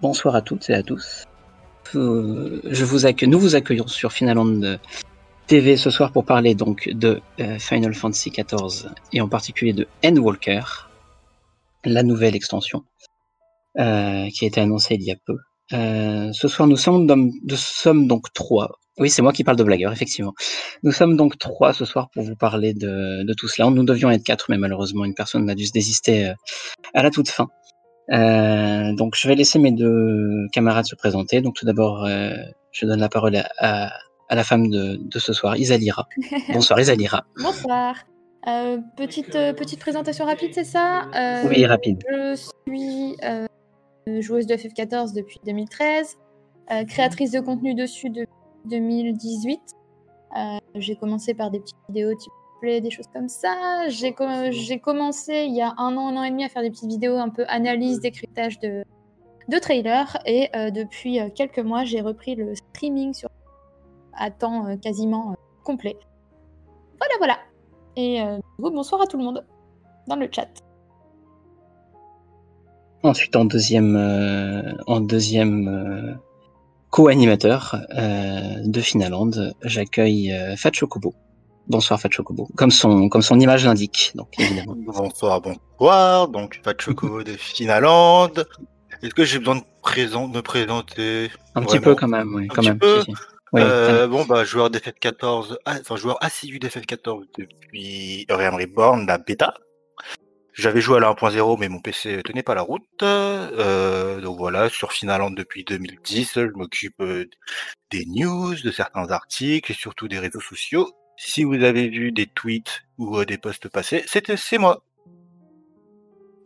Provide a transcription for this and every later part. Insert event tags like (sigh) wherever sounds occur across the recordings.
bonsoir à toutes et à tous. Euh, nous vous accueillons sur Finaland TV ce soir pour parler donc de euh, Final Fantasy XIV et en particulier de Endwalker, la nouvelle extension euh, qui a été annoncée il y a peu. ce soir, nous sommes, nous sommes donc trois. Oui, c'est moi qui parle de blagueur, effectivement. Nous sommes donc trois ce soir pour vous parler de, de tout cela. Nous devions être quatre, mais malheureusement, une personne a dû se désister à la toute fin. Euh, donc, je vais laisser mes deux camarades se présenter. Donc, tout d'abord, euh, je donne la parole à, à, la femme de, de, ce soir, Isalira. (laughs) Bonsoir, Isalira. Bonsoir. Euh, petite, petite présentation rapide, c'est ça? Oui, rapide. Je suis joueuse de FF14 depuis 2013, créatrice de contenu dessus depuis 2018. J'ai commencé par des petites vidéos type des choses comme ça. J'ai commencé il y a un an, un an et demi à faire des petites vidéos un peu analyse, décryptage de, de trailers. Et euh, depuis euh, quelques mois, j'ai repris le streaming sur à temps euh, quasiment complet. Voilà, voilà. Et bonsoir à tout le monde dans le chat. Ensuite, en deuxième, en deuxième co-animateur de Finaland, j'accueille Fat Chocobo. Bonsoir Fatchokobo, comme son, comme son image l'indique, donc évidemment. bonsoir, bonsoir, donc Fatchokobo de Finaland. Est-ce que j'ai besoin de, présent, me présenter? Un petit peu quand même, oui. Un petit peu. euh, bon, bah, joueur d'FF14, enfin, joueur assidu d'FF14 depuis Realm Reborn, la bêta. J'avais joué à la 1.0, mais mon PC tenait pas la route. Euh, donc voilà, sur Finaland depuis 2010, je m'occupe euh, des news, de certains articles et surtout des réseaux sociaux. Si vous avez vu des tweets ou euh, des posts passés, c'était c'est moi.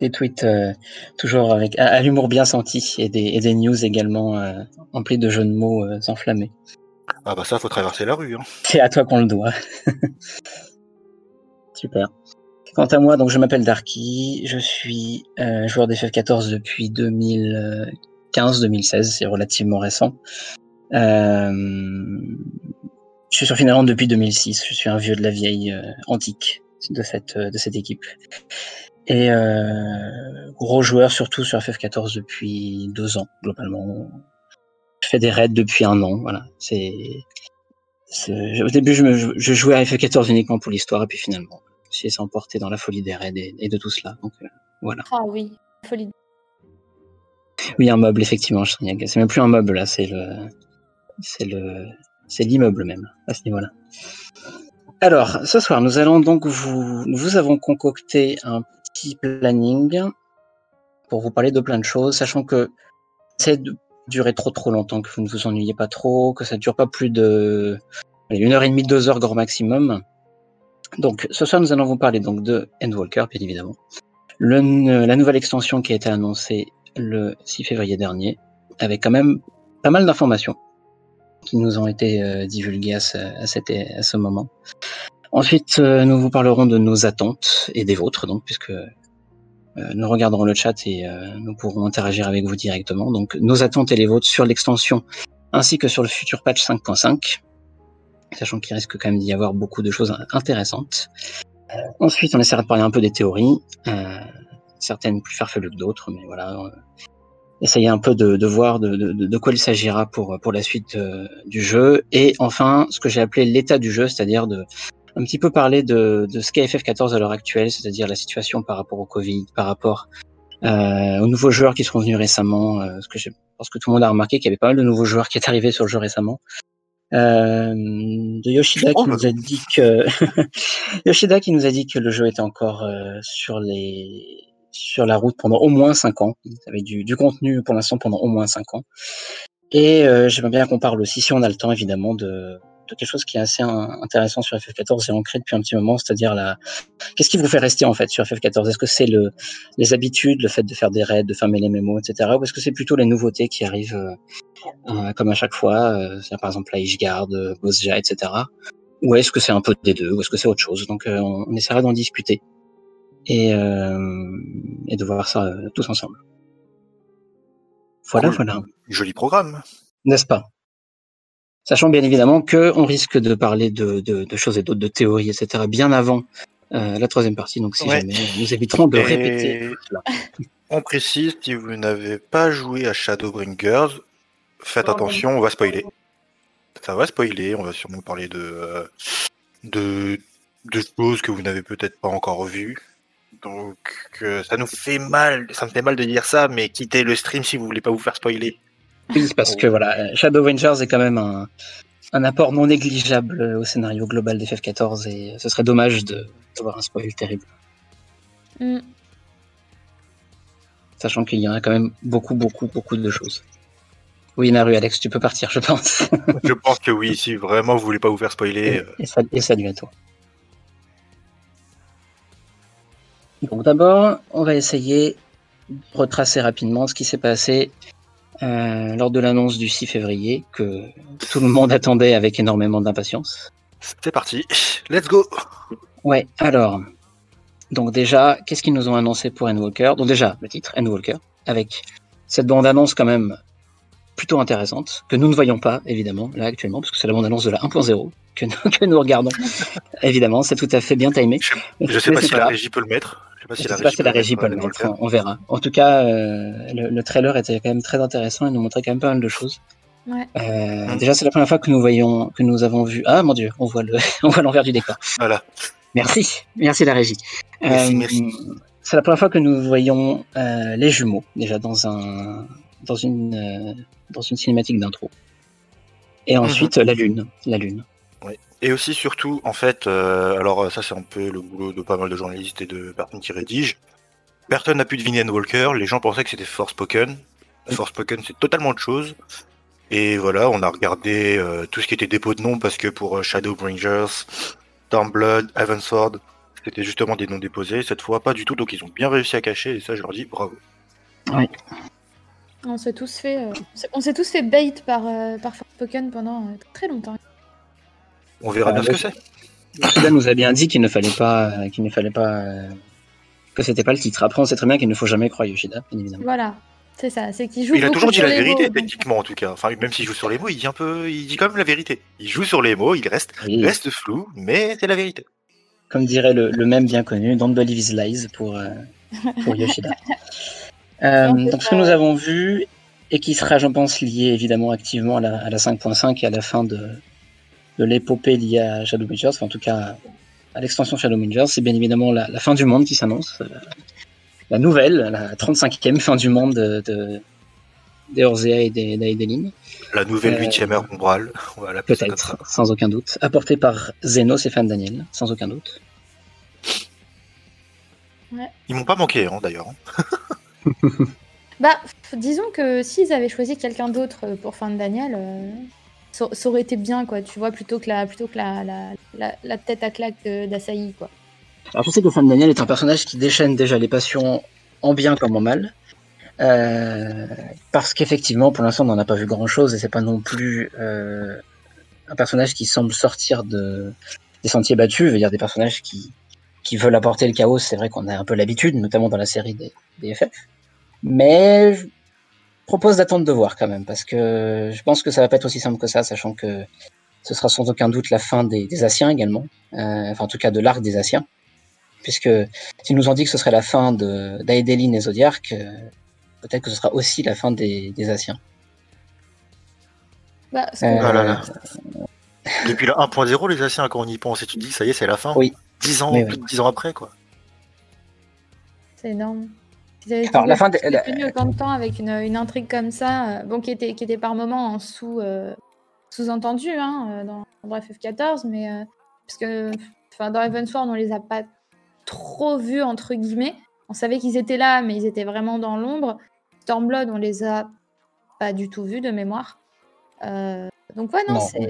Des tweets euh, toujours avec à, l'humour bien senti et des, et des news également euh, emplis de jeux de mots enflammés. Ah bah ça, faut traverser la rue. Hein. C'est à toi qu'on le doit. (laughs) Super. Quant à moi, donc je m'appelle Darky, je suis joueur d'FF14 depuis 2015-2016, c'est relativement récent. Euh, je suis sur Finaland depuis 2006. Je suis un vieux de la vieille euh, antique de cette, euh, de cette équipe. Et euh, gros joueur surtout sur FF14 depuis deux ans, globalement. Je fais des raids depuis un an. Voilà. C'est, au début, je, me, je, jouais à FF14 uniquement pour l'histoire, et puis finalement, j'ai s'emporté dans la folie des raids et, de tout cela. Donc voilà. Ah oui, folie. Oui, un meuble, effectivement, C'est même plus un meuble, là, c'est le, c'est le, c'est l'immeuble même, à ce niveau-là. Alors, ce soir, nous allons donc vous, nous avons concocté un petit planning pour vous parler de plein de choses, sachant que c'est de durer trop trop longtemps, que vous ne vous ennuyez pas trop, que ça ne dure pas plus de une heure et demie, deux heures grand maximum. Donc, ce soir, nous allons vous parler donc de Endwalker, bien évidemment. La nouvelle extension qui a été annoncée le 6 février dernier, avec quand même pas mal d'informations qui nous ont été euh, divulgués à ce, moment. Ensuite, euh, nous vous parlerons de nos attentes et des vôtres, donc, puisque euh, nous regarderons le chat et nous pourrons interagir avec vous directement. Donc, nos attentes et les vôtres sur l'extension, ainsi que sur le futur patch 5.5, sachant qu'il risque quand même d'y avoir beaucoup de choses intéressantes. Ensuite, on essaiera de parler un peu des théories, certaines plus farfelues que d'autres, mais voilà, essayer un peu de, de voir de, de, de, quoi il s'agira pour, pour la suite euh, du jeu. Et enfin, ce que j'ai appelé l'état du jeu, c'est-à-dire de un petit peu parler de, de ce qu'est FF14 à l'heure actuelle, c'est-à-dire la situation par rapport au Covid, par rapport euh, aux nouveaux joueurs qui sont venus récemment. Euh, ce que je pense que tout le monde a remarqué qu'il y avait pas mal de nouveaux joueurs qui est arrivé sur le jeu récemment. Euh, de Yoshida qui nous a dit que (laughs) Yoshida qui nous a dit que le jeu était encore euh, sur les sur la route pendant au moins 5 ans. Avec du, du contenu pour l'instant pendant au moins 5 ans. Et euh, j'aimerais bien qu'on parle aussi, si on a le temps évidemment, de, de quelque chose qui est assez intéressant sur FF14 et ancré depuis un petit moment, c'est-à-dire la qu'est-ce qui vous fait rester en fait sur FF14 Est-ce que c'est le les habitudes, le fait de faire des raids, de fermer les mémos, etc. Ou est-ce que c'est plutôt les nouveautés qui arrivent euh, euh, comme à chaque fois, euh, par exemple la Ishgard, Bozja, etc. Ou est-ce que c'est un peu des deux? Ou est-ce que c'est autre chose? Donc on, on essaiera d'en discuter et, euh, et de voir ça euh, tous ensemble. Voilà, voilà. Joli programme. N'est-ce pas? Sachant bien évidemment que on risque de parler de, de, de choses et d'autres, de théories, etc. bien avant la troisième partie. Donc si jamais, nous éviterons de répéter. On précise, si vous n'avez pas joué à Shadowbringers, faites attention, on va spoiler. Ça va spoiler, on va sûrement parler de, de, de choses que vous n'avez peut-être pas encore vues. Donc ça nous fait mal, ça me fait mal de dire ça, mais quittez le stream si vous voulez pas vous faire spoiler. Oui, parce que voilà, Shadow Rangers est quand même un, un apport non négligeable au scénario global des FF14 et ce serait dommage d'avoir un spoil terrible. Mm. Sachant qu'il y en a quand même beaucoup, beaucoup, beaucoup de choses. Oui, Naru, Alex, tu peux partir, je pense. je pense que oui, si vraiment vous voulez pas vous faire spoiler. Et, euh. et salut à toi. Donc d'abord, on va essayer de retracer rapidement ce qui s'est passé euh, lors de l'annonce du 6 février que tout le monde attendait avec énormément d'impatience. C'est parti, let's go Ouais, alors, donc déjà, qu'est-ce qu'ils nous ont annoncé pour Endwalker Donc déjà, le titre, Endwalker, avec cette bande-annonce quand même plutôt intéressante, que nous ne voyons pas, évidemment, là actuellement, parce que c'est la bande-annonce de la 1.0 que, (laughs) que, nous regardons. (laughs) évidemment, c'est tout à fait bien timé. Je ne sais pas si la régie peut le mettre. Je sais pas si la régie, peut le mettre, on, verra. En tout cas, euh, le, trailer était quand même très intéressant et nous montrait quand même pas mal de choses. Ouais. Euh, hum. Déjà, c'est la première fois que nous voyons, que nous avons vu. Ah mon dieu, on voit le, (laughs) on voit l'envers du décor. Voilà. Merci, merci la régie. Merci, merci. Euh, c'est la première fois que nous voyons les jumeaux déjà dans un, dans une, dans une cinématique d'intro. Et mhm. ensuite la lune, la lune. Et aussi, surtout, en fait, euh, alors ça c'est un peu le boulot de pas mal de journalistes et de personnes qui rédigent. Personne n'a pu deviner Walker, les gens pensaient que c'était Forspoken. Forspoken c'est totalement autre chose. Et voilà, on a regardé euh, tout ce qui était dépôt de noms parce que pour euh, Shadowbringers, Stormblood, Sword, c'était justement des noms déposés. Cette fois, pas du tout, donc ils ont bien réussi à cacher et ça, je leur dis bravo. Oui. On s'est tous fait, on s'est tous fait bait par, par Forspoken pendant très longtemps. On verra bien ce que c'est. Là nous a bien dit qu'il ne fallait pas, qu'il ne fallait pas, euh, que c'était pas le titre. Après, on sait très bien qu'il ne faut jamais croire Yoshida, bien évidemment. Voilà. C'est ça, c'est qu'il joue. Il a toujours dit la vérité, techniquement en tout cas. Enfin, même s'il joue sur les mots, il dit un peu, il dit quand même la vérité. Il joue sur les mots, il reste, reste flou, mais c'est la vérité. Comme dirait le, même bien connu, Don't Believe His Lies pour, euh, pour Yoshida. (laughs) Euh, donc, ce que nous avons vu et qui sera, je pense, lié évidemment activement à la, à la 5.5 et à la fin de, de l'épopée liée à Shadowbringers, enfin en tout cas à l'extension Shadowbringers, c'est bien évidemment la, fin du monde qui s'annonce. Euh, la nouvelle, la 35e fin du monde de, de et d'Aedeline. La nouvelle 8e euh, heure umbrale, Peut-être, sans aucun doute. Apportée par Zenos et Fan Daniel, sans aucun doute. Ils m'ont pas manqué, hein, d'ailleurs. Hein. (laughs) bah, disons que s'ils avaient choisi quelqu'un d'autre pour Fan Daniel, euh, ça, aurait été bien, quoi, tu vois, plutôt que la, plutôt que la, la, la, tête à claque d'Asahi, quoi. Alors je sais que Fan Daniel est un personnage qui déchaîne déjà les passions en bien comme en mal. Euh, parce qu'effectivement, pour l'instant, on n'en a pas vu grand-chose et c'est pas non plus euh, un personnage qui semble sortir de, des sentiers battus. Je veux dire, des personnages qui, qui veulent apporter le chaos, c'est vrai qu'on a un peu l'habitude, notamment dans la série des FF. Mais propose d'attendre de voir quand même, parce que je pense que ça va pas être aussi simple que ça, sachant que ce sera sans aucun doute la fin des, des Asiens également, euh, enfin en tout cas de l'arc des Asiens, puisque s'ils nous ont dit que ce serait la fin d'Aedeline et Zodiac, euh, peut-être que ce sera aussi la fin des, des Asiens. Bah, euh, ah (laughs) Depuis le 1.0, les Asiens, quand on y pense, et tu dis, ça y est, c'est la fin. Oui. 10 ans, plus de 10 ans après, quoi. C'est énorme. Alors, la fin de... tenu autant de temps avec une, une, intrigue comme ça, euh, bon, qui était, qui était par moments en sous, euh, sous-entendu hein, euh, dans, Bref F14, mais parce que dans Evansward, on les a pas trop vus, entre guillemets. On savait qu'ils étaient là, mais ils étaient vraiment dans l'ombre. Stormblood, on les a pas du tout vus de mémoire. donc, ouais, non, c'est.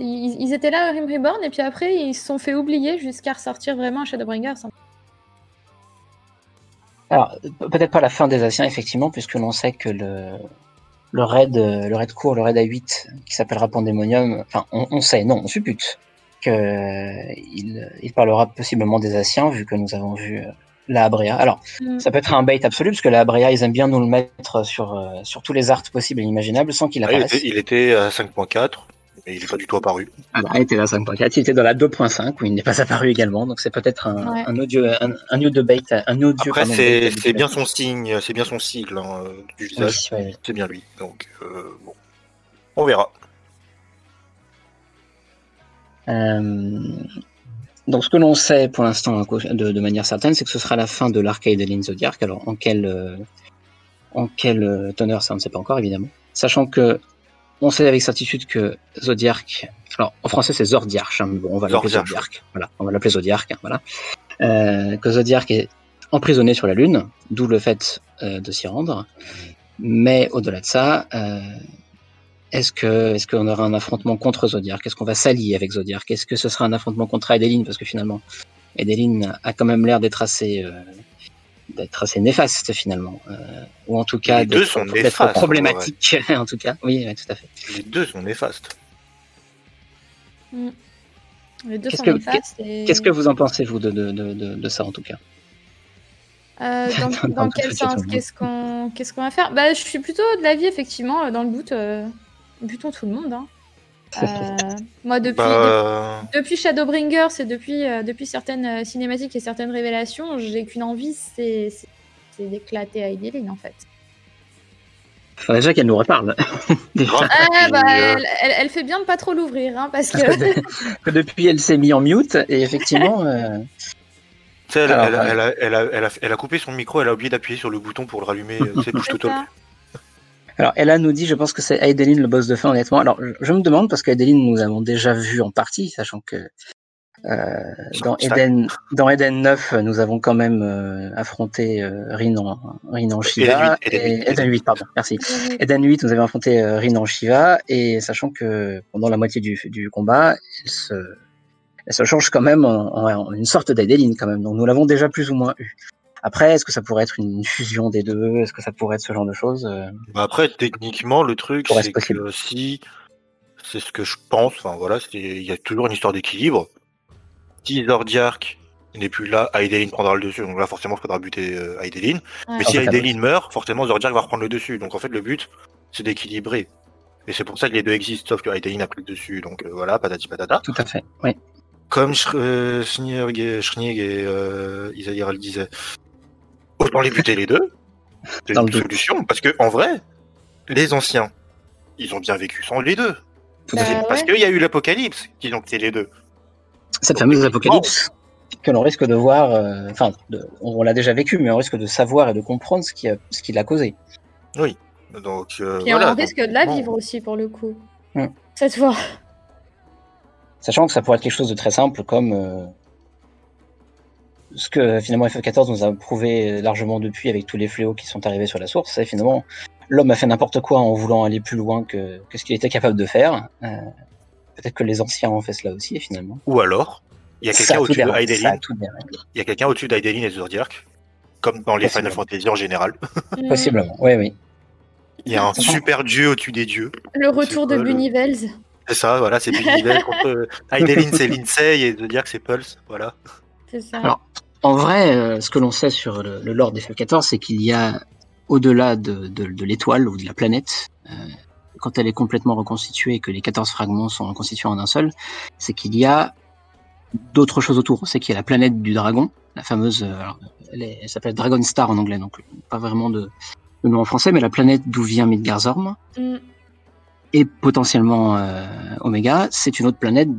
Ils, ils, étaient là à Rim Reborn, et puis après, ils se sont fait oublier jusqu'à ressortir vraiment à Shadowbringers. Alors, peut-être pas la fin des Asiens, effectivement, puisque l'on sait que le, le raid, le raid court, le raid A8, qui s'appellera Pandemonium, enfin, on, sait, non, on suppute qu'il il parlera possiblement des Asiens, vu que nous avons vu euh, la Abrea. Alors, mm. ça peut être un bait absolu, parce que la Abrea, ils aiment bien nous le mettre sur, euh, sur tous les arts possibles et imaginables, sans qu'il ah, apparaisse. il, était, à 5.4, mais il n'est pas du tout apparu. Alors, il était dans 5.4, il était dans la 2.5 où il n'est pas apparu également, donc c'est peut-être un, audio, un, un audio bait, un audio. Après, c'est bien son signe, c'est bien son sigle hein, du visage, c'est bien lui. Donc bon, on verra. donc, ce que l'on sait pour l'instant de, de, manière certaine, c'est que ce sera la fin de l'arcade de Zodiac. Alors, en quel, en quel teneur, ça on ne sait pas encore, évidemment. Sachant que on sait avec certitude que Zodiac, alors en français c'est Zordiarch, hein, bon, on va l'appeler Zodiac, voilà, on va l'appeler Zodiac, hein, voilà, euh, que Zodiac est emprisonné sur la Lune, d'où le fait euh, de s'y rendre. Mais au-delà de ça, euh, est-ce que est-ce qu'on aura un affrontement contre Zodiac? Est-ce qu'on va s'allier avec Zodiac? Est-ce que ce sera un affrontement contre Adeline? Parce que finalement, Adeline a quand même l'air d'être assez d'être assez néfaste finalement, euh, ou en tout cas d'être problématique. (laughs) en tout cas, oui, tout à fait. Les deux sont néfastes. Mm. Les deux sont que, néfastes. Qu'est-ce que vous en pensez vous de, de, de, de ça en tout cas? Euh, (laughs) dans, dans, quel sens Qu'est-ce qu'on va faire? Bah, Je suis plutôt de l'avis, effectivement, dans le doute, euh, butons tout le monde. Hein. Euh, moi, depuis, bah, depuis Shadowbringers et depuis, euh, depuis certaines euh, cinématiques et certaines révélations, j'ai qu'une envie, c'est d'éclater Aideline en fait. Enfin, déjà qu'elle nous reparle. (laughs) ah, bah, elle, elle, fait bien de pas trop l'ouvrir, hein, parce que... (laughs) depuis, elle s'est mise en mute, et effectivement... Elle, Alors, elle, a, elle, coupé son micro, elle a oublié d'appuyer sur le bouton pour le rallumer, (laughs) c'est touche tout alors, Ella nous dit, je pense que c'est Aideline le boss de fin, honnêtement. Alors, je me demande, parce qu'Aideline, nous avons déjà vu en partie, sachant que euh, dans, Eden, dans Eden 9, nous avons quand même euh, affronté euh, Rinan, Rinan Shiva. Eden 8, Eden 8, pardon, merci. Eden 8, nous avons affronté euh, Rinan Shiva, et sachant que pendant la moitié du, du combat, elle se, elle se change quand même en, en une sorte d'Aideline, quand même. Donc, nous l'avons déjà plus ou moins eu. Après, est-ce que ça pourrait être une fusion des deux? Est-ce que ça pourrait être ce genre de choses euh? bah Après, techniquement, le truc, c'est que si c'est ce que je pense, enfin voilà, il y a toujours une histoire d'équilibre. Si Zordiark n'est plus là, Aideline prendra le dessus, donc là forcément il faudra buter euh, Mais si Aideline meurt, forcément Zordiark va reprendre le dessus. Donc en fait le but c'est d'équilibrer. Et c'est pour ça que les deux existent, sauf que Aideline a pris le dessus, donc euh, voilà, patati patata. Tout à fait, oui. Comme Schneeg et, et euh, Isaïra le disaient, Autant les buter les deux. C'est une solution. Parce que, en vrai, les anciens, ils ont bien vécu sans les deux. Bah parce qu'il y a eu l'apocalypse qu'ils ont quitté les deux. Cette fameuse apocalypse que l'on risque de voir, euh, enfin, on, l'a déjà vécu, mais on risque de savoir et de comprendre ce qui, a, ce qui l'a causé. Oui. Donc, euh, et on risque de la vivre aussi, pour le coup. Mm. Cette fois. Sachant que ça pourrait être quelque chose de très simple, comme euh, ce que finalement FF14 nous a prouvé largement depuis avec tous les fléaux qui sont arrivés sur la source, c'est finalement l'homme a fait n'importe quoi en voulant aller plus loin que, ce qu'il était capable de faire. Euh, peut-être que les anciens ont fait cela aussi finalement. Ou alors, il y a quelqu'un au-dessus d'Aideline. Il y a quelqu'un au-dessus d'Aideline et Zodiac, comme dans les Final Fantasy en général. Possiblement, oui, oui. Il y a un super dieu au-dessus des dieux. Le retour de Bunivels. C'est ça, voilà, c'est Bunivels contre (laughs) Aideline, c'est Lindsay et Zodiac, c'est Pulse, voilà. Alors, en vrai, euh, ce que l'on sait sur le, le lore des FF14, c'est qu'il y a, au-delà de, de, l'étoile ou de la planète, euh, quand elle est complètement reconstituée et que les 14 fragments sont reconstitués en un seul, c'est qu'il y a d'autres choses autour. C'est qu'il y a la planète du dragon, la fameuse, euh, elle, s'appelle Dragon Star en anglais, donc pas vraiment de, nom en français, mais la planète d'où vient Midgarzorm. Mm. Et potentiellement euh, Omega, c'est une autre planète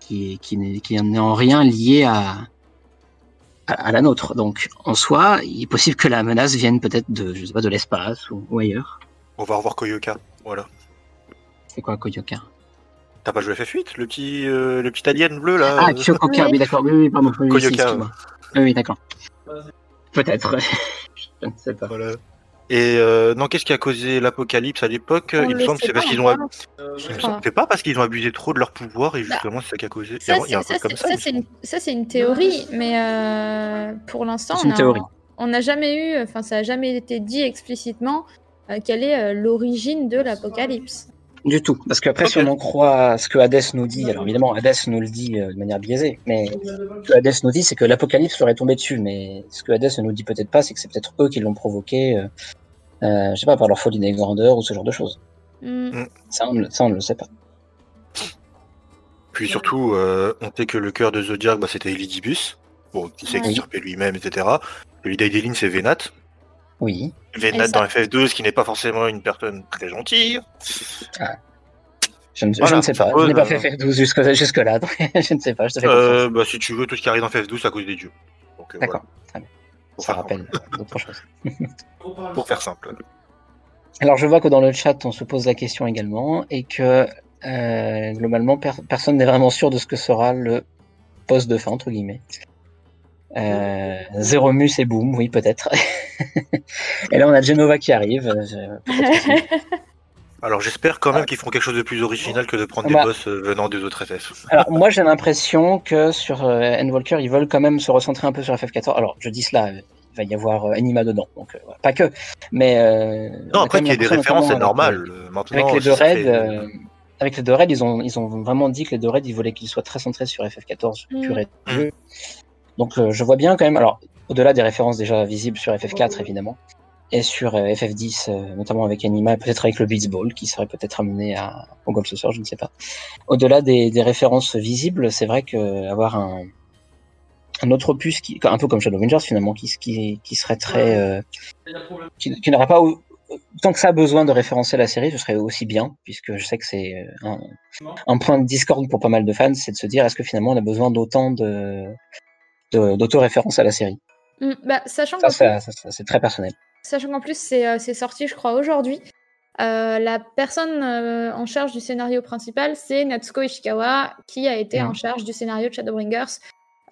qui, qui n'est en rien liée à, à, la nôtre. Donc, en soi, il est possible que la menace vienne peut-être de, je sais pas, de l'espace ou, ailleurs. On va revoir Koyoka, voilà. C'est quoi Koyoka? T'as pas joué FF8 Le petit, euh, le petit alien bleu là Ah, Kyokoka, oui, d'accord, oui, oui, pardon. Koyoka. Oui, oui, d'accord. Peut-être. (laughs) je ne sais pas. Voilà. Et euh, non, qu'est-ce qui a causé l'apocalypse à l'époque? Il me semble que c'est parce qu'ils ont. C'est pas parce qu'ils ont abusé trop de leur pouvoir et bah, justement c'est ça qui a causé. Ça, c'est une, théorie, mais euh, pour l'instant, on n'a jamais eu, enfin ça n'a jamais été dit explicitement euh, quelle est l'origine de l'apocalypse. Du tout, parce qu'après, si on en croit ce que Hadès nous dit, alors évidemment, Hadès nous le dit de manière biaisée, mais ce que Hadès nous dit, c'est que l'apocalypse serait tombé dessus, mais ce que Hadès ne nous dit peut-être pas, c'est que c'est peut-être eux qui l'ont provoqué euh, je sais pas, par leur folie des grandeurs ou ce genre de choses. Mm. Mm. Ça, on, ne le sait pas. Puis surtout, on sait que le cœur de Zodiac, bah, c'était Elidibus, bon, qui s'est extirpé lui-même, etc. Le d'Aideline, c'est Venat. Oui. Venat dans FF12, qui n'est pas forcément une personne très gentille. Ah. Je, ne, sais pas, je n'ai pas fait FF12 jusque, jusque là, (laughs) je ne sais pas. Je te fais euh, bah, si tu veux, tout ce qui arrive dans FF12, c'est à cause des dieux. Euh, D'accord, très bien. Ça rappelle d'autres choses. (laughs) Pour faire simple. Alors je vois que dans le chat, on se pose la question également, et que euh, globalement, personne n'est vraiment sûr de ce que sera le poste de fin, entre guillemets. Euh, Zéromus et Boom, oui, peut-être. (laughs) et là, on a Genova qui arrive. Euh, (laughs) Alors j'espère quand même qu'ils feront quelque chose de plus original que de prendre des bah. boss euh, venant des autres FF. Alors moi j'ai l'impression que sur euh, Endwalker ils veulent quand même se recentrer un peu sur FF14. Alors je dis cela, il va y avoir Anima dedans, donc pas que. Mais non après qu'il y ait des références c'est normal. Maintenant, avec les deux raids, avec les deux raids ils ont ils ont vraiment dit que les deux raids ils voulaient qu'ils soient très centrés sur FF14 pur et mm. Donc euh, je vois bien quand même, alors au-delà des références déjà visibles sur FF4 évidemment, et sur euh, FF10, euh, notamment avec Anima, peut-être avec le Blitzball qui serait peut-être amené à, au Gold Saucer, je ne sais pas. Au-delà des, des, références visibles, c'est vrai que avoir un, un autre opus qui, un peu comme Shadowmangers finalement, qui, qui, qui serait très, qui, qui n'aurait pas tant que ça a besoin de référencer la série, ce serait aussi bien, puisque je sais que c'est un, un, point de discorde pour pas mal de fans, c'est de se dire est-ce que finalement on a besoin d'autant de, d'autoréférence à la série. Mm, bah, sachant ça, c'est très personnel. Sachant qu'en plus, c'est euh, sorti, je crois, aujourd'hui. Euh, la personne euh, en charge du scénario principal, c'est Natsuko Ishikawa, qui a été en mhm. charge du scénario de Shadowbringers.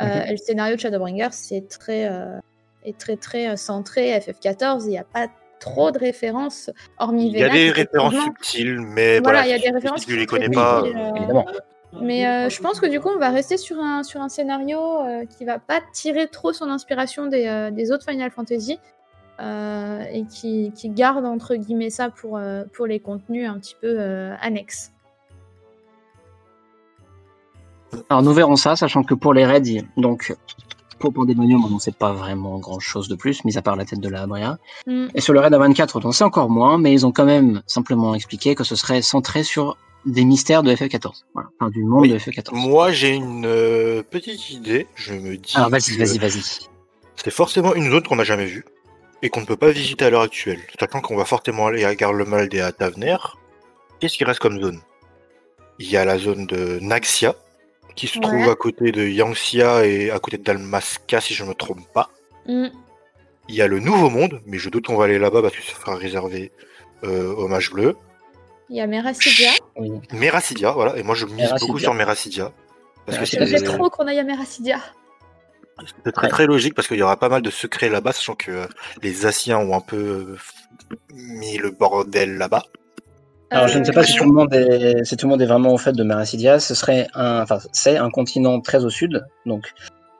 Et le scénario de Shadowbringers, c'est très, est très, très centré FF14. Il n'y a pas trop de références, hormis Il y a des références subtiles, mais voilà, il y a des références. Si tu les connais pas, évidemment. Mais euh, je pense que du coup, on va rester sur un, sur un scénario euh, qui va pas tirer trop son inspiration des, euh, des autres Final Fantasy et qui, qui, garde entre guillemets ça pour, pour les contenus un petit peu annexes. Alors nous verrons ça, sachant que pour les raids, donc pour Pandemonium, on n'en sait pas vraiment grand chose de plus, mis à part la tête de la Abria. Mm. Et sur le raid A24, on en sait encore moins, mais ils ont quand même simplement expliqué que ce serait centré sur des mystères de FF14. Voilà. Enfin, du monde de FF14. Moi, j'ai une euh, petite idée. Je me dis. Alors, vas-y, vas-y, vas-y. C'est forcément une zone qu'on n'a jamais vue et qu'on ne peut pas visiter à l'heure actuelle. Sachant qu'on va fortement aller à Garlemald et à Tavener. Qu'est-ce qui reste comme zone? Il y a la zone de Naxia, qui se trouve à côté de Yangxia et à côté de Dalmasca, si je ne me trompe pas. Mm. Il y a le Nouveau Monde, mais je doute qu'on va aller là-bas parce que ça sera réservé euh, au Mage Bleu. Il y a Meracidia. Meracidia, voilà. Et moi, je mise beaucoup sur Meracidia. Parce que c'est trop qu'on aille à Meracidia. C'est très très logique parce qu'il y aura pas mal de secrets là-bas, sachant que euh, les Asiens ont un peu euh, mis le bordel là-bas. Alors je ne sais pas si tout le monde est, si tout le monde est vraiment au fait de Meracidia. Ce serait un, enfin c'est un continent très au sud, donc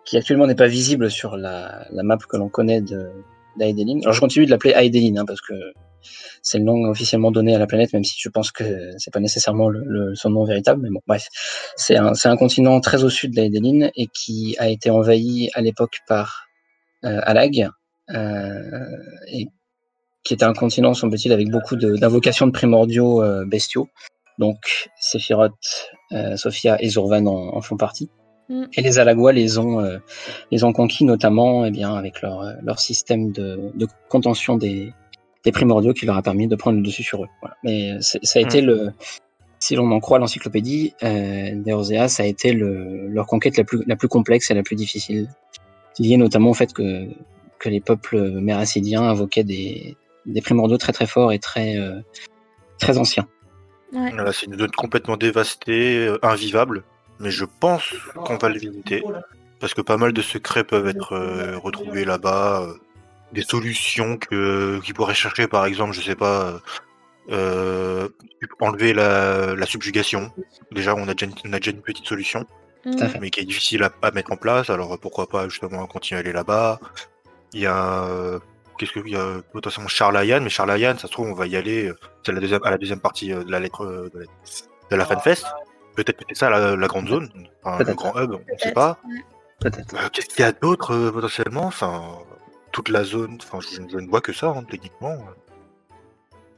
qui actuellement n'est pas visible sur la, la map que l'on connaît de d'Aideline. Alors je continue de l'appeler Aideline hein, parce que c'est le nom officiellement donné à la planète, même si je pense que c'est pas nécessairement le, son nom véritable. Mais bon, bref, c'est un, un, continent très au sud de l'Aideline et qui a été envahi à l'époque par euh, Alag, euh, et qui était un continent, semble-t-il, avec beaucoup d'invocations de, primordiaux euh, bestiaux. Donc, Sephiroth, Sophia et Zurvan en, font partie. Mm. Et les Alagois les ont, les ont conquis notamment eh bien, avec leur, leur système de, de contention des, des primordiaux qui leur a permis de prendre le dessus sur eux. Voilà. Mais ça a été hmm. le, si l'on en croit l'encyclopédie, euh, des ça a été le, leur conquête la plus, la plus complexe et la plus difficile, liée notamment au fait que, que les peuples méracidiens invoquaient des, des primordiaux très très forts et très, euh, très anciens. Ouais. c'est une zone complètement dévastée, euh, invivable, mais je pense qu'on va le visiter, parce que pas mal de secrets peuvent être euh, retrouvés là-bas. Euh, des solutions que qui pourraient chercher par exemple je sais pas euh, enlever la, la, subjugation. Déjà on a déjà, on a déjà une petite solution mais qui est difficile à, à, mettre en place. Alors pourquoi pas justement continuer à aller là-bas. Il y a qu'est-ce qu'il y a potentiellement Charlayan mais Charlayan ça se trouve on va y aller c'est la deuxième à la deuxième partie de la lettre de la, de la fanfest. Peut-être peut ça la, la, grande zone enfin, le grand hub on ne sait pas. Peut-être. Euh, qu'est-ce qu'il y a d'autre euh, potentiellement? Enfin toute la zone. Enfin, je, ne vois que ça, hein, techniquement.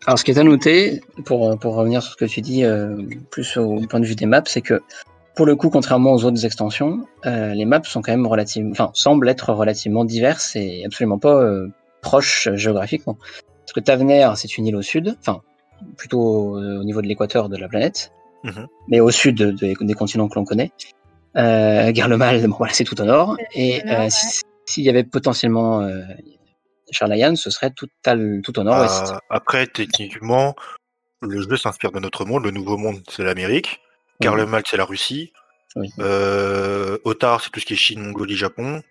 Alors, ce qui est à noter, pour, pour revenir sur ce que tu dis, euh, plus au point de vue des maps, c'est que pour le coup, contrairement aux autres extensions, euh, les maps sont quand même relativement, enfin, semblent être relativement diverses et absolument pas euh, proches géographiquement. Parce que Tavener, c'est une île au sud, enfin, plutôt au niveau de l'équateur de la planète, Mhm. mais au sud de- de- des continents que l'on connaît. Euh, Garlemal, bon, voilà, c'est tout au nord. Et euh, ouais. Si- s'il y avait potentiellement euh, Charlayan, ce serait tout, à l- tout au nord-ouest. Euh, après, techniquement, le jeu s'inspire de notre monde. Le nouveau monde, c'est l'Amérique. Garlemald, c'est la Russie. Oui. Euh, Otar, c'est tout ce qui est Chine, Mongolie, Japon.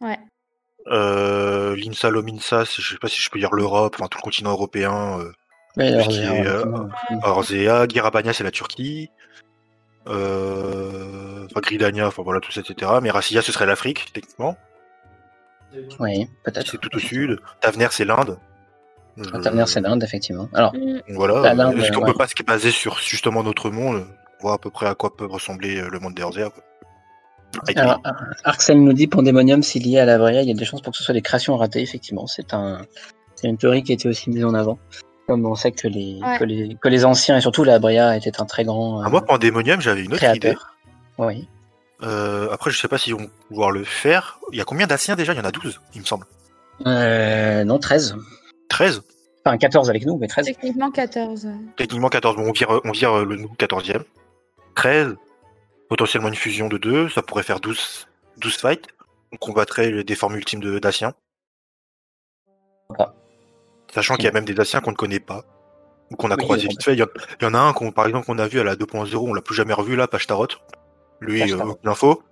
Ouais. Euh, Linsa, Lominsa, c'est- je sais pas si je peux dire l'Europe, enfin tout le continent européen. Euh, euh, mm. Orzea, Girabania, c'est la Turquie. Euh, enfin, Gridania, enfin voilà, tout ça, etc. Mais Racia, ce serait l'Afrique, techniquement. Oui, peut-être. C'est tout au sud. Tavener, c'est l'Inde. Euh, Tavener, c'est l'Inde, effectivement. Alors, Mm. Voilà. Est-ce qu'on ouais. peut pas se baser sur justement notre monde, voir à peu près à quoi peut ressembler euh, le monde des Orzea, alors Arxel nous dit Pandemonium, s'il lié à la Brea, il y a des chances pour que ce soit des créations ratées, effectivement. C'est un, c'est une théorie qui a été aussi mise en avant. Comme on sait que les, Ouais. que les, que les anciens, et surtout la Brea, était un très grand Ah, euh, moi, Pandemonium, j'avais une autre idée. créateur. Oui. Euh, après, je sais pas s'ils vont pouvoir le faire. Il y a combien d'Anciens déjà? Il y en a 12, il me semble. Euh, non, 13. 13 Enfin, 14 avec nous, mais 13. Techniquement 14. Techniquement 14. Bon, on vire, on vire euh, le nous 14e. 13. Potentiellement une fusion de 2. Ça pourrait faire 12, 12 fights. On combattrait les- des formes ultimes de Daciens. Pourquoi Sachant qu'il y a même des Daciens qu'on ne connaît pas. Ou qu'on a Oui, croisé vite fait. Il y, en, il y en a un qu'on, par exemple, qu'on a vu à la 2.0. On l'a plus jamais revu là, Pashtarot. Lui, euh, aucune info.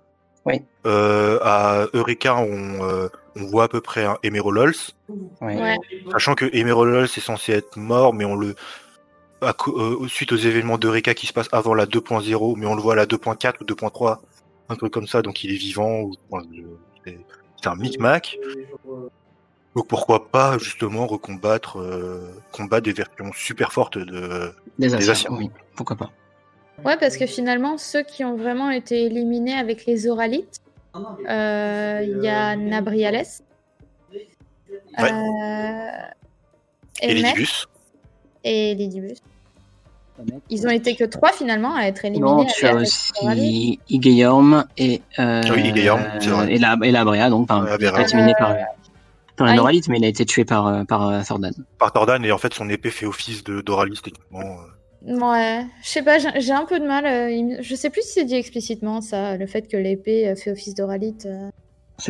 Oui. Euh, à Eureka, on, euh, on voit à peu près un Emeralols. Oui. Ouais. Sachant que Emerald est censé être mort, mais on le. à euh, suite aux événements d'Eureka qui se passent avant la 2.0, mais on le voit à la 2.4 ou 2.3, un truc comme ça, donc il est vivant. Ou, c'est un micmac. Donc pourquoi pas justement recombattre euh, combattre des versions super fortes de. Des Des Asiens. oui. Pourquoi pas Ouais, parce que finalement, ceux qui ont vraiment été éliminés avec les Oralites, euh, il y a Nabriales, Ouais. euh, Et les Emmet Dibus. et Lidibus. Ils ont été que trois finalement à être éliminés. Non, tu as aussi Igeyorm et, euh, Ah oui, Igeyorm, et, la, et la Brea, donc par, éliminé par, par Ah, un il- Oralite, mais il a été tué par, euh, par euh, Thordan. Par Tordan, et en fait son épée fait office de d'Oralis techniquement. Ouais, je sais pas, j'ai un peu de mal. euh, Je sais plus si c'est dit explicitement ça, le fait que l'épée euh, fait office d'Oralite. euh.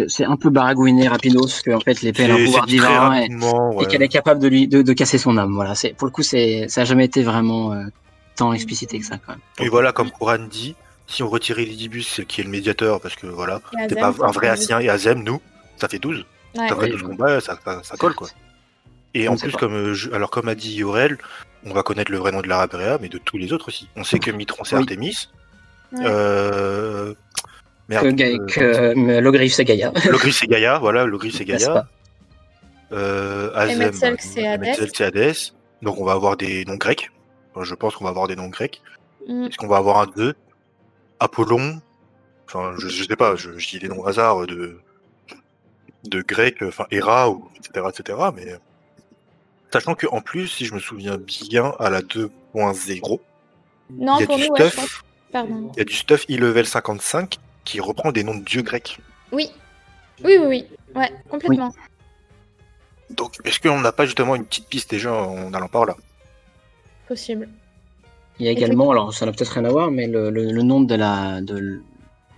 C'est un peu baragouiné rapidos, parce qu'en fait l'épée elle a un pouvoir divin et, qu'elle est capable de, lui, de, de casser son âme. Voilà, c'est pour le coup, c'est ça a jamais été vraiment euh, tant explicité que ça quand même. Et voilà, comme Koran dit, si on retirait l'Idibus, c'est qui est le médiateur, parce que voilà, Azem, pas un vrai Asien et Azem, nous, ça fait 12. Ouais. Ça fait Oui, 12 oui. combats, ça, ça, ça colle quoi. Et On en plus, pas. comme euh, je- alors comme a dit Yorel, on va connaître le vrai nom de la Rabrea, mais de tous les autres aussi. On sait que Mitron c'est Oui. Artemis. Ouais. Euh... Merde. Que, euh, euh, Logrif c'est Gaïa. Logris c'est Gaïa, voilà, Logris c'est Gaïa. Euh, Azem, c'est c'est Hadès. Donc on va avoir des noms grecs. Enfin, je pense qu'on va avoir des noms grecs. Mm. Est-ce qu'on va avoir un 2 Apollon Enfin, je, je sais pas, je, je dis des noms hasard de, de grec, enfin, Héra, ou, etc., etc., mais. Euh, Sachant que en plus, si je me souviens bien, à la 2.0, Non, il y a pour du nous, ouais, je pense. stuff, Pardon. il y a du stuff e-level 55 qui reprend des noms de dieux grecs. Oui. Oui, oui, oui. Ouais, complètement. Donc, est-ce qu'on n'a pas justement une petite piste déjà en allant par là? Possible. Il y a également, alors ça n'a peut-être rien à voir, mais le, le, le nom de la de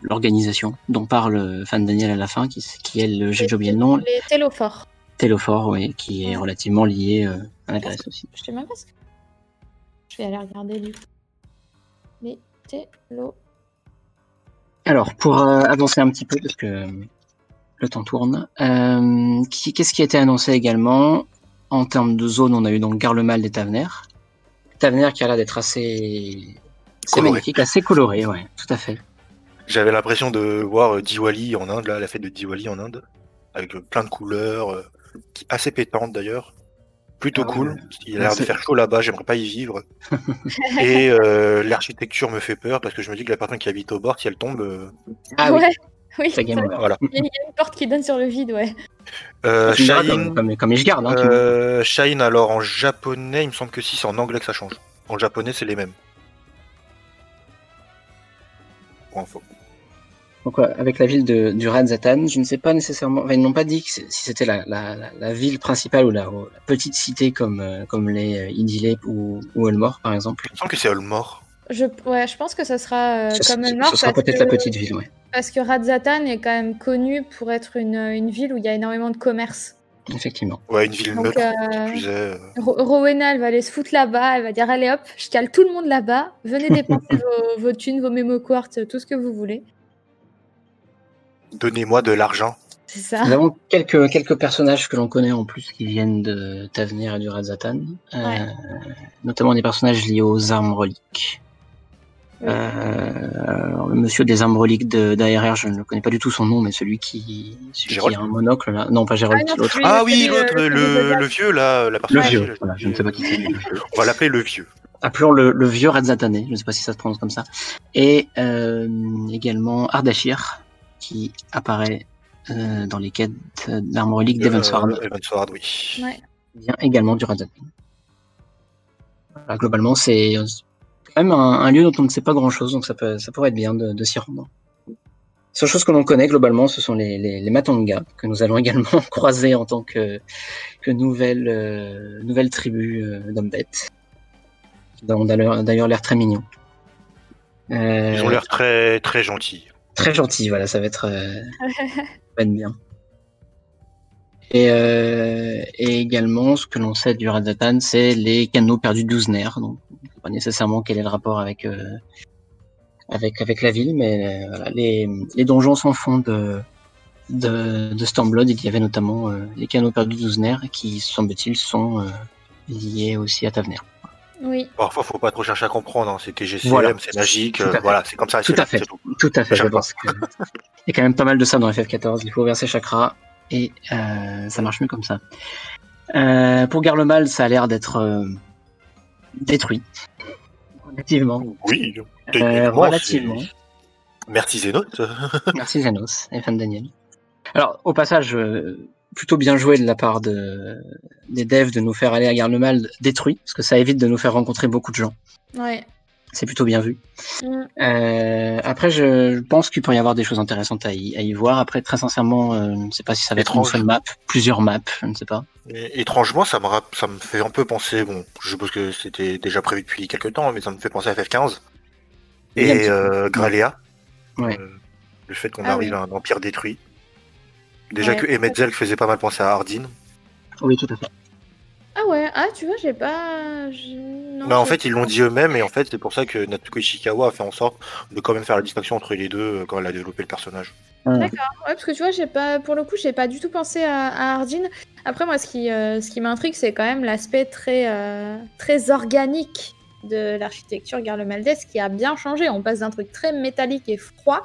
l'organisation dont parle Fan Daniel à la fin, qui, qui est le, j'ai oublié le nom, Les télophores. Télophore, oui, qui est relativement lié euh, à la Grèce aussi. Je sais même pas ce que. Je vais aller regarder du coup. Les télo. Alors, pour euh, avancer un petit peu, parce que euh, le temps tourne, euh, qui- qu'est-ce qui a été annoncé également? En termes de zone, on a eu donc Garlemal des Tavener. Tavener qui a l'air d'être assez, Coloré. magnifique, assez coloré, ouais, tout à fait. J'avais l'impression de voir Diwali en Inde, là, la fête de Diwali en Inde, avec plein de couleurs, euh, assez pétantes d'ailleurs. Plutôt Ah cool. Il a l'air de faire chaud là-bas, j'aimerais pas y vivre. (laughs) Et euh, l'architecture me fait peur parce que je me dis que la personne qui habite au bord, si elle tombe. euh, Ah oui, ouais. (laughs) Oui, ça-. Voilà. il y a une porte qui donne sur le vide, ouais. Euh, Shine, comme, comme, comme Ishgard, hein, euh, Shine, alors en japonais, il me semble que si, c'est en anglais que ça change. En japonais, c'est les mêmes. pour info. Donc, avec la ville de, du Radzatan, je ne sais pas nécessairement. Enfin, ils n'ont pas dit si c'était la, la, la, ville principale ou la, petite cité comme, euh, comme les euh, Idile ou, ou Olmor, par exemple. Je sens que c'est Olmor. Je, ouais, je pense que ça sera euh, comme Olmor. Ce sera peut-être la petite ville, ouais. Parce que Radzatan est quand même connu pour être une, une ville où il y a énormément de commerce. Effectivement. Ouais, une ville neutre. Euh... Rowena, elle va aller se foutre là-bas. Elle va dire Allez hop, je cale tout le monde là-bas. Venez dépenser (laughs) vos, vos, thunes, vos mémo quartz, tout ce que vous voulez. Donnez-moi de l'argent. C'est ça. Nous avons quelques, quelques personnages que l'on connaît en plus qui viennent de Tavenir et du Radzatan. Euh, Ouais. notamment des personnages liés aux armes reliques. Euh, le monsieur des armes reliques de- d'ARR, je ne connais pas du tout son nom, mais celui qui, celui qui a un monocle là. Non, pas Gérald, Ah l'autre. Ah oui, l'autre, euh, le, le, vieux là, la Le vieux, voilà, je ne sais pas qui c'est. On va l'appeler le vieux. Appelons le, le vieux Radzatané, je ne sais pas si ça se prononce comme ça. Et euh, également Ardashir, qui apparaît euh, dans les quêtes d'armes reliques d'Evansward, Euh, Evansward, oui. Ouais. vient également du. Voilà, globalement, c'est quand même un, un lieu dont on ne sait pas grand-chose, donc ça, peut, ça pourrait être bien de, de s'y rendre. Seule chose que l'on connaît globalement, ce sont les, les, les Matonga, que nous allons (laughs) également croiser en tant que, que nouvelle, euh, nouvelle tribu euh, d'hommes bêtes. Qui ont d'ailleurs d'ailleurs l'air très mignons. Euh, Ils ont l'air très très gentils. Très gentil, voilà, ça va être, euh, (laughs) bien. Et, euh, et également, ce que l'on sait du Radzatan, c'est les canaux perdus d'Ouzner. Donc, on ne sait pas nécessairement quel est le rapport avec, euh, avec, avec la ville, mais euh, voilà, les, les donjons sans fond de, de, de Stormblood, il y avait notamment euh, les canaux perdus d'Ouzner qui, semble-t-il, sont euh, liés aussi à Tavenir. Oui. Parfois, faut pas trop chercher à comprendre. Hein. C'est TGCM, Voilà. c'est magique. Euh, voilà, c'est comme ça. Tout c'est à fait. tout. Tout à fait, je pense que il y a quand même pas mal de ça dans FF14. Il faut ouvrir ses chakras et euh, ça marche mieux comme ça. Euh, pour Garlemal, ça a l'air d'être euh, détruit. Relativement. Oui. Euh, relativement. Merci Zenote. Merci Zanos et fan Daniel. Alors, au passage, euh, plutôt bien joué de la part de, des devs de nous faire aller à Garlemal détruit, parce que ça évite de nous faire rencontrer beaucoup de gens. Ouais. C'est plutôt bien vu. Mm. Euh, après, je pense qu'il pourrait y avoir des choses intéressantes à y, à y voir. Après, très sincèrement, euh, je ne sais pas si ça va être une seule map, plusieurs maps, je ne sais pas. Et, étrangement, ça me, ça me fait un peu penser, bon, je suppose que c'était déjà prévu depuis quelques temps, mais ça me fait penser à FF15 Oui, un petit et euh. Ouais. Euh, le fait qu'on Ah arrive oui. à un empire détruit. Déjà Ouais. que Emetzel faisait pas mal penser à Hardin. Oui, tout à fait. Ah ouais, ah tu vois, j'ai pas. non, Bah, en fait, ils l'ont dit eux-mêmes, et en fait, c'est pour ça que Natsuko Ishikawa a fait en sorte de quand même faire la distinction entre les deux euh, quand elle a développé le personnage. Ouais, parce que tu vois, j'ai pas, pour le coup, j'ai pas du tout pensé à, à Hardin. Après, moi, ce qui, euh, ce qui m'intrigue, c'est quand même l'aspect très, euh, très organique de l'architecture Garlemaldès qui a bien changé. On passe d'un truc très métallique et froid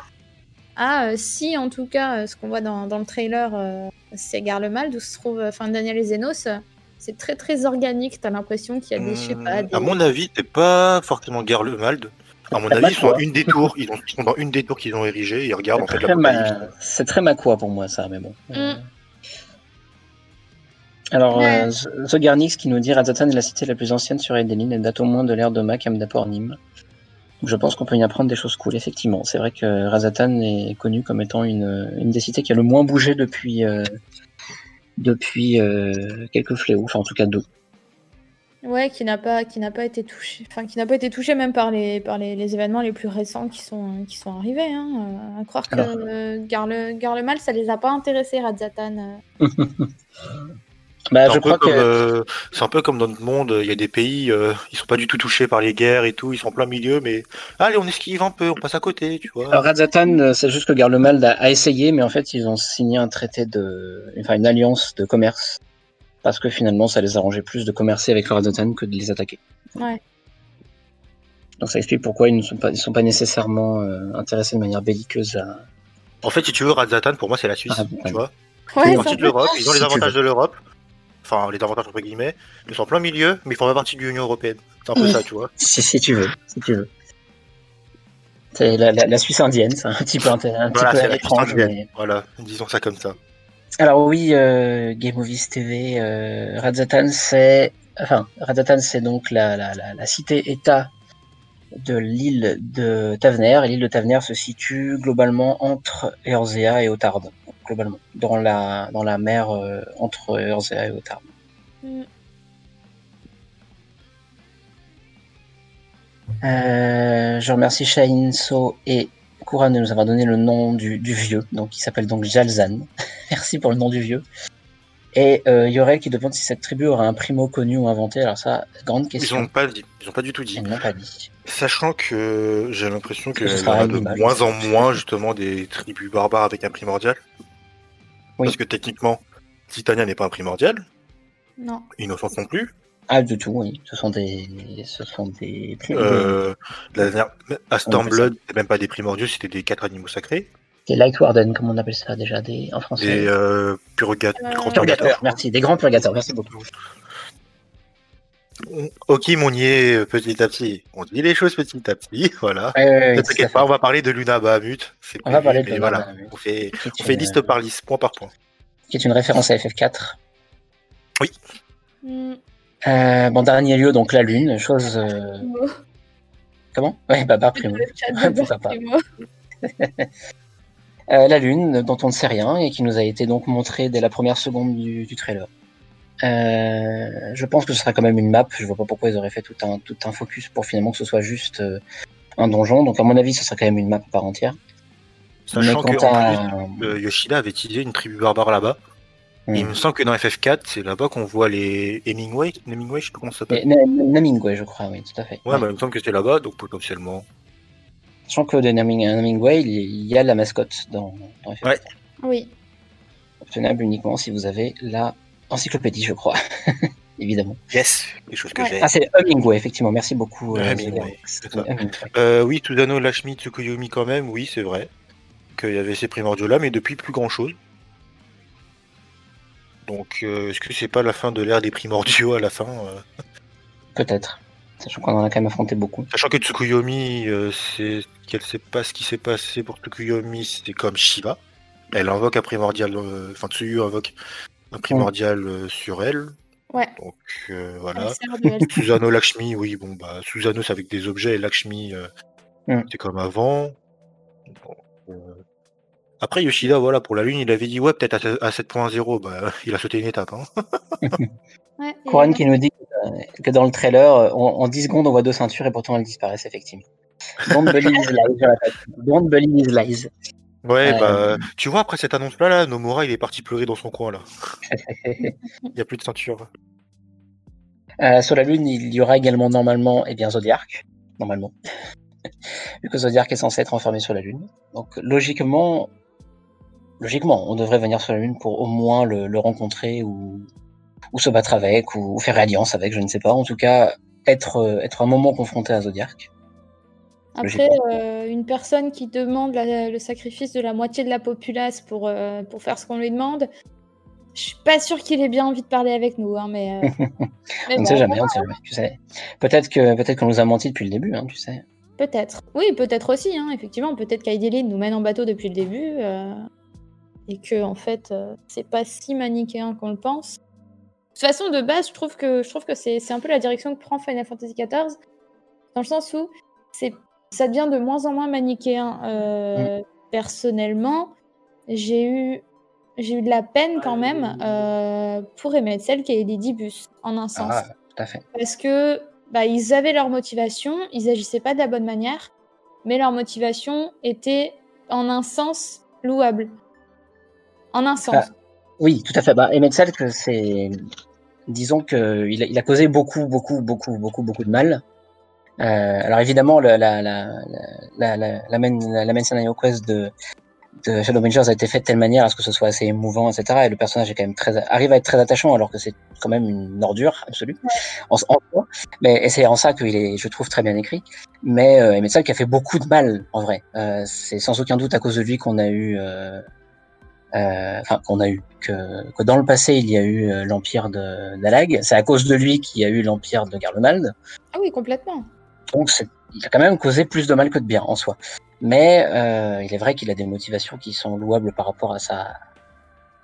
à, euh, si en tout cas, euh, ce qu'on voit dans, dans le trailer, euh, c'est Garlemald, où se trouve, euh, enfin, Daniel et Zenos, euh, c'est très très organique. T'as l'impression qu'il y a des, je sais pas, des... À mon avis, c'est pas forcément Garlemald. À mon avis, ils sont, une des tours, ils, ont- ils sont dans une des tours qu'ils ont érigées, et ils regardent en fait ma- C'est très maquois pour moi, ça, mais bon. Euh, Mm. Alors, Ouais. euh, The- Garnix qui nous dit Radzatan est la cité la plus ancienne sur Edeline et date au moins de l'ère de Mac d'Apor Nîmes. Donc, Je pense qu'on peut y apprendre des choses cool, effectivement. C'est vrai que Razatan est connu comme étant une, une des cités qui a le moins bougé depuis, euh, depuis euh, quelques fléaux, enfin en tout cas deux. Ouais, qui n'a pas, qui n'a pas été touché, enfin qui n'a pas été touché même par les, par les, les événements les plus récents qui sont, qui sont arrivés. Hein. Euh, à croire que euh, Garle, Garlemal, ça les a pas intéressés, Radzatan. (laughs) Bah, C'est je un, peu crois comme, que euh, c'est un peu comme dans notre monde, il y a des pays, euh, ils sont pas du tout touchés par les guerres et tout, ils sont en plein milieu, mais allez, on esquive un peu, on passe à côté, tu vois. Alors, Radzatan, euh, c'est juste que Garlemald a, a essayé, mais en fait, ils ont signé un traité de, enfin, une alliance de commerce, parce que finalement, ça les arrangeait plus de commercer avec le Radzatan que de les attaquer. Ouais. Donc, ça explique pourquoi ils ne sont pas, ils sont pas nécessairement euh, intéressés de manière belliqueuse à. En fait, si tu veux, Radzatan, pour moi, c'est la Suisse, Ah, tu vois. Ouais, Ils c'est font un partie de l'Europe, ils ont les avantages de l'Europe, enfin, les avantages entre guillemets, ils sont en plein milieu, mais ils font pas partie de l'Union Européenne. C'est un peu Oui. ça, tu vois. Si, si tu veux, si tu veux. C'est la, la, la Suisse indienne, c'est un petit peu, un petit peu étrange. mais- Voilà, disons ça comme ça. Alors oui, euh, Game Movies TV, euh, Radzatan, c'est, enfin, Radzatan, c'est donc la, la, la, la cité-État de l'île de Tavener. L'île de Tavener se situe globalement entre Erzea et Otarde, globalement, dans la, dans la mer euh, entre Erzea et Otarde. Mm. Euh, je remercie Shainso et Kuran de nous avoir donné le nom du, du vieux, donc il s'appelle donc Jalzan. (laughs) Merci pour le nom du vieux. Et euh, Yorel qui demande si cette tribu aura un primo connu ou inventé. Alors ça, grande Ils question. ont pas dit, ils ont pas du tout dit. Ils n'ont pas dit. Sachant que j'ai l'impression Que qu'il y sera en a un de moins en moins justement des tribus barbares avec un primordial. Oui. Parce que techniquement, Titania n'est pas un primordial, Non. Innocence non plus. Ah, du tout, oui. Ce sont des, ce sont des, Euh, la dernière, à Stormblood, c'était même pas des primordiaux, c'était des quatre animaux sacrés. Des Light Warden, comme on appelle ça déjà, des, en français. Des euh, purga- Euh, grands Purgateurs, merci. Des grands purgateurs, merci beaucoup. Ok, on y est euh, petit à petit. On dit les choses petit à petit, (laughs) voilà. Ouais, ouais, ouais, t'inquiète pas, on va parler de Luna Bahamut. C'est On va parler de Luna voilà. Bahamut. On fait, Qui est on fait une- liste par liste, point par point. Qui est une référence à FF4. Mm. Euh, bon, dernier lieu, donc la Lune, chose. euh, Primo. Comment? Ouais, Baba Primo. (laughs) Pourquoi pas. (laughs) Euh, la Lune, dont on ne sait rien et qui nous a été donc montrée dès la première seconde du, du trailer. Euh, je pense que ce sera quand même une map. Je vois pas pourquoi ils auraient fait tout un, tout un focus pour finalement que ce soit juste euh, un donjon. Donc à mon avis, ce sera quand même une map à part entière. Sachant Mais que quant en à- plus, Yoshida avait utilisé une tribu barbare là-bas. Il me semble que dans FF4, c'est là-bas qu'on voit les Hemingway. Hemingway, je sais pas comment ça s'appelle. Mais, je crois, oui, tout à fait. Ouais, bah, il me semble que c'est là-bas, donc potentiellement. Sachant que de Naming, Namingway, il y- a la mascotte dans, dans FF4. Ouais. Oui. Obtenable uniquement si vous avez la encyclopédie, je crois. (laughs) Évidemment. Yes, des choses que Ouais. j'ai. Ah, c'est Hemingway, effectivement. Merci beaucoup. euh, Hemingway. Hemingway. Euh, oui, Tuzano, Lashmi, Tsukuyomi quand même, oui, c'est vrai. Qu'il y avait ces primordiaux là, mais depuis plus grand chose. Donc, euh, est-ce que c'est pas la fin de l'ère des primordiaux à la fin euh? Peut-être. Sachant qu'on en a quand même affronté beaucoup. Sachant que Tsukuyomi, euh, c'est qu'elle sait pas ce qui s'est passé pour Tsukuyomi, c'est comme Shiva. Elle invoque un primordial, euh, enfin Tsuyu invoque un primordial euh, sur elle. Ouais. Donc euh, voilà. Susano Lakshmi, oui, bon bah Susano c'est avec des objets et Lakshmi euh, Mm. c'est comme avant. Donc, euh, Après Yoshida, voilà, pour la lune, il avait dit ouais peut-être à, à 7.0, bah (laughs) il a sauté une étape. Hein. (laughs) Ouais, et Coran qui nous dit euh, que dans le trailer, euh, en, en 10 secondes, on voit deux ceintures et pourtant elles disparaissent effectivement. Don't believe his lies, je répète. Don't believe his lies. Ouais, Euh. bah tu vois après cette annonce là, là, Nomura il est parti pleurer dans son coin là. (laughs) Il y a plus de ceinture. Euh, sur la Lune, il y aura également normalement eh bien, Zodiac. Normalement. (laughs) Vu que Zodiac est censé être enfermé sur la Lune. Donc logiquement, logiquement, on devrait venir sur la Lune pour au moins le, le rencontrer ou, ou se battre avec ou, ou faire alliance avec, je ne sais pas. En tout cas, être, euh, être un moment confronté à Zodiac. Après, euh, une personne qui demande la- le sacrifice de la moitié de la populace pour, euh, pour faire ce qu'on lui demande, je suis pas sûre qu'il ait bien envie de parler avec nous. Hein, mais, euh, (laughs) mais On ne bon, sait jamais, on ne sait jamais, tu sais. Peut-être que peut-être qu'on nous a menti depuis le début, hein, tu sais. Peut-être. Oui, peut-être aussi, hein, effectivement. Peut-être qu'Aidelin nous mène en bateau depuis le début. euh, et que, en fait, euh, c'est pas si manichéen qu'on le pense. De toute façon, de base, je trouve que, je trouve que c'est c'est un peu la direction que prend Final Fantasy XIV. Dans le sens où c'est ça devient de moins en moins manichéen. Euh, Personnellement, j'ai eu, j'ai eu de la peine quand même euh, pour Emetzel qui est Lydibus, en un sens Ah, tout à fait. parce que bah, ils avaient leur motivation, ils agissaient pas de la bonne manière, mais leur motivation était en un sens louable. En un sens. Ah. Oui, tout à fait. Bah, Emmett Salk, c'est, disons que il a, il a causé beaucoup, beaucoup, beaucoup, beaucoup, beaucoup de mal. Euh, alors évidemment, la, la, la, la, main, main scenario quest de, de Shadow Rangers a été faite de telle manière à ce que ce soit assez émouvant, etc. Et le personnage est quand même très, arrive à être très attachant alors que c'est quand même une ordure absolue. Mais c'est en ça qu'il est, je trouve, très bien écrit. Mais euh, Emmett Salk a fait beaucoup de mal, en vrai. Euh, c'est sans aucun doute à cause de lui qu'on a eu, euh, enfin qu'on a eu, que, que dans le passé il y a eu euh, l'empire de d'Alag. C'est à cause de lui qu'il y a eu l'empire de Garlonald. Ah oui, complètement. Donc il a quand même causé plus de mal que de bien en soi. Mais euh, il est vrai qu'il a des motivations qui sont louables par rapport à sa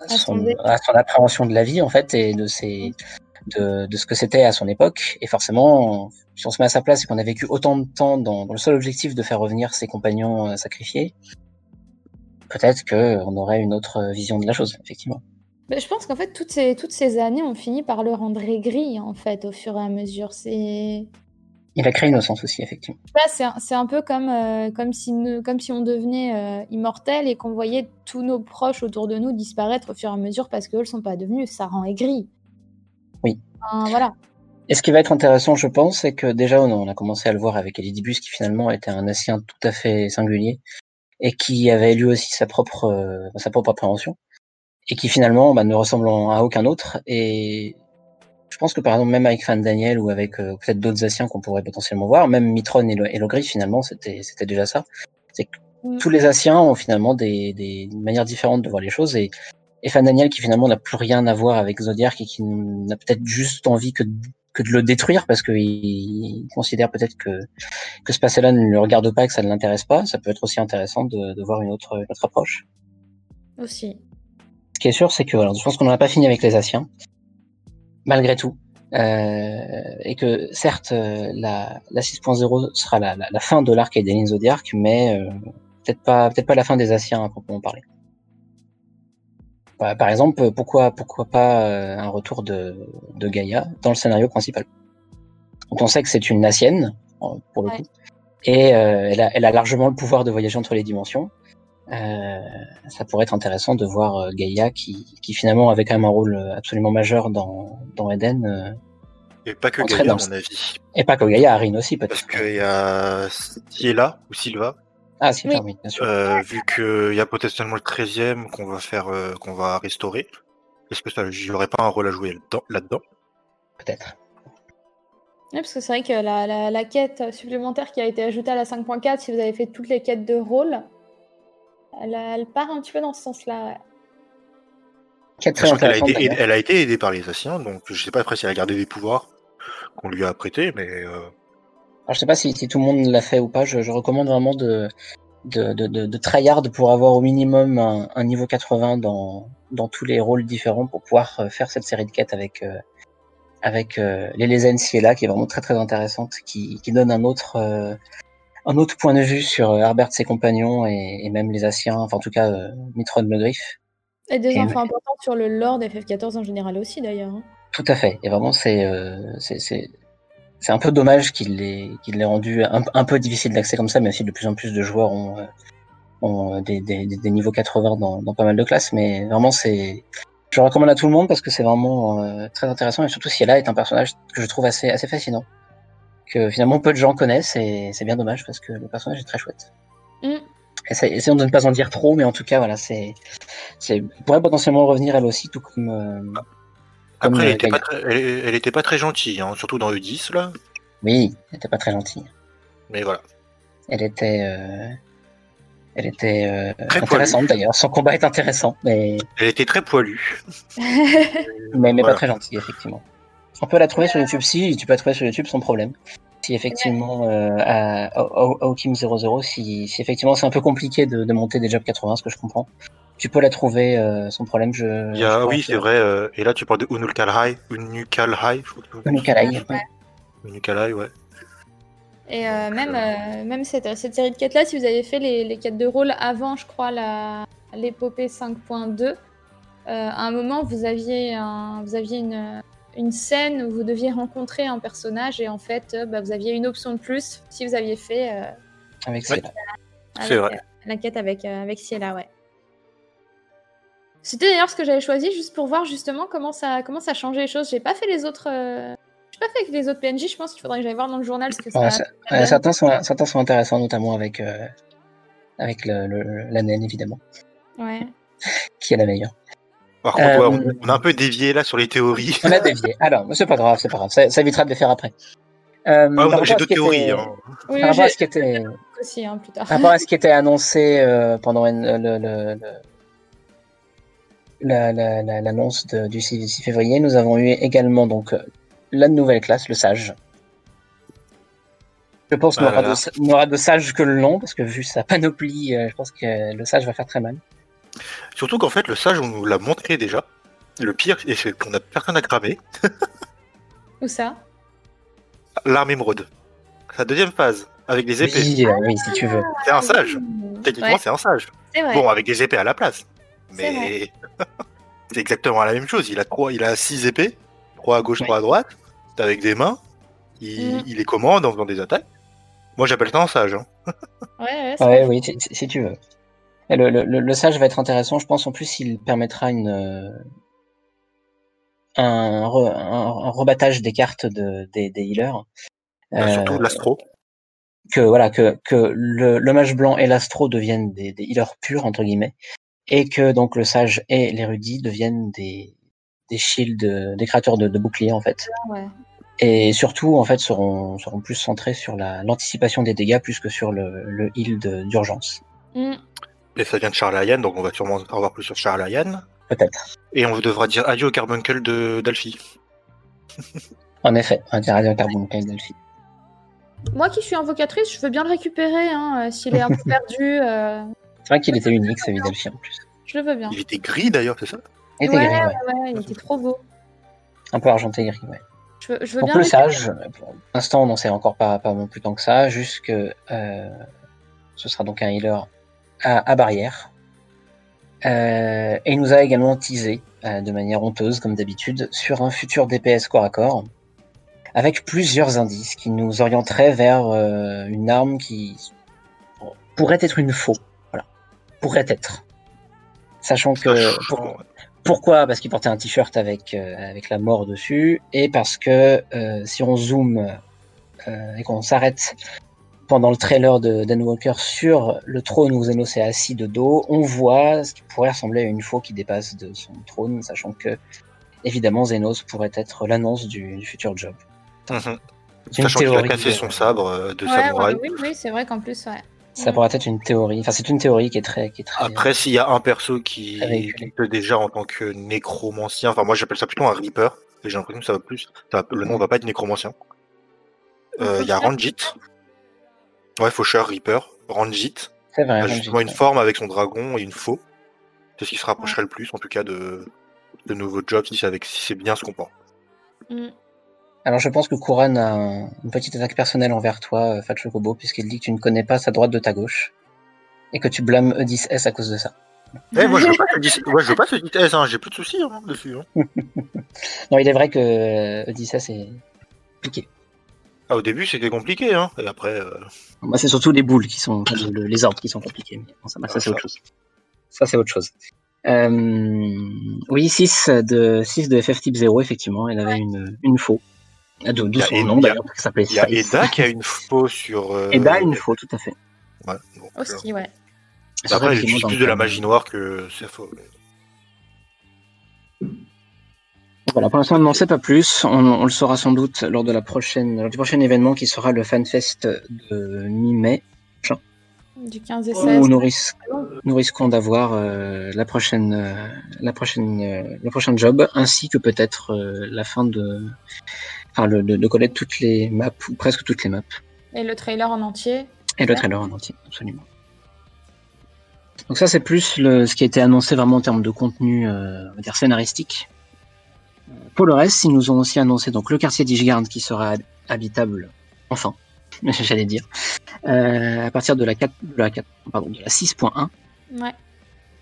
à son à appréhension de la vie en fait et de ses de, ce que c'était à son époque. Et forcément, si on se met à sa place et qu'on a vécu autant de temps dans, le seul objectif de faire revenir ses compagnons sacrifiés, peut-être qu'on aurait une autre vision de la chose, effectivement. je pense qu'en fait, toutes ces, toutes ces années, on finit par le rendre aigri, en fait, au fur et à mesure. C'est il a créé innocence aussi, effectivement. c'est un, peu comme, euh, comme, si, comme si on devenait euh, immortel et qu'on voyait tous nos proches autour de nous disparaître au fur et à mesure parce qu'eux ne sont pas devenus. Ça rend aigri. Oui. voilà. Et ce qui va être intéressant, je pense, c'est que déjà, on a commencé à le voir avec Elidibus, qui finalement était un ancien tout à fait singulier et qui avait lui aussi sa propre, euh, sa propre appréhension et qui finalement bah, ne ressemble à aucun autre. Et je pense que par exemple, même avec Fan Daniel ou avec euh, peut-être d'autres Asiens qu'on pourrait potentiellement voir, même Mitron et, le, finalement, c'était c'était déjà ça. C'est que mm. tous les Asiens ont finalement des, des manières différentes de voir les choses et, et Fan Daniel qui finalement n'a plus rien à voir avec Zodiac et qui n'a peut-être juste envie que, que de le détruire parce qu'il il considère peut-être que, que ce passé-là ne le regarde pas et que ça ne l'intéresse pas. Ça peut être aussi intéressant de, de voir une autre, une autre approche. Aussi. Ce qui est sûr, c'est que alors, je pense qu'on n'en a pas fini avec les Asiens malgré tout. Euh, et que certes, euh, la, la 6.0 sera la, la, fin de l'arc et des Zodiac, mais euh, peut-être pas, peut-être pas la fin des Asiens à proprement parler. Bah, par exemple, pourquoi, pourquoi pas un retour de, de Gaïa dans le scénario principal? Donc on sait que c'est une Asienne, pour le coup, et elle a, elle, a, largement le pouvoir de voyager entre les dimensions. Euh, ça pourrait être intéressant de voir euh, Gaïa qui, qui, finalement avait quand même un rôle absolument majeur dans, dans Eden. Euh, et pas que Gaïa, à mon avis. Et pas que Gaïa, Arin aussi peut-être. Parce qu'il y a Siela ou Silva. Ah, Silva, oui, bien sûr. Euh, vu qu'il y a potentiellement le 13e qu'on va faire, qu'on va restaurer, est-ce que ça n'aurait pas un rôle à jouer là-dedans Peut-être. Oui, parce que c'est vrai que la, la, la, quête supplémentaire qui a été ajoutée à la 5.4, si vous avez fait toutes les quêtes de rôle, elle, part un petit peu dans ce sens-là. Elle, a été, aidée par les Asiens, donc je sais pas après si elle a gardé des pouvoirs qu'on lui a prêtés, mais. Euh... Alors, je sais pas si, tout le monde l'a fait ou pas. Je, recommande vraiment de, de, de, de, tryhard pour avoir au minimum un, niveau 80 dans, dans tous les rôles différents pour pouvoir euh, faire cette série de quêtes avec, euh, avec euh, les Lezen là qui est vraiment très très intéressante, qui, qui donne un autre, un autre point de vue sur Herbert, ses compagnons et, même les Asiens, enfin en tout cas Mitron le Griffe. Et des infos importantes sur le lore FF14 en général aussi d'ailleurs. Hein. Tout à fait. Et vraiment c'est c'est un peu dommage qu'il l'ait qu'il rendu un, peu difficile d'accès comme ça, même si de plus en plus de joueurs ont, euh, ont des, des, des, niveaux 80 dans, dans pas mal de classes. Mais vraiment c'est je recommande à tout le monde parce que c'est vraiment très intéressant et surtout si elle est un personnage que je trouve assez assez fascinant que finalement peu de gens connaissent et c'est bien dommage parce que le personnage est très chouette. Mm. Essayons de ne pas en dire trop, mais en tout cas, voilà, c'est, c'est pourrait potentiellement revenir elle aussi, tout comme. Euh, Après, elle, était pas très, elle, était pas très gentille, hein, surtout dans E10 là. Oui, elle était pas très gentille. Mais voilà. Elle était. Euh, elle était euh, intéressante d'ailleurs. Son combat est intéressant, mais. Elle était très poilue. (laughs) mais, mais pas très gentille, effectivement. On peut la trouver sur YouTube si, tu peux la trouver sur YouTube sans problème. Si effectivement, euh, à, 00, si, si effectivement c'est un peu compliqué de, monter des jobs 80, ce que je comprends, tu peux la trouver euh, sans problème. Je, Il y a, oui, c'est vrai. Euh, et là, tu parles de Unukalhai. Unukalhai, Unukalhai, ouais. Unukalhai, ouais. Et euh, même, même cette, cette, série de quêtes-là, si vous avez fait les, les, quêtes de rôle avant, je crois, l'épopée 5.2, à un moment, vous aviez, un, vous aviez une, une scène où vous deviez rencontrer un personnage et en fait, euh, bah, vous aviez une option de plus si vous aviez fait. Euh, avec Ciela. C'est vrai. La quête avec, euh, avec Ciela, ouais. C'était d'ailleurs ce que j'avais choisi juste pour voir justement comment ça, comment ça changeait les choses. J'ai pas fait les autres. J'ai pas fait avec les autres PNJ, je pense qu'il faudrait que j'aille voir dans le journal ce que ça. certains, sont, certains sont intéressants, notamment avec, avec le, la naine, évidemment. Ouais. (laughs) Qui est la meilleure. Par contre, euh, on a un peu dévié là sur les théories. On a dévié. Alors, c'est pas grave, c'est pas grave. Ça, ça, évitera de les faire après. Euh, J'ai deux théories. Hein. Oui, par rapport à ce qui était, aussi, hein, plus tard. Par rapport à ce qui était annoncé euh, pendant le, l'annonce du 6, février, nous avons eu également donc la nouvelle classe, le sage. Je pense qu'on ah aura, de sage que le long, parce que vu sa panoplie, je pense que le sage va faire très mal. Surtout qu'en fait, le sage, on nous l'a montré déjà. Le pire, c'est qu'on a personne à cramer. Où ça? L'arme émeraude. Sa deuxième phase, avec des épées. Oui, euh, oui, si tu veux. C'est un sage. Techniquement, Ouais, c'est un sage. vrai. Bon, avec des épées à la place. Mais (laughs) c'est exactement la même chose. Il a trois, il a six épées, trois à gauche, Ouais. trois à droite. T'as avec des mains. Il, Mm. il les commande en faisant des attaques. Moi, j'appelle ça un sage. hein. (laughs) Ouais, ouais, c'est Ouais, oui, si, tu veux. Et le, le, sage va être intéressant, je pense. En plus, il permettra une euh, un, re- un- un rebattage des cartes de, des, des healers. Bah, Euh, surtout l'astro. que voilà que que le, le mage blanc et l'astro deviennent des, des healers purs entre guillemets, et que donc le sage et l'érudit deviennent des des shields, des créateurs de, de boucliers en fait. ouais. Et surtout en fait seront seront plus centrés sur la l'anticipation des dégâts plus que sur le, le heal d'urgence. Mm. Et ça vient de Charlayan, donc on va sûrement en voir plus sur Charlayan. Peut-être. Et on devra dire adieu au carbuncle de d'Alfie. (laughs) En effet, un tirade carbone Delphi. Moi qui suis invocatrice, je veux bien le récupérer. Hein, euh, S'il est un peu (laughs) perdu, euh, C'est vrai qu'il était unique, celui Delphi en plus. je le veux bien. Il était gris d'ailleurs, c'est ça? Il était Ouais, gris, ouais. Ouais, il était trop beau. Un peu argenté gris, ouais. Je veux, je veux Donc bien le sage, pour l'instant on n'en sait encore pas, pas plus tant que ça, juste que euh, ce sera donc un healer à, à barrière. Euh, et il nous a également teasé euh, de manière honteuse, comme d'habitude, sur un futur DPS corps à corps, avec plusieurs indices qui nous orienteraient vers euh, une arme qui pourrait être une faux. Pourrait être. Sachant que... Pour- pourquoi? Parce qu'il portait un t-shirt avec, euh, avec la mort dessus, et parce que euh, si on zoome euh, et qu'on s'arrête pendant le trailer de Dan Walker sur le trône où Zenos est assis de dos, on voit ce qui pourrait ressembler à une faux qui dépasse de son trône, sachant que évidemment Zenos pourrait être l'annonce du, du futur job. Une Sachant qu'il a cassé son sabre de Ouais, samouraï. ouais, oui, oui, c'est vrai qu'en plus, ouais. Ça pourrait être une théorie. Enfin, c'est une théorie qui est très, qui est très. Après, s'il y a un perso qui, peut déjà en tant que nécromancien, enfin moi j'appelle ça plutôt un Reaper, et j'ai l'impression que ça va plus, ça va- le nom va pas être nécromancien. Euh, Il y a. Ranjit. Ouais, Faucheur, Reaper. Ranjit. C'est vrai. a Ranjit, justement une ouais. forme avec son dragon et une faux. C'est ce qui se rapprocherait le plus, en tout cas, de, de nouveaux jobs, si c'est avec, si c'est bien ce qu'on pense. Mm. Alors, je pense que Couronne a un- une petite attaque personnelle envers toi, euh, Fat Chocobo, puisqu'il dit que tu ne connais pas sa droite de ta gauche. Et que tu blâmes E E10S à cause de ça. Eh, moi, je veux pas ce 10, ouais, je veux pas ce 10S, hein, j'ai plus de soucis hein, dessus. hein. (laughs) Non, il est vrai que euh, E10S est piqué. Ah, au début, c'était compliqué, hein, et après, euh, Moi, c'est surtout les boules qui sont, enfin, le- les ordres qui sont compliqués. Mais bon, ça, ça, c'est autre chose. Ça, c'est autre chose. Euh, oui, 6 de, 6 de FF type 0, effectivement. Elle avait une, une faux. Ah, a- son a- nom, d'ailleurs, s'appelait il y a. Eda qui a une faux sur. Euh, Eda, une faux, tout à fait. Ouais, donc, euh, Aussi, ouais. Après, j'utilise plus de la magie noire que c'est faux. Voilà, pour l'instant, on n'en sait pas plus. On, on le saura sans doute lors de la prochaine, lors du prochain événement qui sera le FanFest de mi-mai, Du 15 et 16. où nous, ris- nous risquons d'avoir euh, la prochaine, euh, la prochaine, euh, le prochain job, ainsi que peut-être euh, la fin de, enfin, le, de, de connaître toutes les maps ou presque toutes les maps Et le trailer en entier. et le trailer en entier, absolument. Donc ça, c'est plus le, ce qui a été annoncé vraiment en termes de contenu, euh, on va dire scénaristique. Pour le reste, ils nous ont aussi annoncé donc le quartier d'Ishgard qui sera hab- habitable, enfin, (laughs) j'allais dire, euh, à partir de la 4, de la 4, pardon, de la 6.1, Ouais.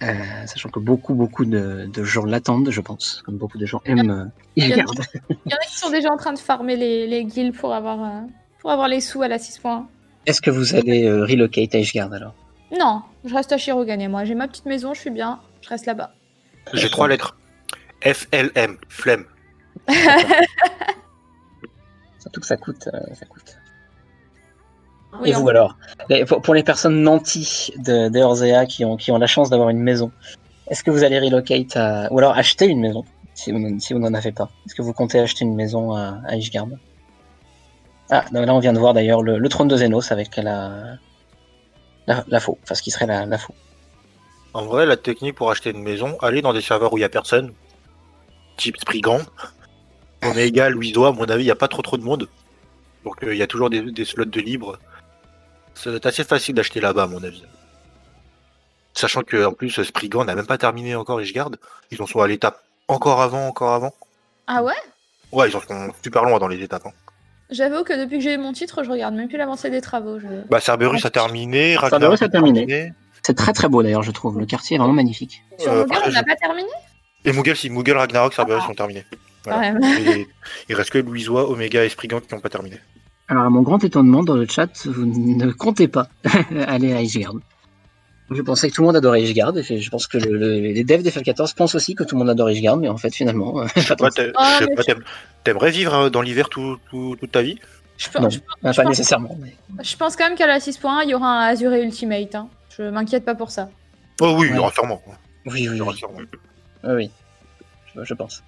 Euh, sachant que beaucoup, beaucoup de, de gens l'attendent, je pense, comme beaucoup de gens aiment euh. Il y en a qui sont déjà en train de farmer les, les guilds pour avoir, euh, pour avoir les sous à la 6 points. Est-ce que vous allez euh, relocate à Ishgard alors? Non, je reste à Shirogane, moi. J'ai ma petite maison, je suis bien. Je reste là-bas. J'ai trois lettres. FLM, flemme. (laughs) Surtout que ça coûte, euh, ça coûte. Et vous alors pour, les personnes nanties de, de Orzea qui ont, qui ont la chance d'avoir une maison, est-ce que vous allez relocate à... ou alors acheter une maison si vous, n'en- si vous n'en avez pas? Est-ce que vous comptez acheter une maison à, à Ishgard? Ah, non, là on vient de voir d'ailleurs le, le trône de Zénos avec la, la, la faux, enfin ce qui serait la, la faux. En vrai, la technique pour acheter une maison, aller dans des serveurs où il y a personne, type Spriggan, on est égal, à mon avis, il n'y a pas trop trop de monde. Donc euh, il y a toujours des, des slots de libre. Ça doit être assez facile d'acheter là-bas, à mon avis. Sachant que en plus, Spriggan n'a même pas terminé encore Ishgard. Ils en sont à l'étape encore avant, encore avant. Ah ouais? Ouais, ils sont super loin dans les étapes. Hein. J'avoue que depuis que j'ai eu mon titre, je regarde même plus l'avancée des travaux. Bah, Cerberus a terminé. Cerberus a terminé. C'est très très beau d'ailleurs, je trouve. Le quartier est vraiment magnifique. Sur euh, on n'a pas terminé? Et Moogle, si. Moogle, Ragnarok, Cerberus ah. sont terminés. il reste que Louisois, Omega et Sprigant qui n'ont pas terminé. Alors, à mon grand étonnement, dans le chat, vous ne comptez pas (laughs) aller à Ishgard. Je pensais que tout le monde adorait Ishgard, et je pense que les devs des FF14 pensent aussi que tout le monde adore Ishgard, mais en fait, finalement. (laughs) Je sais pas, t'aimerais vivre euh, dans l'hiver toute ta vie? Je pense, non, pas nécessairement. Je pense quand même qu'à la 6.1, il y aura un Azure Ultimate. Hein. Je m'inquiète pas pour ça. Oh oui, ouais. sûrement. Oui, oui, oui. oui. Je, je pense.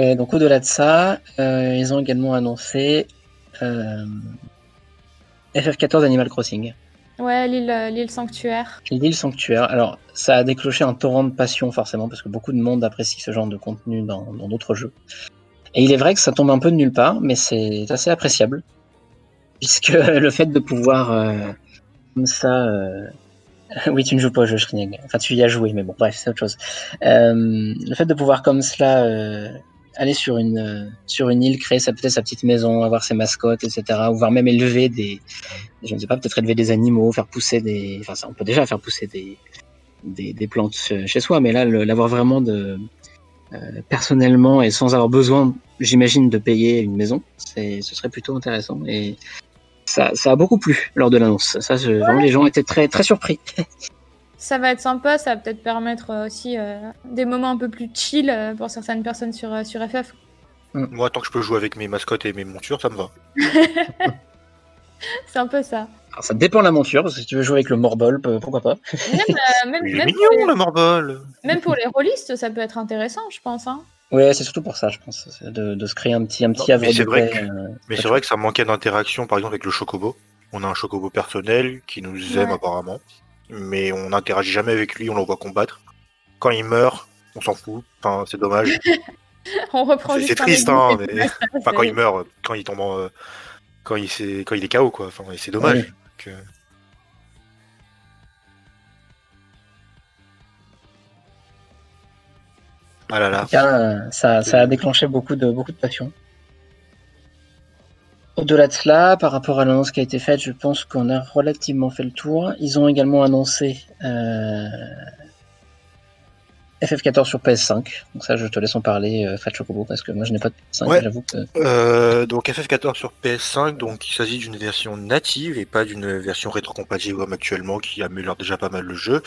Euh, donc au-delà de ça, euh, ils ont également annoncé euh, FF14 Animal Crossing. Ouais, l'île sanctuaire. L'île sanctuaire. Alors, ça a déclenché un torrent de passion forcément, parce que beaucoup de monde apprécie ce genre de contenu dans d'autres jeux. Et il est vrai que ça tombe un peu de nulle part, mais c'est assez appréciable. Puisque (laughs) le fait de pouvoir, comme ça... (laughs) oui, tu ne joues pas au jeu Shrineg. Enfin, tu y as joué, mais bon, bref, c'est autre chose. le fait de pouvoir comme cela aller sur une, euh, sur une île, créer sa, peut-être sa petite maison, avoir ses mascottes, etc. Ou voir même élever des, je ne sais pas, peut-être élever des animaux, faire pousser des, enfin ça, on peut déjà faire pousser des, des, des plantes chez soi, mais là, l'avoir vraiment de, euh, personnellement et sans avoir besoin, j'imagine, de payer une maison, c'est, ce serait plutôt intéressant. Et ça, ça a beaucoup plu lors de l'annonce. Ça, vraiment, les gens étaient très, très surpris. (laughs) ça va être sympa, ça va peut-être permettre euh, aussi euh, des moments un peu plus chill euh, pour certaines personnes sur, sur FF. Mm. Moi, tant que je peux jouer avec mes mascottes et mes montures, ça me va. (laughs) c'est un peu ça. ça dépend de la monture, parce que si tu veux jouer avec le Morbol, pourquoi pas. Même, (laughs) Il est mignon, le Morbol Même pour les rôlistes, ça peut être intéressant, je pense. Hein. Ouais, c'est surtout pour ça, je pense, de, se créer un petit, un petit Mais c'est vrai, que... vrai que ça manquait d'interaction, par exemple, avec le Chocobo. On a un Chocobo personnel qui nous aime apparemment mais on n'interagit jamais avec lui, on le voit combattre. Quand il meurt, on s'en fout. Enfin, c'est dommage. (laughs) on reprend. C'est triste, hein, mais... enfin, quand il meurt, quand il tombe, en... quand il est, quand il est KO, quoi. Enfin, c'est dommage. Que... Ah là là. ça, ça, a déclenché beaucoup de, beaucoup de passion. Au-delà de cela, par rapport à l'annonce qui a été faite, je pense qu'on a relativement fait le tour. Ils ont également annoncé euh, FF14 sur PS5. Donc ça, je te laisse en parler, euh, Fat Chocobo, parce que moi, je n'ai pas de PS5. J'avoue que... Euh, donc FF14 sur PS5, donc il s'agit d'une version native et pas d'une version rétrocompatible comme actuellement qui améliore déjà pas mal le jeu.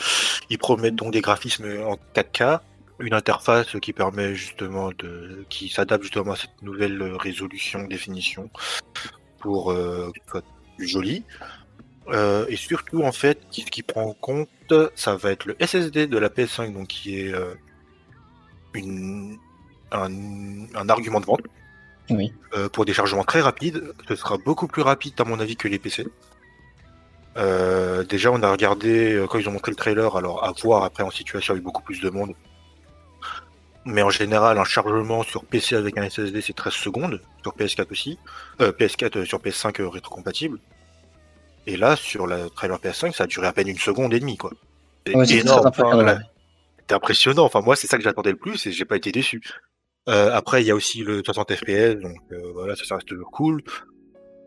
Ils promettent donc des graphismes en 4K, une interface qui permet justement de, qui s'adapte justement à cette nouvelle résolution, définition pour euh, plus joli. Euh, et surtout en fait, ce qui prend en compte, ça va être le SSD de la PS5, donc qui est euh, une, un, argument de vente. Oui. Euh, pour des chargements très rapides, ce sera beaucoup plus rapide à mon avis que les PC. déjà, on a regardé quand ils ont montré le trailer, alors à voir après en situation avec beaucoup plus de monde, mais en général, un chargement sur PC avec un SSD, c'est 13 secondes, sur PS4 aussi. Euh, PS4 euh, sur PS5 euh, rétrocompatible. Et là, sur la trailer PS5, ça a duré à peine une seconde et demie, quoi. C'est énorme. C'est impressionnant. Enfin, moi, c'est ça que j'attendais le plus et j'ai pas été déçu. Euh, après, il y a aussi le 60 FPS, donc voilà, ça, ça reste cool.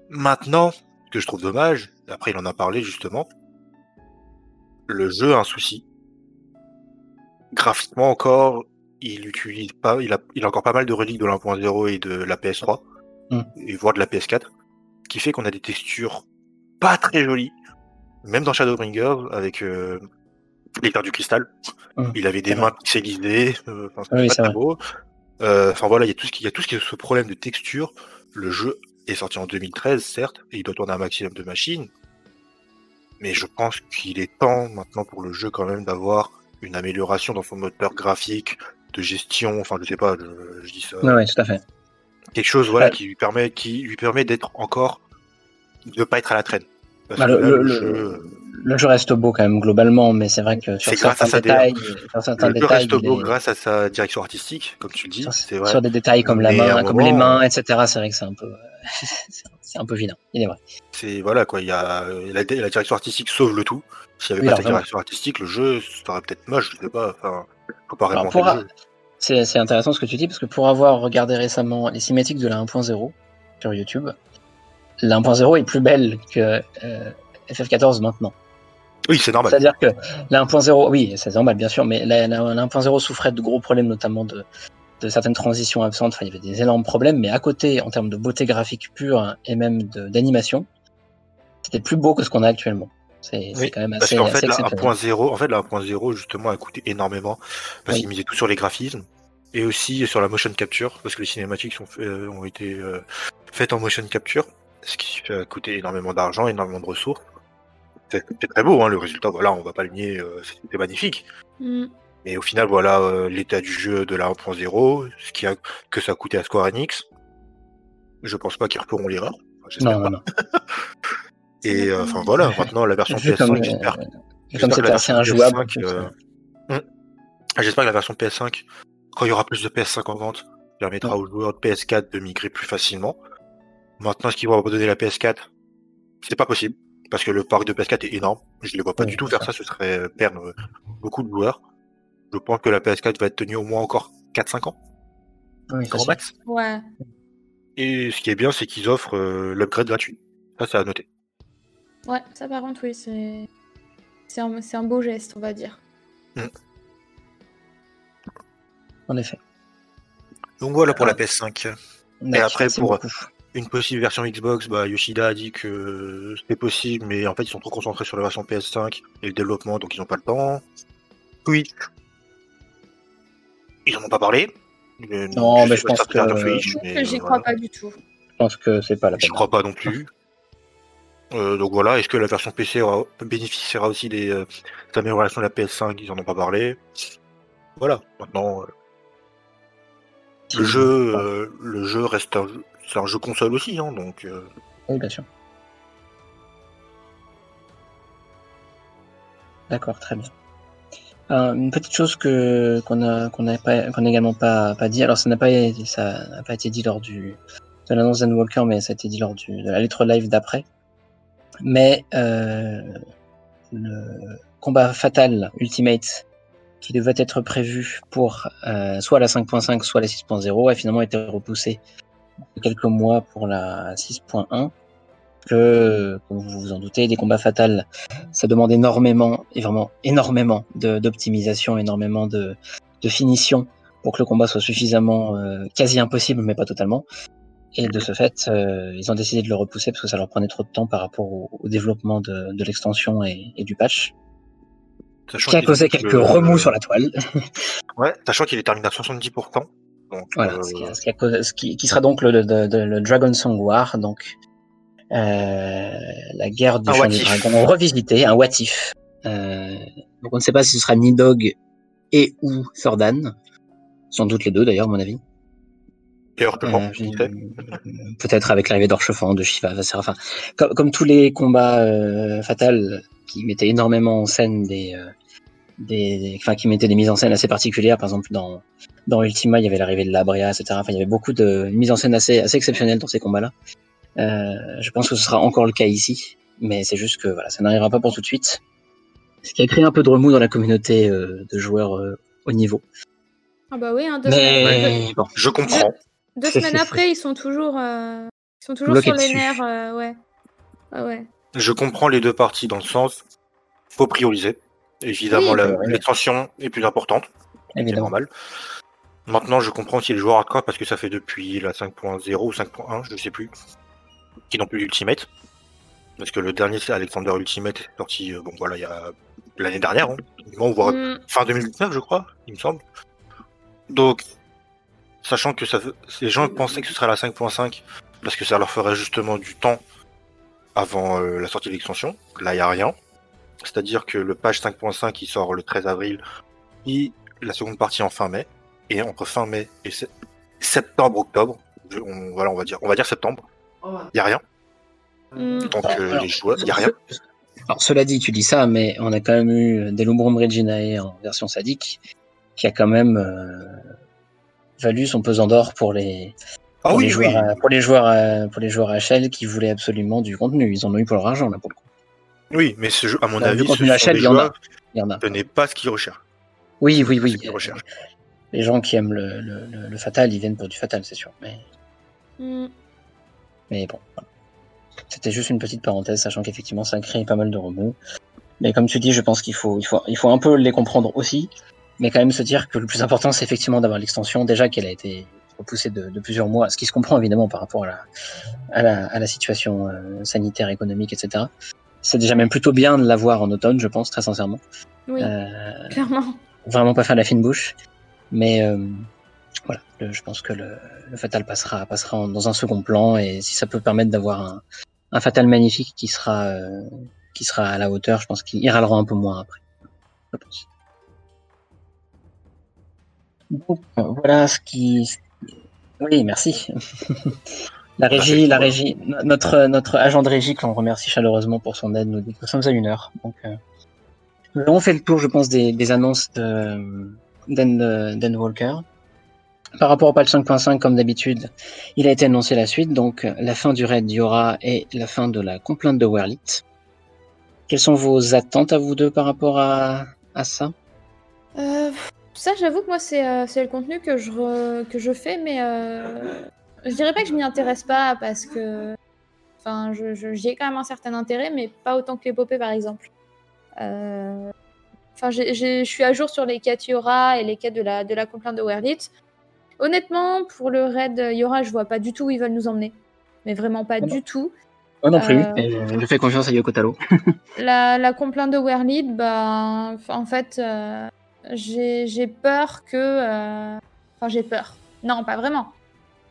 Maintenant, ce que je trouve dommage, après il en a parlé justement, le jeu a un souci. Graphiquement encore, il utilise pas, il a, il a encore pas mal de reliques de l'1.0 et de la PS3, mm. et voire de la PS4, ce qui fait qu'on a des textures pas très jolies, même dans Shadowbringers avec euh, l'éclair du cristal. Mm. Il avait des mains pixelisées, euh, pas beau. Enfin voilà, il y a tout ce qui, y a tout ce qui est ce problème de texture. Le jeu est sorti en 2013, certes, et il doit tourner un maximum de machines. Mais je pense qu'il est temps maintenant pour le jeu quand même d'avoir une amélioration dans son moteur graphique, de gestion, enfin je sais pas, je, dis ça. Oui, tout à fait. Quelque chose voilà qui lui permet qui lui permet d'être encore de pas être à la traîne. Bah, le, jeu... reste beau quand même globalement, mais c'est vrai que sur certains détails, sur certains le jeu reste beau grâce à sa direction artistique, comme tu le dis. Sur, vrai. sur des détails comme la main, comme les mains, etc. C'est vrai que c'est un peu, (laughs) c'est un peu vilain. Il est vrai. C'est voilà quoi, il y a la, direction artistique sauve le tout. S'il n'y avait pas de direction artistique, le jeu serait peut-être moche, je sais pas. Enfin, c'est intéressant ce que tu dis parce que pour avoir regardé récemment les cinématiques de la 1.0 sur YouTube, la 1.0 est plus belle que euh, FF14 maintenant. Oui, c'est normal. C'est-à-dire que la 1.0, oui, c'est normal bien sûr, mais la, 1.0 souffrait de gros problèmes, notamment de, de certaines transitions absentes. Enfin, il y avait des énormes problèmes, mais à côté, en termes de beauté graphique pure et même d'animation, c'était plus beau que ce qu'on a actuellement. C'est quand même assez. Parce qu'en fait, la 1.0, en fait, la 1.0 justement a coûté énormément parce qu'il misait tout sur les graphismes et aussi sur la motion capture parce que les cinématiques sont euh, ont été euh, faites en motion capture, ce qui a coûté énormément d'argent, énormément de ressources. C'est très beau, hein, le résultat. Voilà, on va pas le nier, euh, c'était magnifique. Mm. Mais au final, voilà l'état du jeu de la 1.0, ce qui a que ça a coûté à Square Enix. Je pense pas qu'ils referont l'erreur. non, non, non. (laughs) Et euh, enfin voilà, maintenant la version PS5, j'espère. Comme c'est assez injouable. Euh. J'espère que la version PS5, quand il y aura plus de PS5 en vente, permettra aux joueurs de PS4 de migrer plus facilement. Maintenant, est-ce qu'ils vont abandonner la PS4 C'est pas possible, parce que le parc de PS4 est énorme. Je ne les vois pas du tout faire ça, ce serait euh, perdre beaucoup de joueurs. Je pense que la PS4 va être tenue au moins encore 4-5 ans. Oui, grand max. Ouais. Et ce qui est bien, c'est qu'ils offrent l'upgrade gratuit. Ça, c'est à noter. Ouais, ça par contre, oui, c'est. C'est un, un, beau geste, on va dire. Mm. En effet. Donc voilà pour la PS5. Et après, pour une possible version Xbox, bah, Yoshida a dit que c'était possible, mais en fait, ils sont trop concentrés sur la version PS5 et le développement, donc ils n'ont pas le temps. Oui. Ils n'en ont pas parlé. Non, mais je pense que. J'y crois pas du tout. Je pense que c'est pas la peine. Je crois pas non plus. Euh, donc voilà, est-ce que la version PC bénéficiera aussi des, euh, améliorations de la PS5 Ils en ont pas parlé. Voilà, maintenant. Euh, le jeu, le jeu reste un, c'est un jeu console aussi, hein, donc. Oui, bien sûr. D'accord, très bien. une petite chose que qu'on a qu'on n'a également pas pas dit. Alors ça n'a pas ça n'a pas été dit lors du de l'annonce Walker, mais ça a été dit lors du, de la lettre live d'après mais euh, le combat fatal Ultimate qui devait être prévu pour euh, soit la 5.5 soit la 6.0 a finalement été repoussé quelques mois pour la 6.1 que, comme vous vous en doutez, des combats fatals, ça demande énormément, et vraiment énormément d'optimisation, énormément de, de, finition pour que le combat soit suffisamment euh, quasi impossible, mais pas totalement. Et de ce fait, euh, ils ont décidé de le repousser parce que ça leur prenait trop de temps par rapport au, développement de, de l'extension et, et, du patch. Sachant qui a causé quelques remous sur la toile. (laughs) ouais, sachant qu'il est terminé à 70%. Donc, voilà, euh... ce, qui, ce, qui ce, qui, qui, sera donc le, le, le, Dragon Song War, donc euh, la guerre du chant des dragons revisité, un what if. Euh, donc on ne sait pas si ce sera Nidog et ou Thordan, sans doute les deux d'ailleurs à mon avis. Euh, peut-être avec l'arrivée d'Orchefant, de Shiva, enfin, comme, comme, tous les combats euh, fatals qui mettaient énormément en scène des, euh, des, enfin, qui mettaient des mises en scène assez particulières. Par exemple, dans, dans Ultima, il y avait l'arrivée de Labria, etc. Enfin, il y avait beaucoup de mises en scène assez, assez exceptionnelles dans ces combats-là. Euh, je pense que ce sera encore le cas ici, mais c'est juste que voilà, ça n'arrivera pas pour tout de suite. Ce qui a créé un peu de remous dans la communauté euh, de joueurs au niveau. Ah bah oui, hein, mais... bon. je comprends. Deux semaines après, ils sont toujours, euh, ils sont toujours sur les nerfs. Euh, ouais. ouais. Je comprends les deux parties dans le sens, faut prioriser. Évidemment, l'extension est plus importante. C'est normal. Maintenant, je comprends si les joueurs à parce que ça fait depuis la 5.0 ou 5.1, je ne sais plus, qui n'ont plus l'Ultimate. Parce que le dernier, c'est Alexander Ultimate, sorti, euh, bon voilà, il y a l'année dernière, hein, voire mm. fin 2019, je crois, il me semble. Donc, sachant que ça, les gens pensaient que ce serait la 5.5 parce que ça leur ferait justement du temps avant euh, la sortie de l'extension. Là, il n'y a rien. C'est-à-dire que le page 5.5 qui sort le 13 avril et la seconde partie en fin mai. Et entre fin mai et septembre, octobre, on, voilà, on va dire, on va dire septembre, il n'y a rien. Mm. Donc euh, les joueurs, il n'y a rien. Alors cela dit, tu dis ça, mais on a quand même eu des Lumbrum Reginae en version sadique, qui a quand même euh, valu son pesant d'or pour les ah pour, les joueurs, pour les joueurs à, pour les joueurs HL qui voulaient absolument du contenu. Ils en ont eu pour leur argent là pour le coup. Oui, mais ce jeu, à mon avis, ce contenu HL, il y en a. Il y en a. Ce n'est pas ce qu'ils recherchent. Oui, oui, oui. Ce recherchent. les gens qui aiment le, le, le, fatal, ils viennent pour du fatal, c'est sûr. Mais, Mm. mais bon, c'était juste une petite parenthèse, sachant qu'effectivement, ça crée pas mal de remous. Mais comme tu dis, je pense qu'il faut, il faut, il faut un peu les comprendre aussi, mais quand même se dire que le plus important, c'est effectivement d'avoir l'extension, déjà qu'elle a été repoussée de, de plusieurs mois, ce qui se comprend évidemment par rapport à la, à la, à la situation euh, sanitaire, économique, etc. C'est déjà même plutôt bien de l'avoir en automne, je pense, très sincèrement. Oui, Euh, clairement. vraiment pas faire la fine bouche. Mais euh, voilà, le- je pense que le, le Fatal passera, passera en- dans un second plan et si ça peut permettre d'avoir un, un Fatal magnifique qui sera, euh, qui sera à la hauteur, je pense qu'il râlera un peu moins après. Je pense. Donc, euh, voilà ce qui. Oui, merci. (laughs) la régie, la régie, no- notre, notre agent de régie, que l'on remercie chaleureusement pour son aide, nous dit que nous sommes à une heure. Donc, euh, nous avons fait le tour, je pense, des, des annonces de, Dan, Dan Walker. Par rapport au patch 5.5, comme d'habitude, il a été annoncé la suite, donc la fin du raid Yora et la fin de la complainte de Werlit. Quelles sont vos attentes à vous deux par rapport à, à ça? Euh, ça, j'avoue que moi, c'est euh, le contenu que je, re- que je fais, mais euh, je dirais pas que je m'y intéresse pas parce que. Enfin, je- je- j'y ai quand même un certain intérêt, mais pas autant que l'épopée, par exemple. Euh, Enfin, je suis à jour sur les quêtes Yora et les quêtes de la, de la complainte de Werlit. Honnêtement, pour le raid Yora, je vois pas du tout où ils veulent nous emmener. Mais vraiment pas Non. du tout. Moi non plus, Euh, je, fais confiance à Yoko Taro. (laughs) (laughs) La, la complainte de Werlit, bah, en fait, euh, j'ai peur que. euh, Enfin, j'ai peur. Non, pas vraiment.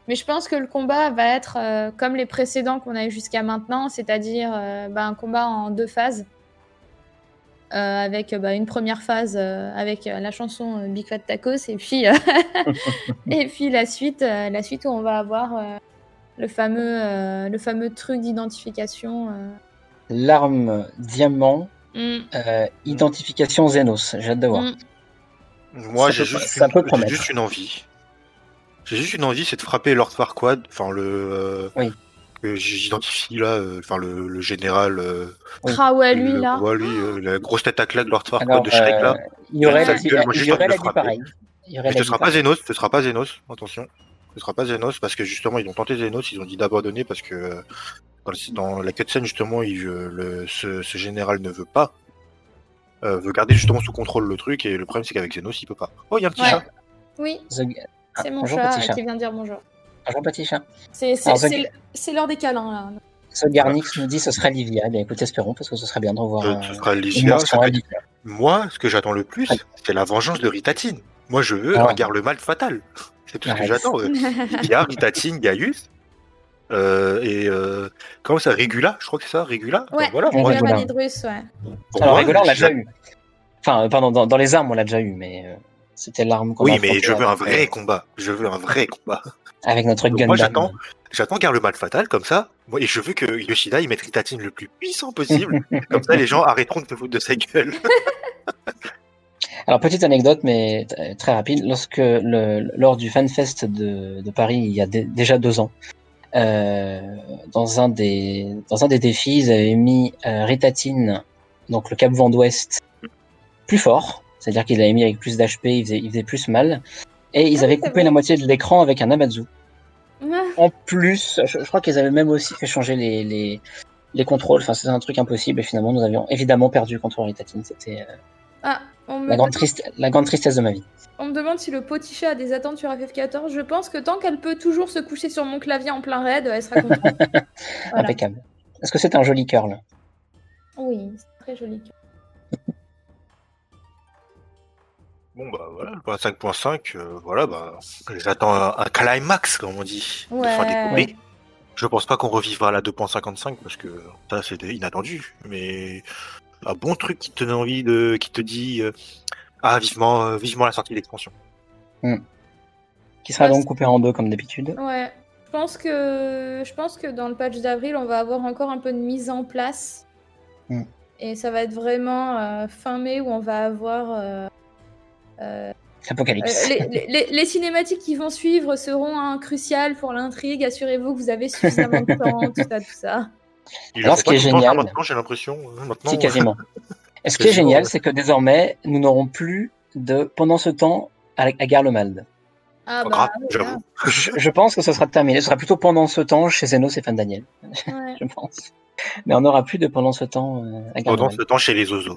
Mais je pense que le combat va être euh, comme les précédents qu'on a eu jusqu'à maintenant, c'est-à-dire euh, bah, un combat en deux phases. Euh, avec bah, une première phase avec la chanson Big Fat Tacos et puis, (laughs) et puis la, suite, la suite où on va avoir le, fameux, le fameux truc d'identification. L'arme diamant, Mm. identification Xenos, j'ai hâte de voir. Mm. Moi, j'ai juste, ça une- peut j'ai promettre. juste une envie. J'ai juste une envie, c'est de frapper Lord Farquaad, enfin le. euh, Oui. que j'identifie là, euh, enfin le, le général. euh, Oui. Ah ouais, lui le- là. ouais, lui, euh, la grosse tête à claque de Lord Farquaad de Shrek là. euh, il y aurait la dit, pareil. Il y aurait ce dit sera pas. Zenos, ce sera pas Zenos, attention. Ce sera pas Zenos parce que justement ils ont tenté Zenos, ils ont dit d'abandonner parce que euh, dans, la cutscene justement il, euh, le, ce, ce général ne veut pas. Euh, veut garder justement sous contrôle le truc et le problème c'est qu'avec Zenos il peut pas. Oh il y a un petit Ouais. chat. Oui, The- Ah, c'est mon bonjour, chat, qui vient dire bonjour. Bonjour petit chat. C'est c'est- Alors, The- c'est l- c'est l'heure des câlins là. Ce Garnix nous dit ce serait Livia. Eh bien écoute, espérons parce que ce serait bien de revoir Euh, euh, ce sera être- Livia. Moi ce que j'attends le plus c'est la vengeance de Ritatine. Moi je veux Ah. un garde le mal fatal. C'est tout ce que j'attends. euh. (laughs) Il y a Ritatine, Gaius. Euh, et euh, comment ça, Regula Je crois que c'est ça, Regula Ouais, Voilà, Régula voilà. Vanidrus, ouais. pour Alors moi, Régola, on l'a déjà eu. Enfin, euh, pardon, dans, dans les armes, on l'a déjà eu, mais euh, c'était l'arme qu'on a Oui, mais je veux un vrai euh, combat. Je veux un vrai combat. avec notre Donc Gundam. moi, j'attends. J'attends Garde le mal fatal comme ça. Moi, et je veux que Yoshida il mette Ritatine le plus puissant possible. (laughs) comme ça, les gens arrêteront de se foutre de sa gueule. (laughs) Alors petite anecdote, mais très rapide. Lorsque le, lors du FanFest de, de Paris, il y a dé- déjà deux ans, euh, dans un des dans un des défis, ils avaient mis euh, Ritatine, donc le Cap Vent d'Ouest, plus fort, c'est-à-dire qu'ils l'avaient mis avec plus d'HP, il faisait, il faisait plus mal, et ils Ah avaient coupé la moitié de l'écran avec un Amatsu. Ah, En plus, je, je crois qu'ils avaient même aussi fait changer les, les, les contrôles. Enfin, c'était un truc impossible. Et finalement, nous avions évidemment perdu contre Ritatine. C'était euh, Ah, on me, la, grande triste, la grande tristesse de ma vie. on me demande si le petit chat a des attentes sur FF14. Je pense que tant qu'elle peut toujours se coucher sur mon clavier en plein raid, elle sera contente. (laughs) Voilà. Impeccable. Est-ce que c'est un joli curl? Oui, c'est très joli. Bon, bah voilà, le point 5.5, euh, voilà, bah, j'attends un, un climax, comme on dit, de fin Ouais. Je pense pas qu'on revivra la 2.55 parce que ça, c'est inattendu. Mais un bon truc qui te donne envie de, qui te dit, euh, ah, vivement, euh, vivement la sortie de l'expansion. Qui sera Ouais, donc coupé en deux comme d'habitude. Ouais. Je pense que je pense que dans le patch d'avril, on va avoir encore un peu de mise en place. Mm. Et ça va être vraiment euh, fin mai où on va avoir euh, euh, Apocalypse. Euh, les, les- les- les cinématiques qui vont suivre seront hein, cruciales pour l'intrigue. Assurez-vous que vous avez suffisamment de (laughs) temps, tout ça, tout ça. Alors, ce qui est génial- Maintenant, j'ai l'impression. euh, Maintenant, Si, quasiment. Et (laughs) ce qui est génial, ouais. c'est que désormais, nous n'aurons plus de, pendant ce temps, à, à Garlemald. Ah bah, grave, j'avoue. Je, je pense que ce sera terminé. Ce sera plutôt pendant ce temps chez Zenos et Fan Daniel, (laughs) ouais. je pense. Mais on n'aura plus de pendant ce temps euh, à Pendant Garlemald. ce temps chez les oiseaux.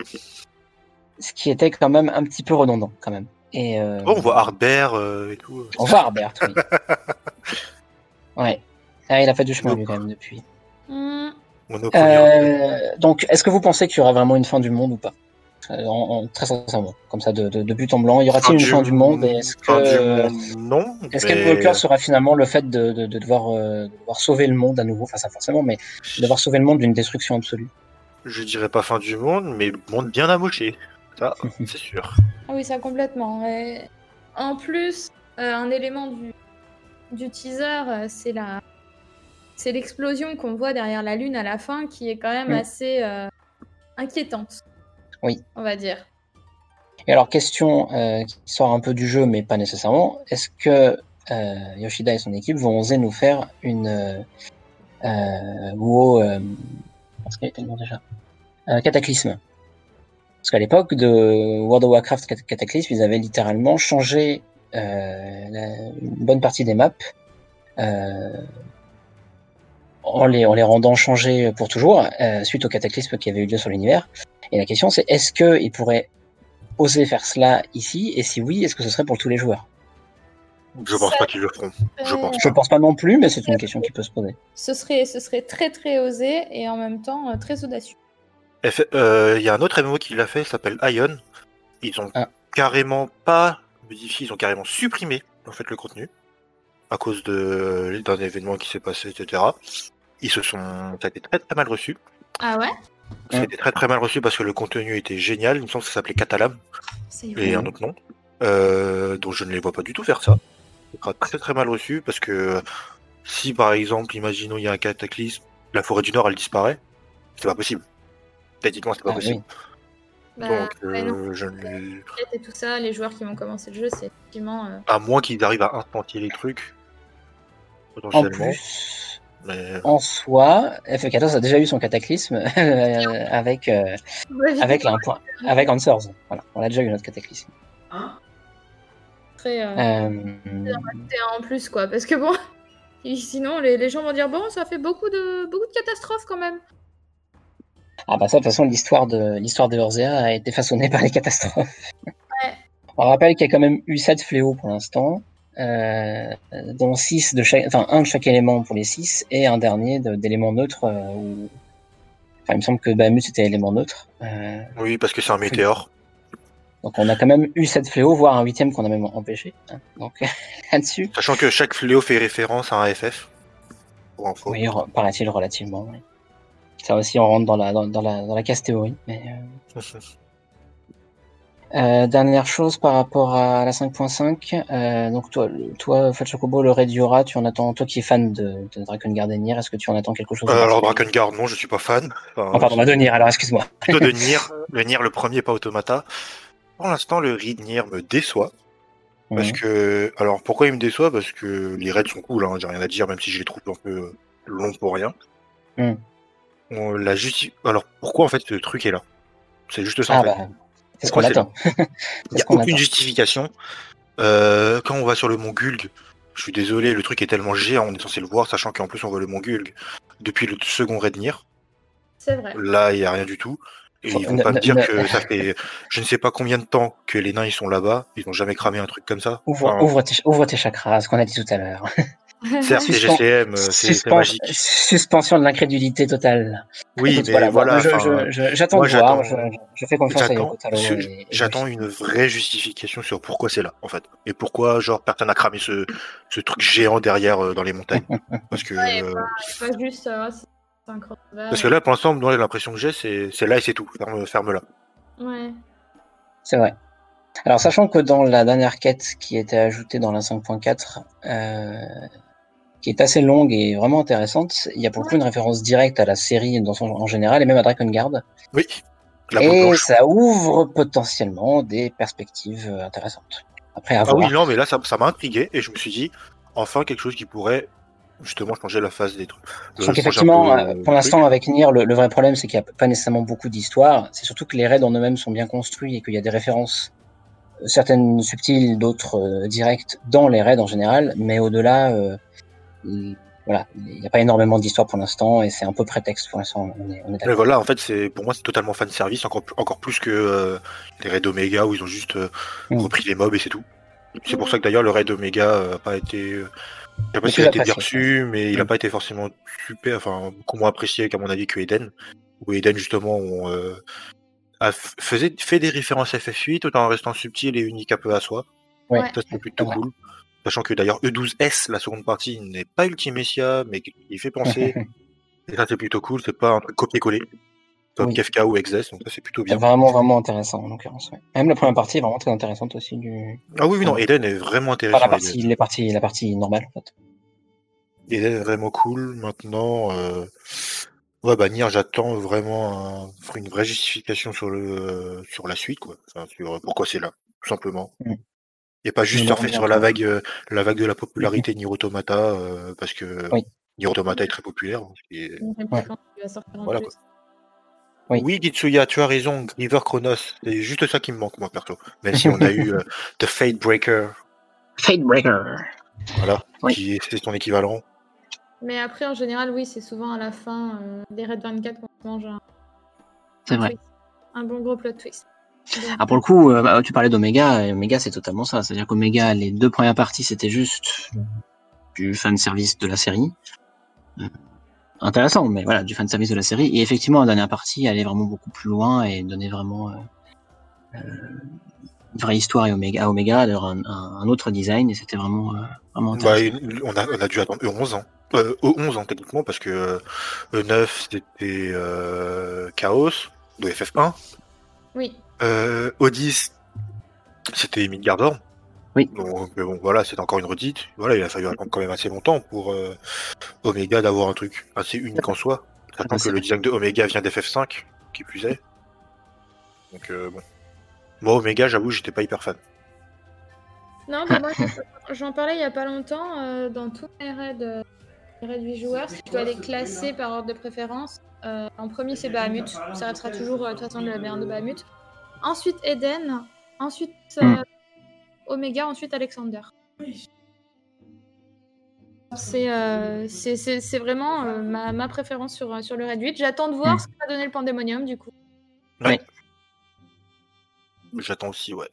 Ce qui était quand même un petit peu redondant, quand même. Et, euh, Oh, on voit Hardbear euh, et tout. On voit Harbert, oui. (laughs) ouais. Ah, il a fait du chemin, lui, quand même, depuis. Hmm. Euh, donc, est-ce que vous pensez qu'il y aura vraiment une fin du monde ou pas Euh, en, en- Très sincèrement, comme ça, de, de, de but en blanc. Y aura-t-il une fin du monde Est-ce que, monde, non. est-ce mais qu'Endwalker sera finalement le fait de, de, de devoir, euh, de devoir sauver le monde à nouveau? Enfin, ça forcément, mais de devoir sauver le monde d'une destruction absolue. Je dirais pas fin du monde, mais monde bien amoché. Ça, (laughs) c'est sûr. Ah oui, ça complètement. En plus, euh, un élément du, du teaser, c'est la, c'est l'explosion qu'on voit derrière la lune à la fin, qui est quand même Mm. assez euh, inquiétante. Oui. On va dire. Et alors, question euh, qui sort un peu du jeu, mais pas nécessairement. Est-ce que euh, Yoshida et son équipe vont oser nous faire une WoW, parce qu'il y a tellement déjà, un cataclysme? Parce qu'à l'époque de World of Warcraft Cat- Cataclysme, ils avaient littéralement changé la- une bonne partie des maps en, les, en les rendant changés pour toujours euh, suite au cataclysme qui avait eu lieu sur l'univers. Et la question c'est est-ce qu'ils pourraient oser faire cela ici? Et si oui, est-ce que ce serait pour tous les joueurs? Je pense Ça- pas qu'ils le feront. Je pense. Je pense pas non plus, mais c'est une question qui peut se poser. Ce serait, ce serait très très osé et en même temps euh, très audacieux. Il euh, y a un autre MMO qui l'a fait, il s'appelle Ion. Ils ont Ah. carrément pas modifié, ils ont carrément supprimé en fait le contenu à cause de d'un événement qui s'est passé, etc. Ils se sont, ça a été très très mal reçu. Ah ouais? Ça a été très très mal reçu parce que le contenu était génial. Il me semble que ça s'appelait Catalam C'est et un autre nom. Euh, donc je ne les vois pas du tout faire ça. Ça sera très très mal reçu parce que si par exemple, imaginons il y a un cataclysme, la forêt du Nord elle disparaît, c'est pas possible. Techniquement c'est pas Ah, possible. Bah, Donc euh, je ne... et tout ça, les joueurs qui vont commencer le jeu, c'est effectivement. euh, à moins qu'ils arrivent à instantier les trucs En potentiellement. plus, Mais en soi, FE14 a déjà eu son cataclysme (laughs) euh, avec euh, avec là, un point, avec Answers. Voilà, on a déjà eu notre cataclysme. très, euh, Euh, en plus quoi, parce que bon, (laughs) et sinon les, les gens vont dire bon, ça fait beaucoup de beaucoup de catastrophes quand même. Ah bah ça, de toute façon, l'histoire de l'histoire de Urzea a été façonnée (laughs) par les catastrophes. On rappelle qu'il y a quand même eu sept fléaux pour l'instant, euh, dont six de chaque, enfin un de chaque élément pour les six et un dernier de- d'éléments neutres. euh, où... Enfin, il me semble que Bahamut c'était élément neutre. Euh, oui, parce que c'est un météore. donc on a quand même eu sept fléaux, voire un huitième qu'on a même empêché. hein. Donc (laughs) là-dessus, Sachant que chaque fléau fait référence à un FF. Pour info. oui, paraît-il relativement. oui. Ça aussi, on rentre dans la dans, dans la dans la casse théorie. Mais, euh, (laughs) Euh, dernière chose par rapport à la 5.5, euh, donc toi, toi, Fatchokobo, le raid Yora, tu en attends, toi qui es fan de, de Dragon Nier, est-ce que tu en attends quelque chose Euh, alors particulier Drakengard, non, je suis pas fan. Enfin, Oh, pardon, de Nier, alors excuse-moi. plutôt de Nier. Le Nier, le premier, pas Automata. Pour l'instant, le read Nier me déçoit. Parce Mhm. que, alors pourquoi il me déçoit? Parce que les raids sont cool, hein, j'ai rien à dire, même si je les trouve un peu longs pour rien. Mhm. On la justi- Alors pourquoi en fait ce truc est là? C'est juste ça Ah en fait. bah, c'est ce qu'on attend. (laughs) Il n'y a aucune attend. justification. Euh, quand on va sur le mont Gulg, je suis désolé, le truc est tellement géant, on est censé le voir, sachant qu'en plus on voit le mont Gulg depuis le second raid Nier. C'est vrai. Là, il n'y a rien du tout. Et Faut- ils vont ne- pas me dire ne- que ça fait (laughs) je ne sais pas combien de temps que les nains ils sont là-bas, ils n'ont jamais cramé un truc comme ça. Ouvre, Enfin, ouvre, tes, ouvre tes chakras, ce qu'on a dit tout à l'heure. (laughs) certes, c'est Suspen- GCM, euh, c'est magique. Suspension de l'incrédulité totale. Oui, Écoute, mais voilà, voilà, j'attends de voir, je, fais confiance à J'attends une vraie justification sur pourquoi c'est là, en fait. Et pourquoi, genre, personne n'a cramé ce, ce truc géant derrière euh, dans les montagnes. (laughs) Parce que, Ouais, euh, C'est pas juste, euh, c'est incroyable. parce que là, pour l'instant, moi, l'impression que j'ai, c'est c'est là et c'est tout. Ferme, ferme là. Ouais. C'est vrai. Alors, sachant que dans la dernière quête qui était ajoutée dans la 5.4, euh, qui est assez longue et vraiment intéressante, il y a pour le coup une référence directe à la série dans son, en général et même à Drakengard. Oui. La peau Et ça ouvre potentiellement des perspectives euh, intéressantes. Après, à Ah voir. oui, non, mais là, ça m'a intrigué et je me suis dit, enfin, quelque chose qui pourrait justement changer la phase des trucs. Euh, Donc un effectivement, peu, euh, euh, pour l'instant avec Nier, le, le vrai problème c'est qu'il n'y a pas nécessairement beaucoup d'histoire. C'est surtout que les raids en eux-mêmes sont bien construits et qu'il y a des références certaines subtiles, d'autres directes dans les raids en général, mais au-delà, voilà, il n'y a pas énormément d'histoire pour l'instant et c'est un peu prétexte pour l'instant. On est, on est mais voilà, en fait, c'est pour moi c'est totalement fan service, encore, encore plus que les raids Omega où ils ont juste mm. repris les mobs et c'est tout. C'est pour ça que d'ailleurs le raid Omega n'a pas été je sais pas s'il a été bien reçu, mais il n'a mm. pas été forcément super, enfin, beaucoup moins apprécié qu'à mon avis que Eden. Où Eden, justement, on, euh, a faisait, fait des références FF8 tout en restant subtil et unique un peu à soi. Ouais. Ça, c'était plutôt cool. Sachant que d'ailleurs, E12S, la seconde partie, n'est pas Ultimecia, mais il fait penser. (laughs) et ça, c'est plutôt cool. C'est pas un truc copier-coller. Comme Kefka ou Exes, donc ça c'est plutôt bien. Vraiment, vraiment intéressant en l'occurrence. Même la première partie est vraiment très intéressante aussi. Du... Ah oui, oui, non, Eden est vraiment intéressant. la, partie, les parties, la partie normale en fait. Eden est vraiment cool. Maintenant, euh... ouais, bah Nier, j'attends vraiment une vraie justification sur, le... sur la suite, quoi. Enfin, sur pourquoi c'est là, tout simplement. Mm. Et pas juste surfer sur la vague, euh, la vague de la popularité mm-hmm. Nier Automata, euh, parce que oui. Nier Automata est très populaire. Et... Voilà, quoi. Oui. oui, Gitsuya, tu as raison, River Chronos, c'est juste ça qui me manque, moi, perso. Même si on a eu euh, (laughs) The Fate Breaker. Fate Breaker. Voilà, qui est, son équivalent. Mais après, en général, oui, c'est souvent à la fin euh, des Red 24 qu'on mange un. C'est vrai. Un bon gros plot twist. Ah, pour le coup, euh, bah, tu parlais d'Omega, et Omega, c'est totalement ça. C'est-à-dire qu'Omega, les deux premières parties, c'était juste du fan service de la série intéressant, mais voilà, du fan service de la série. Et effectivement, la dernière partie allait vraiment beaucoup plus loin et donnait vraiment euh, euh, une vraie histoire et Omega, à Omega, alors un, un, autre design, et c'était vraiment, euh, vraiment bah, on, a, on a dû attendre 11 ans. Euh, 11 ans techniquement, parce que E9 c'était Chaos de FF1. Oui. Euh, O10 c'était Midgardor. Oui. mais bon, voilà, c'est encore une redite. Voilà, il a fallu attendre quand même assez longtemps pour euh, Omega d'avoir un truc assez unique en soi. Sachant que le design de Omega vient d'FF5, qui plus est. Donc euh, bon. Moi, Omega, j'avoue, j'étais pas hyper fan. Non, mais moi, j'en parlais il y a pas longtemps. Euh, dans tous les raids, les raids 8 joueurs, si je dois les classer par ordre de préférence, en premier, c'est Bahamut. Ça restera toujours, de toute façon, le meilleur de Bahamut. Ensuite, Eden. Ensuite, hmm. Omega, ensuite Alexander. Euh, c'est vraiment euh, ma, préférence sur, sur le Red J'attends de voir hmm. ce que va donner le Pandemonium du coup. Ouais. J'attends aussi, ouais.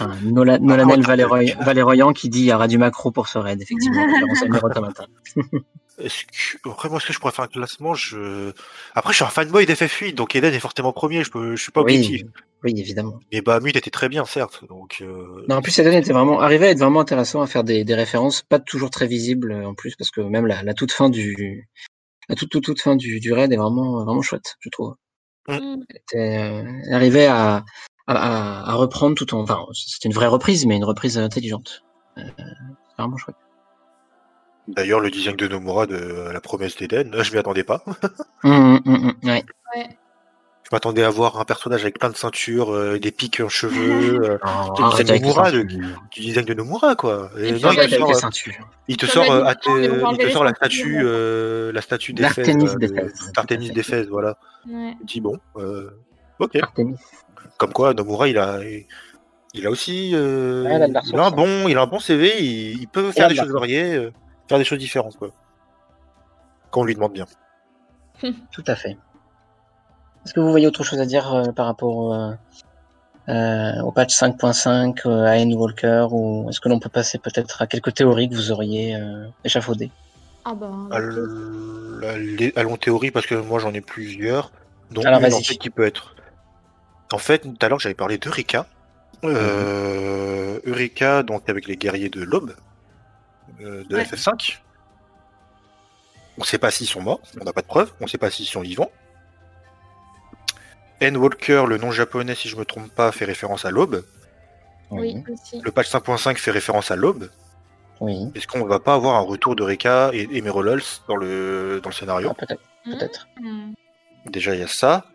Ah, Nola, Nolanel Valéroyan (laughs) qui dit il y aura du macro pour ce raid, effectivement. (laughs) (laughs) Est-ce que, vraiment, est-ce que je pourrais faire un classement je... Après, je suis un fanboy d'FF8, donc Eden est forcément premier, je, peux, je suis pas objectif. Oui, évidemment. Mais Bahamut était très bien, certes. Donc, euh... Non, en plus, Eden était vraiment arrivé à être vraiment intéressant à faire des, des références, pas toujours très visibles en plus, parce que même la, la toute fin du la toute toute, toute fin du, du raid est vraiment vraiment chouette, je trouve. Mm. Elle, était, euh, arrivait à, à, à, reprendre tout en. Enfin, c'était une vraie reprise, mais une reprise intelligente. Euh, c'est vraiment chouette. D'ailleurs, le design de Nomura de La promesse d'Eden, (laughs) je m'y attendais pas. Mmh, mmh, mmh, ouais. Je m'attendais à voir un personnage avec plein de ceintures, euh, des pics en cheveux, (laughs) euh, oh, du, design de Nomura, du design de Nomura, quoi. Et non, il, te sort, il te sort, euh, il te sort la statue, euh, la statue d'Éphèse. D'Artémis d'Éphèse, voilà. Ouais. Je dis bon, ok. Artemis. Comme quoi, Nomura, il a, il a aussi, euh, ouais, il, a un bon, il a un bon CV, il, il peut faire des choses variées faire des choses différentes, quoi. Quand on lui demande bien. (laughs) Tout à fait. Est-ce que vous voyez autre chose à dire euh, par rapport euh, euh, au patch 5.5, à N-Walker, ou est-ce que l'on peut passer peut-être à quelques théories que vous auriez échafaudées? Ah bah, Allons théorie, parce que moi j'en ai plusieurs. Donc, Alors, en fait, qui peut être. En fait, tout à l'heure j'avais parlé d'Eureka. Euh, Eureka, donc avec les guerriers de l'Aube, euh, de FF5. On ne sait pas s'ils sont morts, on n'a pas de preuves, on ne sait pas s'ils sont vivants. N. Walker, le nom japonais, si je me trompe pas, fait référence à l'aube. Oui, Le patch 5.5 fait référence à l'aube. Oui. Est-ce qu'on va pas avoir un retour de Reka et, et dans le, dans le scénario? Ah, Peut-être. Peut-être. Hmm. Déjà, il y a ça.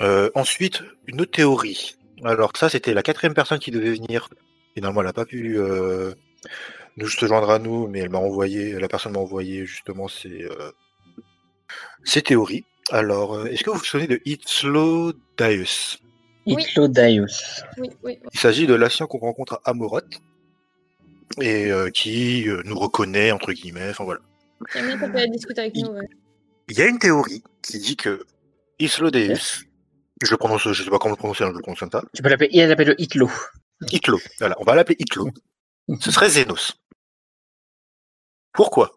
Euh, ensuite, une autre théorie. Alors ça, c'était la quatrième personne qui devait venir. Finalement, elle n'a pas pu euh, nous se joindre à nous, mais elle m'a envoyé, la personne m'a envoyé justement ses, euh, ses théories. Alors, euh, est-ce que vous vous souvenez de Itzlo Daius. Oui, oui. Il s'agit de l'ancien qu'on rencontre à Amoroth et euh, qui euh, nous reconnaît, entre guillemets. Enfin voilà. Il y a une théorie qui dit que Islo Deus, je le prononce, je sais pas comment le prononcer, hein, je le prononce comme ça. Tu peux l'appeler, il l'appelle le Itlo. Itlo, voilà, on va l'appeler Itlo. Ce serait Zénos. Pourquoi?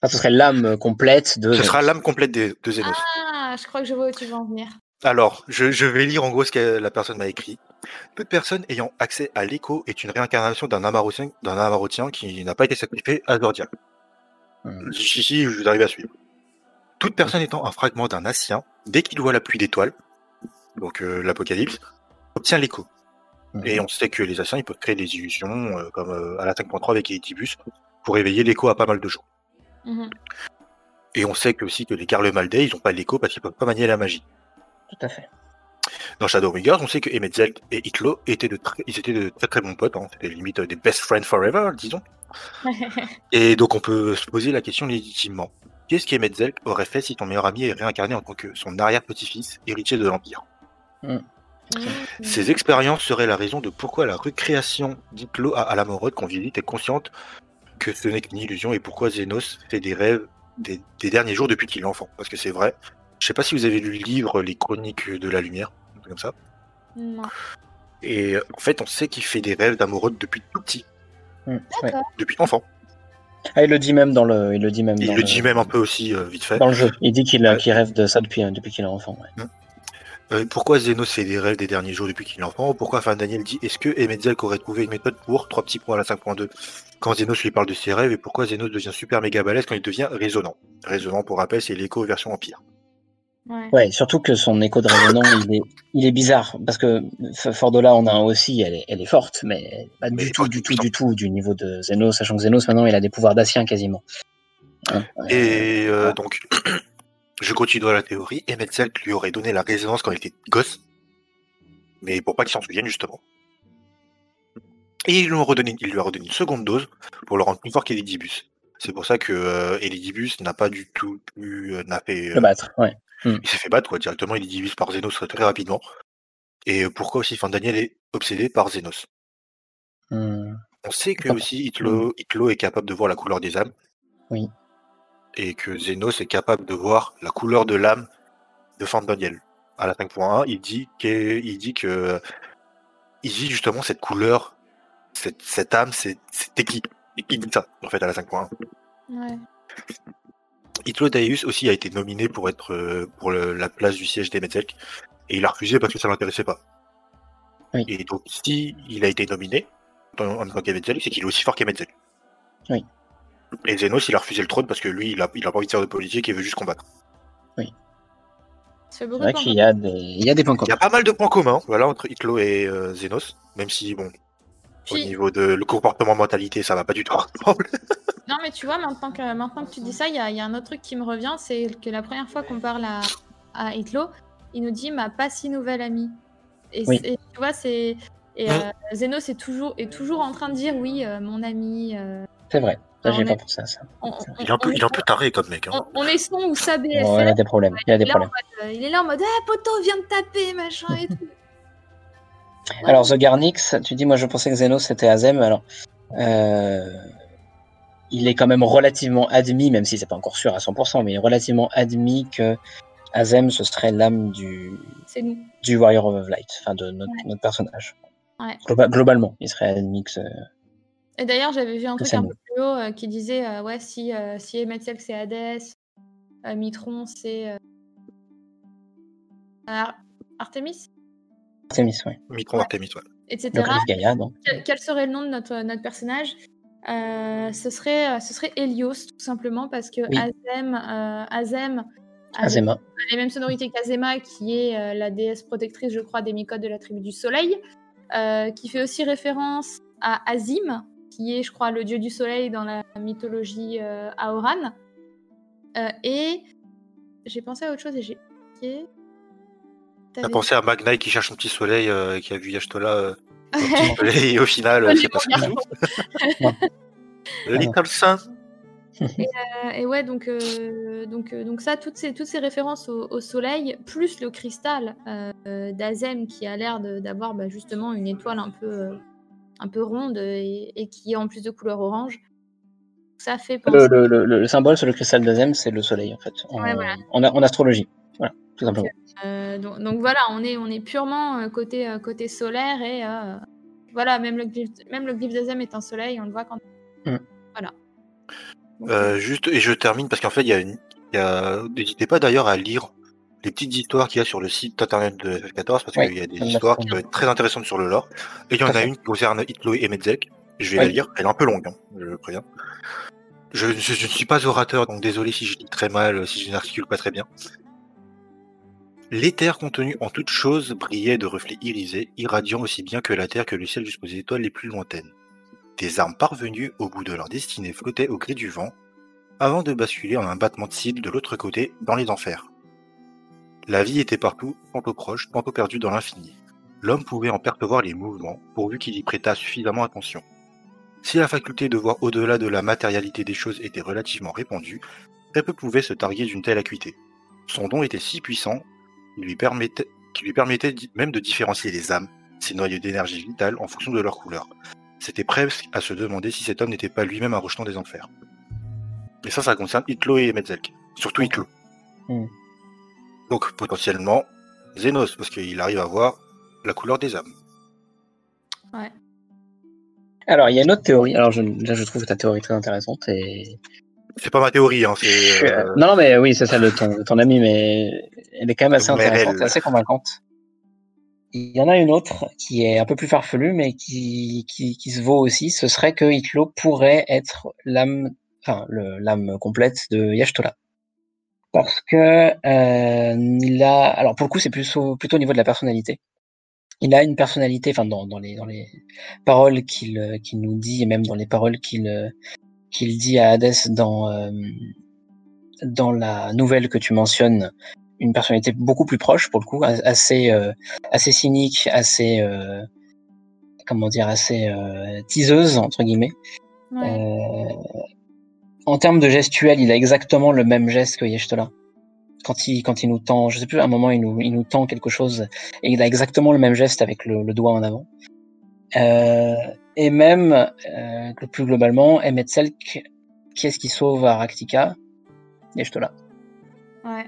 Ah, ce serait l'âme complète de. Ce sera l'âme complète de, de Zénos. Ah, je crois que je vois où tu veux en venir. Alors, je, je vais lire en gros ce que la personne m'a écrit. Toute personne ayant accès à l'écho est une réincarnation d'un amarotien, d'un amarotien qui n'a pas été sacrifié à Zordia. Hmm. Si, si, je vous arrive à suivre. Toute personne étant un fragment d'un Ascien, dès qu'il voit la pluie d'étoiles, donc euh, l'Apocalypse, obtient l'écho. Mhm. Et on sait que les Asciens, ils peuvent créer des illusions, euh, comme euh, à la 5.3 avec Eritibus, pour éveiller l'écho à pas mal de gens. Mhm. Et on sait que aussi que les Garlemaldais, ils n'ont pas l'écho parce qu'ils peuvent pas manier la magie. Tout à fait. Dans Shadowbringers, on sait que Emetzel et Hitlo étaient de très, ils étaient de très très bons potes, hein. c'était limite des best friends forever, disons. (laughs) Et donc on peut se poser la question légitimement. Qu'est-ce qu'Emetzel aurait fait si ton meilleur ami est réincarné en tant que son arrière-petit-fils, héritier de l'Empire? Mhm. Ces expériences seraient la raison de pourquoi la recréation d'Hitlo à Alamorod qu'on visite est consciente que ce n'est qu'une illusion et pourquoi Zénos fait des rêves des, des derniers jours depuis qu'il est enfant. Parce que c'est vrai. Je sais pas si vous avez lu le livre Les Chroniques de la Lumière, un truc comme ça. Non. Et euh, en fait, on sait qu'il fait des rêves d'amoureux depuis tout petit, ouais. depuis enfant. Ah, il le dit même dans le. Il le dit même. Il dans le dit même un peu aussi euh, vite fait. Dans le jeu. Il dit qu'il Ouais. rêve de ça depuis, depuis qu'il est enfant. ouais. Euh, pourquoi Zénos fait des rêves des derniers jours depuis qu'il est enfant? Pourquoi enfin Daniel dit est-ce que Emetzel aurait trouvé une méthode pour trois petits points à la 5.2 quand Zénos lui parle de ses rêves et pourquoi Zénos devient super méga balèze quand il devient résonant Résonant pour rappel c'est l'écho version empire. Ouais. Ouais, surtout que son écho de résonant, il est, il est bizarre. Parce que Fordola en a un aussi, elle est, elle est forte, mais pas du tout, du tout, du tout du niveau de Zénos, sachant que Zénos maintenant il a des pouvoirs d'Assien quasiment. Et euh, donc je continue la théorie, Emetzel lui aurait donné la résonance quand il était gosse, mais pour pas qu'il s'en souvienne justement. Et lui, redonné, il lui a redonné une seconde dose pour le rendre plus fort qu'Elidibus. C'est pour ça que euh, Elidibus n'a pas du tout pu euh, n'a fait, euh, le battre, ouais. il s'est fait battre quoi directement divisé par Zénos très rapidement et pourquoi aussi enfin Daniel est obsédé par Zénos Hmm, on sait que D'accord. aussi Hitlo, Hitlo est capable de voir la couleur des âmes Oui. Et que Zénos est capable de voir la couleur de l'âme de Fan Daniel à la 5.1 il dit que il dit que il dit justement cette couleur cette, cette âme c'est c'est qui il dit ça en fait à la 5.1 Ouais. Hitlo Daius aussi a été nominé pour être euh, pour le- la place du siège des Metzelk et il a refusé parce que ça l'intéressait pas. Oui. Et donc si il a été nominé en en tant qu'Emetzelk, c'est qu'il est aussi fort qu'Emetzelk. Oui. Et Zenos il a refusé le trône parce que lui il a, il a pas envie de faire de politique et veut juste combattre. Fait C'est vrai de qu'il y a des, il y a des points Il y a communs. pas mal de points communs voilà entre Hitlo et euh, Zenos, même si bon au niveau de le comportement mentalité ça va pas du tout ensemble. (laughs) Non, mais tu vois, maintenant que, maintenant que tu dis ça, il y a, il y a un autre truc qui me revient, c'est que la première fois qu'on parle à, à Hitlo, il nous dit ma pas si nouvelle amie. Et, Oui. tu vois, c'est. Et euh, Zénos est toujours, est toujours en train de dire oui, euh, mon ami. euh, C'est vrai. J'ai pas pensé à ça. on, on- Il est un peu, il est un peu taré comme mec. Hein. on- on est son ou sa BFF. Bon, il y a des problèmes. Il a des il, est là problèmes. en mode, euh, il est là en mode Ah, poto, viens de taper, machin et tout. (laughs) Alors, The Garnix, tu dis, moi je pensais que Zénos c'était Azem. Alors, euh, il est quand même relativement admis, même si c'est pas encore sûr à 100%, mais relativement admis que Azem ce serait l'âme du, du Warrior of Light, enfin de notre, notre personnage. Ouais. Globalement, il serait admis que. ce- Et d'ailleurs, j'avais vu un truc peu euh, qui disait euh, ouais, si, euh, si c'est Hadès, euh, Mitron c'est. euh, Ar- Artemis, Artemis, ouais. Mitron Artemis, ouais. etc. Donc, Gaïa, donc. Quel, quel serait le nom de notre, notre personnage? Euh, ce, serait, ce serait Helios, tout simplement, parce que Oui. Azem, euh, Azem a Azema. les mêmes sonorités qu'Azema, qui est euh, la déesse protectrice, je crois, des mycotes de la tribu du soleil, euh, qui fait aussi référence à Azim, qui est, je crois, le dieu du soleil dans la mythologie euh, Aoran. Euh, et j'ai pensé à autre chose et j'ai. T'as pensé à Magnai qui cherche son petit soleil, euh, qui a vu Yashtola euh, (laughs) son petit soleil, et au final, (laughs) (laughs) euh, c'est pas ce qu'il joue. The Little Sun. et, ouais, donc, donc, donc ça, toutes ces, toutes ces références au, soleil, plus le cristal d'Azem qui a l'air d'avoir bah, justement une étoile un peu, un peu ronde et, qui est en plus de couleur orange. Ça fait penser... le, symbole sur le cristal d'Azem, c'est le soleil en fait, en, en, astrologie. Voilà, tout simplement. Donc, donc, voilà, on est, on est purement côté, côté solaire et voilà, même le glyphe, même le glyphe d'Azem est un soleil, on le voit quand. Mm. Voilà. Euh, juste, et je termine parce qu'en fait, il y a une. N'hésitez pas d'ailleurs à lire les petites histoires qu'il y a sur le site internet de FF14 parce qu'il y a des histoires qui peuvent être très intéressantes sur le lore. Et il y en a une qui concerne Hitlo et Medzek. Je vais la lire. Elle est un peu longue, hein, je le préviens. Je, ne suis pas orateur, donc désolé si je dis très mal, si je n'articule pas très bien. L'éther contenu en toute chose brillait de reflets irisés, irradiant aussi bien que la Terre que le ciel jusqu'aux étoiles les plus lointaines. Des armes parvenues au bout de leur destinée flottaient au gré du vent, avant de basculer en un battement de cils de l'autre côté, dans les enfers. La vie était partout, tantôt proche, tantôt perdue dans l'infini. L'homme pouvait en percevoir les mouvements, pourvu qu'il y prêtât suffisamment attention. Si la faculté de voir au-delà de la matérialité des choses était relativement répandue, très peu pouvaient se targuer d'une telle acuité. Son don était si puissant qui lui permettait, même de différencier les âmes, ces noyaux d'énergie vitale, en fonction de leur couleur. C'était presque à se demander si cet homme n'était pas lui-même un rejeton des enfers. Et ça, ça concerne Hitlo et Metzelk. Surtout Hitlo. Hmm. Donc, potentiellement, Zenos, parce qu'il arrive à voir la couleur des âmes. Ouais. Alors, il y a une autre théorie. Alors, je, là, je trouve ta théorie très intéressante et c'est pas ma théorie, hein, c'est. Euh, non, non, mais oui, c'est ça de ton, ton ami, mais elle est quand même assez intéressante, assez convaincante. Il y en a une autre qui est un peu plus farfelue, mais qui, qui, qui se vaut aussi. Ce serait que Hitlo pourrait être l'âme, enfin, l'âme complète de Yashtola. Parce que euh, il a, alors pour le coup, c'est plus plutôt au niveau de la personnalité. Il a une personnalité, enfin dans, dans les dans les paroles qu'il qu'il nous dit et même dans les paroles qu'il qu'il dit à Hades dans, euh, dans la nouvelle que tu mentionnes, une personnalité beaucoup plus proche pour le coup, assez, euh, assez cynique, assez, euh, comment dire, assez teaseuse entre guillemets. En termes de gestuel, il a exactement le même geste que Yeshtola. Quand il, quand il nous tend, je sais plus, à un moment, il nous, il nous tend quelque chose et il a exactement le même geste avec le, doigt en avant. Euh, et même, euh, plus globalement, Emetzel, qui est-ce qui sauve Aractica? Là. Ouais.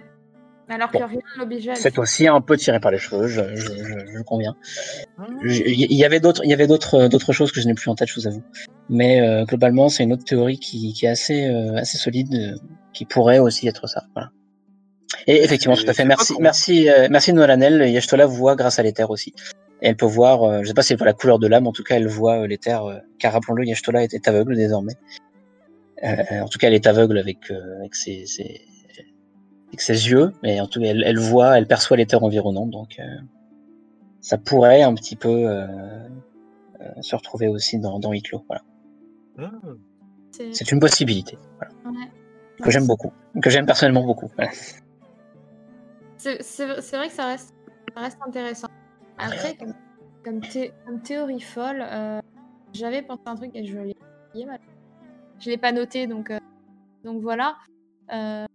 Alors que rien ne l'oblige C'est aussi un peu tiré par les cheveux, je, je, je, conviens. Ah. Il y avait d'autres, il y avait d'autres, d'autres choses que je n'ai plus en tête, je vous avoue. Mais euh, globalement, c'est une autre théorie qui, qui est assez, euh, assez solide, euh, qui pourrait aussi être ça. Voilà. Et effectivement, tout à fait. Merci, merci, euh, merci Nolanel. Yashtola voit grâce à l'éther aussi. Et elle peut voir, euh, je sais pas si elle voit la couleur de l'âme, en tout cas, elle voit euh, l'éther, car rappelons-le, Yashtola est, aveugle désormais. en tout cas, elle est aveugle avec, avec ses, ses, avec ses yeux, mais en tout cas, elle, elle voit, elle perçoit l'éther environnant, donc ça pourrait un petit peu se retrouver aussi dans, dans. Voilà. C'est une possibilité. Voilà. Que j'aime beaucoup, que j'aime personnellement beaucoup. Voilà. C'est vrai que ça reste, ça reste intéressant. Après, comme, comme, théorie folle, euh, j'avais pensé à un truc et je l'ai Je l'ai pas noté, donc, euh, donc voilà. Euh,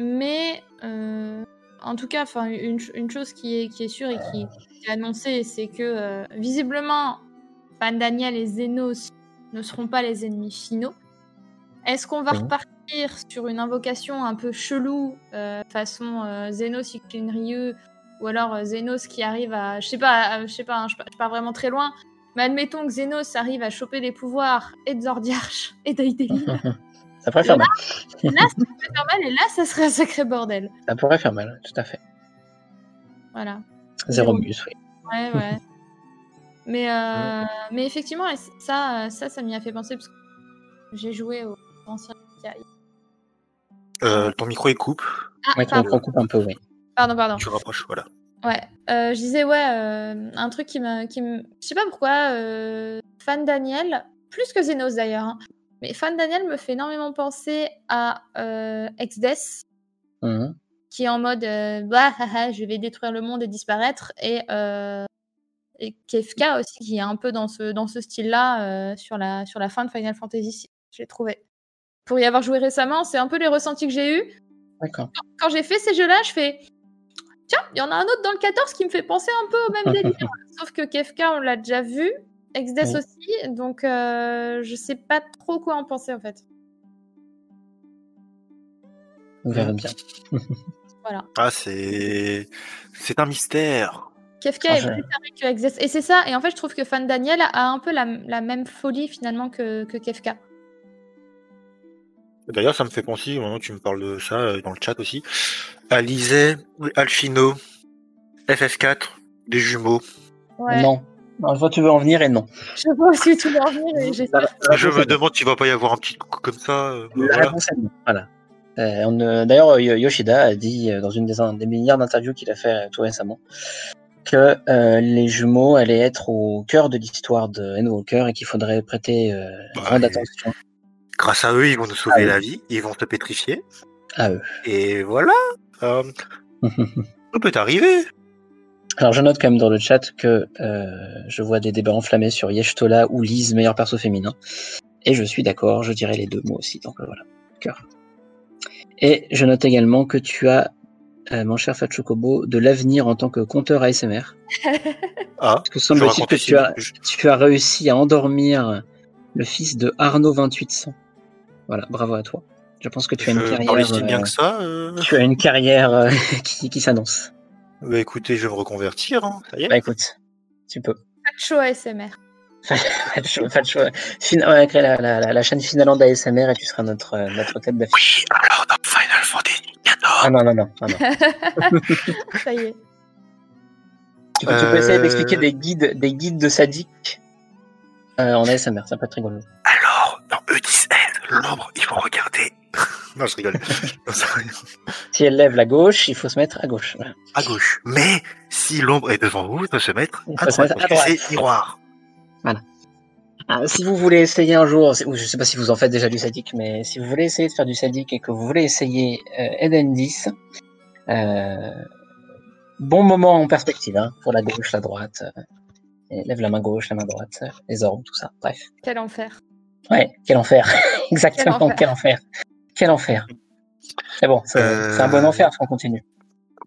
mais en tout cas, une, une chose qui est, qui est sûre et qui, est annoncée, c'est que visiblement, Pan Daniel et Zenos ne seront pas les ennemis finaux. Est-ce qu'on va repartir sur une invocation un peu chelou, euh, façon euh, Zenos Ryu, ou alors euh, Zenos qui arrive à. Je sais pas, je sais pas, hein, je, pars vraiment très loin, mais admettons que Zenos arrive à choper les pouvoirs et de Zordiarch et d'Aideli. (laughs) ça pourrait faire mal. Là, ça pourrait faire mal, et là, ça serait un sacré bordel. Ça pourrait faire mal, tout à fait. Voilà. Zéro bus, oui. Ouais, ouais. (laughs) mais, mais effectivement, ça, ça, ça m'y a fait penser parce que j'ai joué au ancien euh, ton micro est coupe. Ah, ouais, ton micro coupe un peu, oui. Pardon, pardon. Tu rapproches, voilà. Ouais, euh, je disais, ouais, euh, un truc qui me. Qui me... Je sais pas pourquoi, euh, Fan Daniel, plus que Zenos d'ailleurs, hein, mais Fan Daniel me fait énormément penser à euh, Exdes, mhm. qui est en mode bah, je vais détruire le monde et disparaître, et, et Kefka aussi, qui est un peu dans ce, dans ce style-là sur, la, sur la fin de Final Fantasy, je l'ai trouvé. pour y avoir joué récemment, c'est un peu les ressentis que j'ai eus. D'accord. Quand j'ai fait ces jeux-là, je fais tiens, il y en a un autre dans le 14 qui me fait penser un peu au même (laughs) délire. Sauf que Kefka, on l'a déjà vu, Exdes aussi, donc euh, je sais pas trop quoi en penser en fait. On verra bien. (laughs) voilà. Ah, c'est c'est un mystère. Kefka est plus que Exdes. Et c'est ça, et en fait, je trouve que Fan Daniel a un peu la, la même folie finalement que, que Kefka. D'ailleurs, ça me fait penser, maintenant que tu me parles de ça euh, dans le chat aussi, Alizé, Alfino, FF4, des jumeaux. Ouais. Non. Non. Je vois tu veux en venir et non. Je vois aussi tu veux en venir et j'ai Je me demande s'il va pas y avoir un petit coup comme ça. Euh, voilà. voilà. Euh, D'ailleurs, Yoshida a dit dans une des, des milliards d'interviews qu'il a fait tout récemment que euh, les jumeaux allaient être au cœur de l'histoire de Endwalker et qu'il faudrait prêter euh, bah, grande attention. Grâce à eux, ils vont nous sauver la vie, ils vont te pétrifier. À eux. Et voilà. Euh, (laughs) tout peut arriver. Alors je note quand même dans le chat que je vois des débats enflammés sur Yeshtola ou Lise, meilleur perso féminin. Et je suis d'accord, je dirais les deux mots aussi. Donc voilà, cœur. Et je note également que tu as euh, mon cher Fatchokobo, de l'avenir en tant que compteur ASMR. (laughs) Ah, Parce que semble-t-il que tu as, tu as réussi à endormir le fils de Arnaud 2800. Voilà, bravo à toi. Je pense que tu as une carrière. bien que ça. Euh. Tu as une carrière euh, (laughs) qui, qui s'annonce. Bah écoutez, je vais me reconvertir, hein. ça y est. Bah écoute, tu peux. Fatcho ASMR. Fatcho, (laughs) Fatcho. Fin... Ouais, créer la, la, la, chaîne Finaland ASMR et tu seras notre, notre tête d'affiche. Oui, alors dans Final Fantasy ah non, non, non. non, (laughs) Ça y est. Tu peux, essayer euh, d'expliquer des guides, des guides de sadique euh, en ASMR, ça peut être rigolo. Alors, dans E10L, l'ombre, il faut regarder. (laughs) non, je rigole. si elle lève la gauche, il faut se mettre à gauche. À gauche. Mais si l'ombre est devant vous, il faut se mettre à droite. C'est miroir. Voilà. Ah, si vous voulez essayer un jour, je ne sais pas si vous en faites déjà du sadique, mais si vous voulez essayer de faire du sadique et que vous voulez essayer euh, Eden 10, euh, bon moment en perspective, hein, pour la gauche, la droite, euh, lève la main gauche, la main droite, les orbes, tout ça, bref. Quel enfer. Ouais, quel enfer, (laughs) exactement, quel enfer. Quel enfer. Mais bon, c'est un bon enfer, on continue.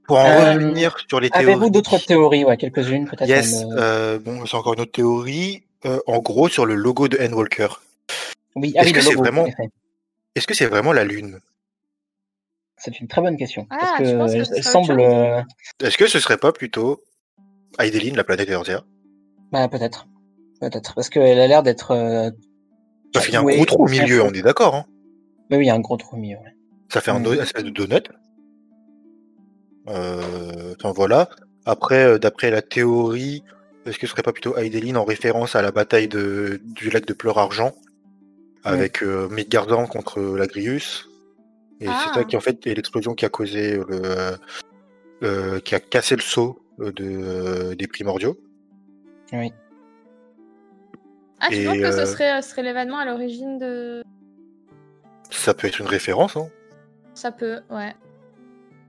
Pour en revenir sur les théories. Avez-vous d'autres théories, ouais, quelques-unes peut-être Yes, bon, c'est encore une autre théorie. Euh, en gros sur le logo de Endwalker. Oui, ah est-ce que c'est vraiment Est-ce que c'est vraiment la lune? C'est une très bonne question. Ah, parce que, semble. Euh, est-ce que ce serait pas plutôt Aideline, la planète Earthia Bah peut-être, peut-être, parce qu'elle a l'air d'être. Euh... Parce qu'il y a un gros trou au milieu, on est d'accord. Hein oui, il y a un gros trou au milieu. Ça fait un espèce de donut. Euh, enfin voilà. Après, euh, d'après la théorie, est-ce que ce serait pas plutôt Aideline en référence à la bataille de, du lac de Pleur Argent? Avec euh, Midgardan contre l'Agrius Et c'est ça ah. qui en fait est l'explosion qui a causé le euh, qui a cassé le saut euh, de, des primordiaux. Oui. Ah, tu penses que ce serait, serait l'événement à l'origine de. Ça peut être une référence, hein. Ça peut, ouais.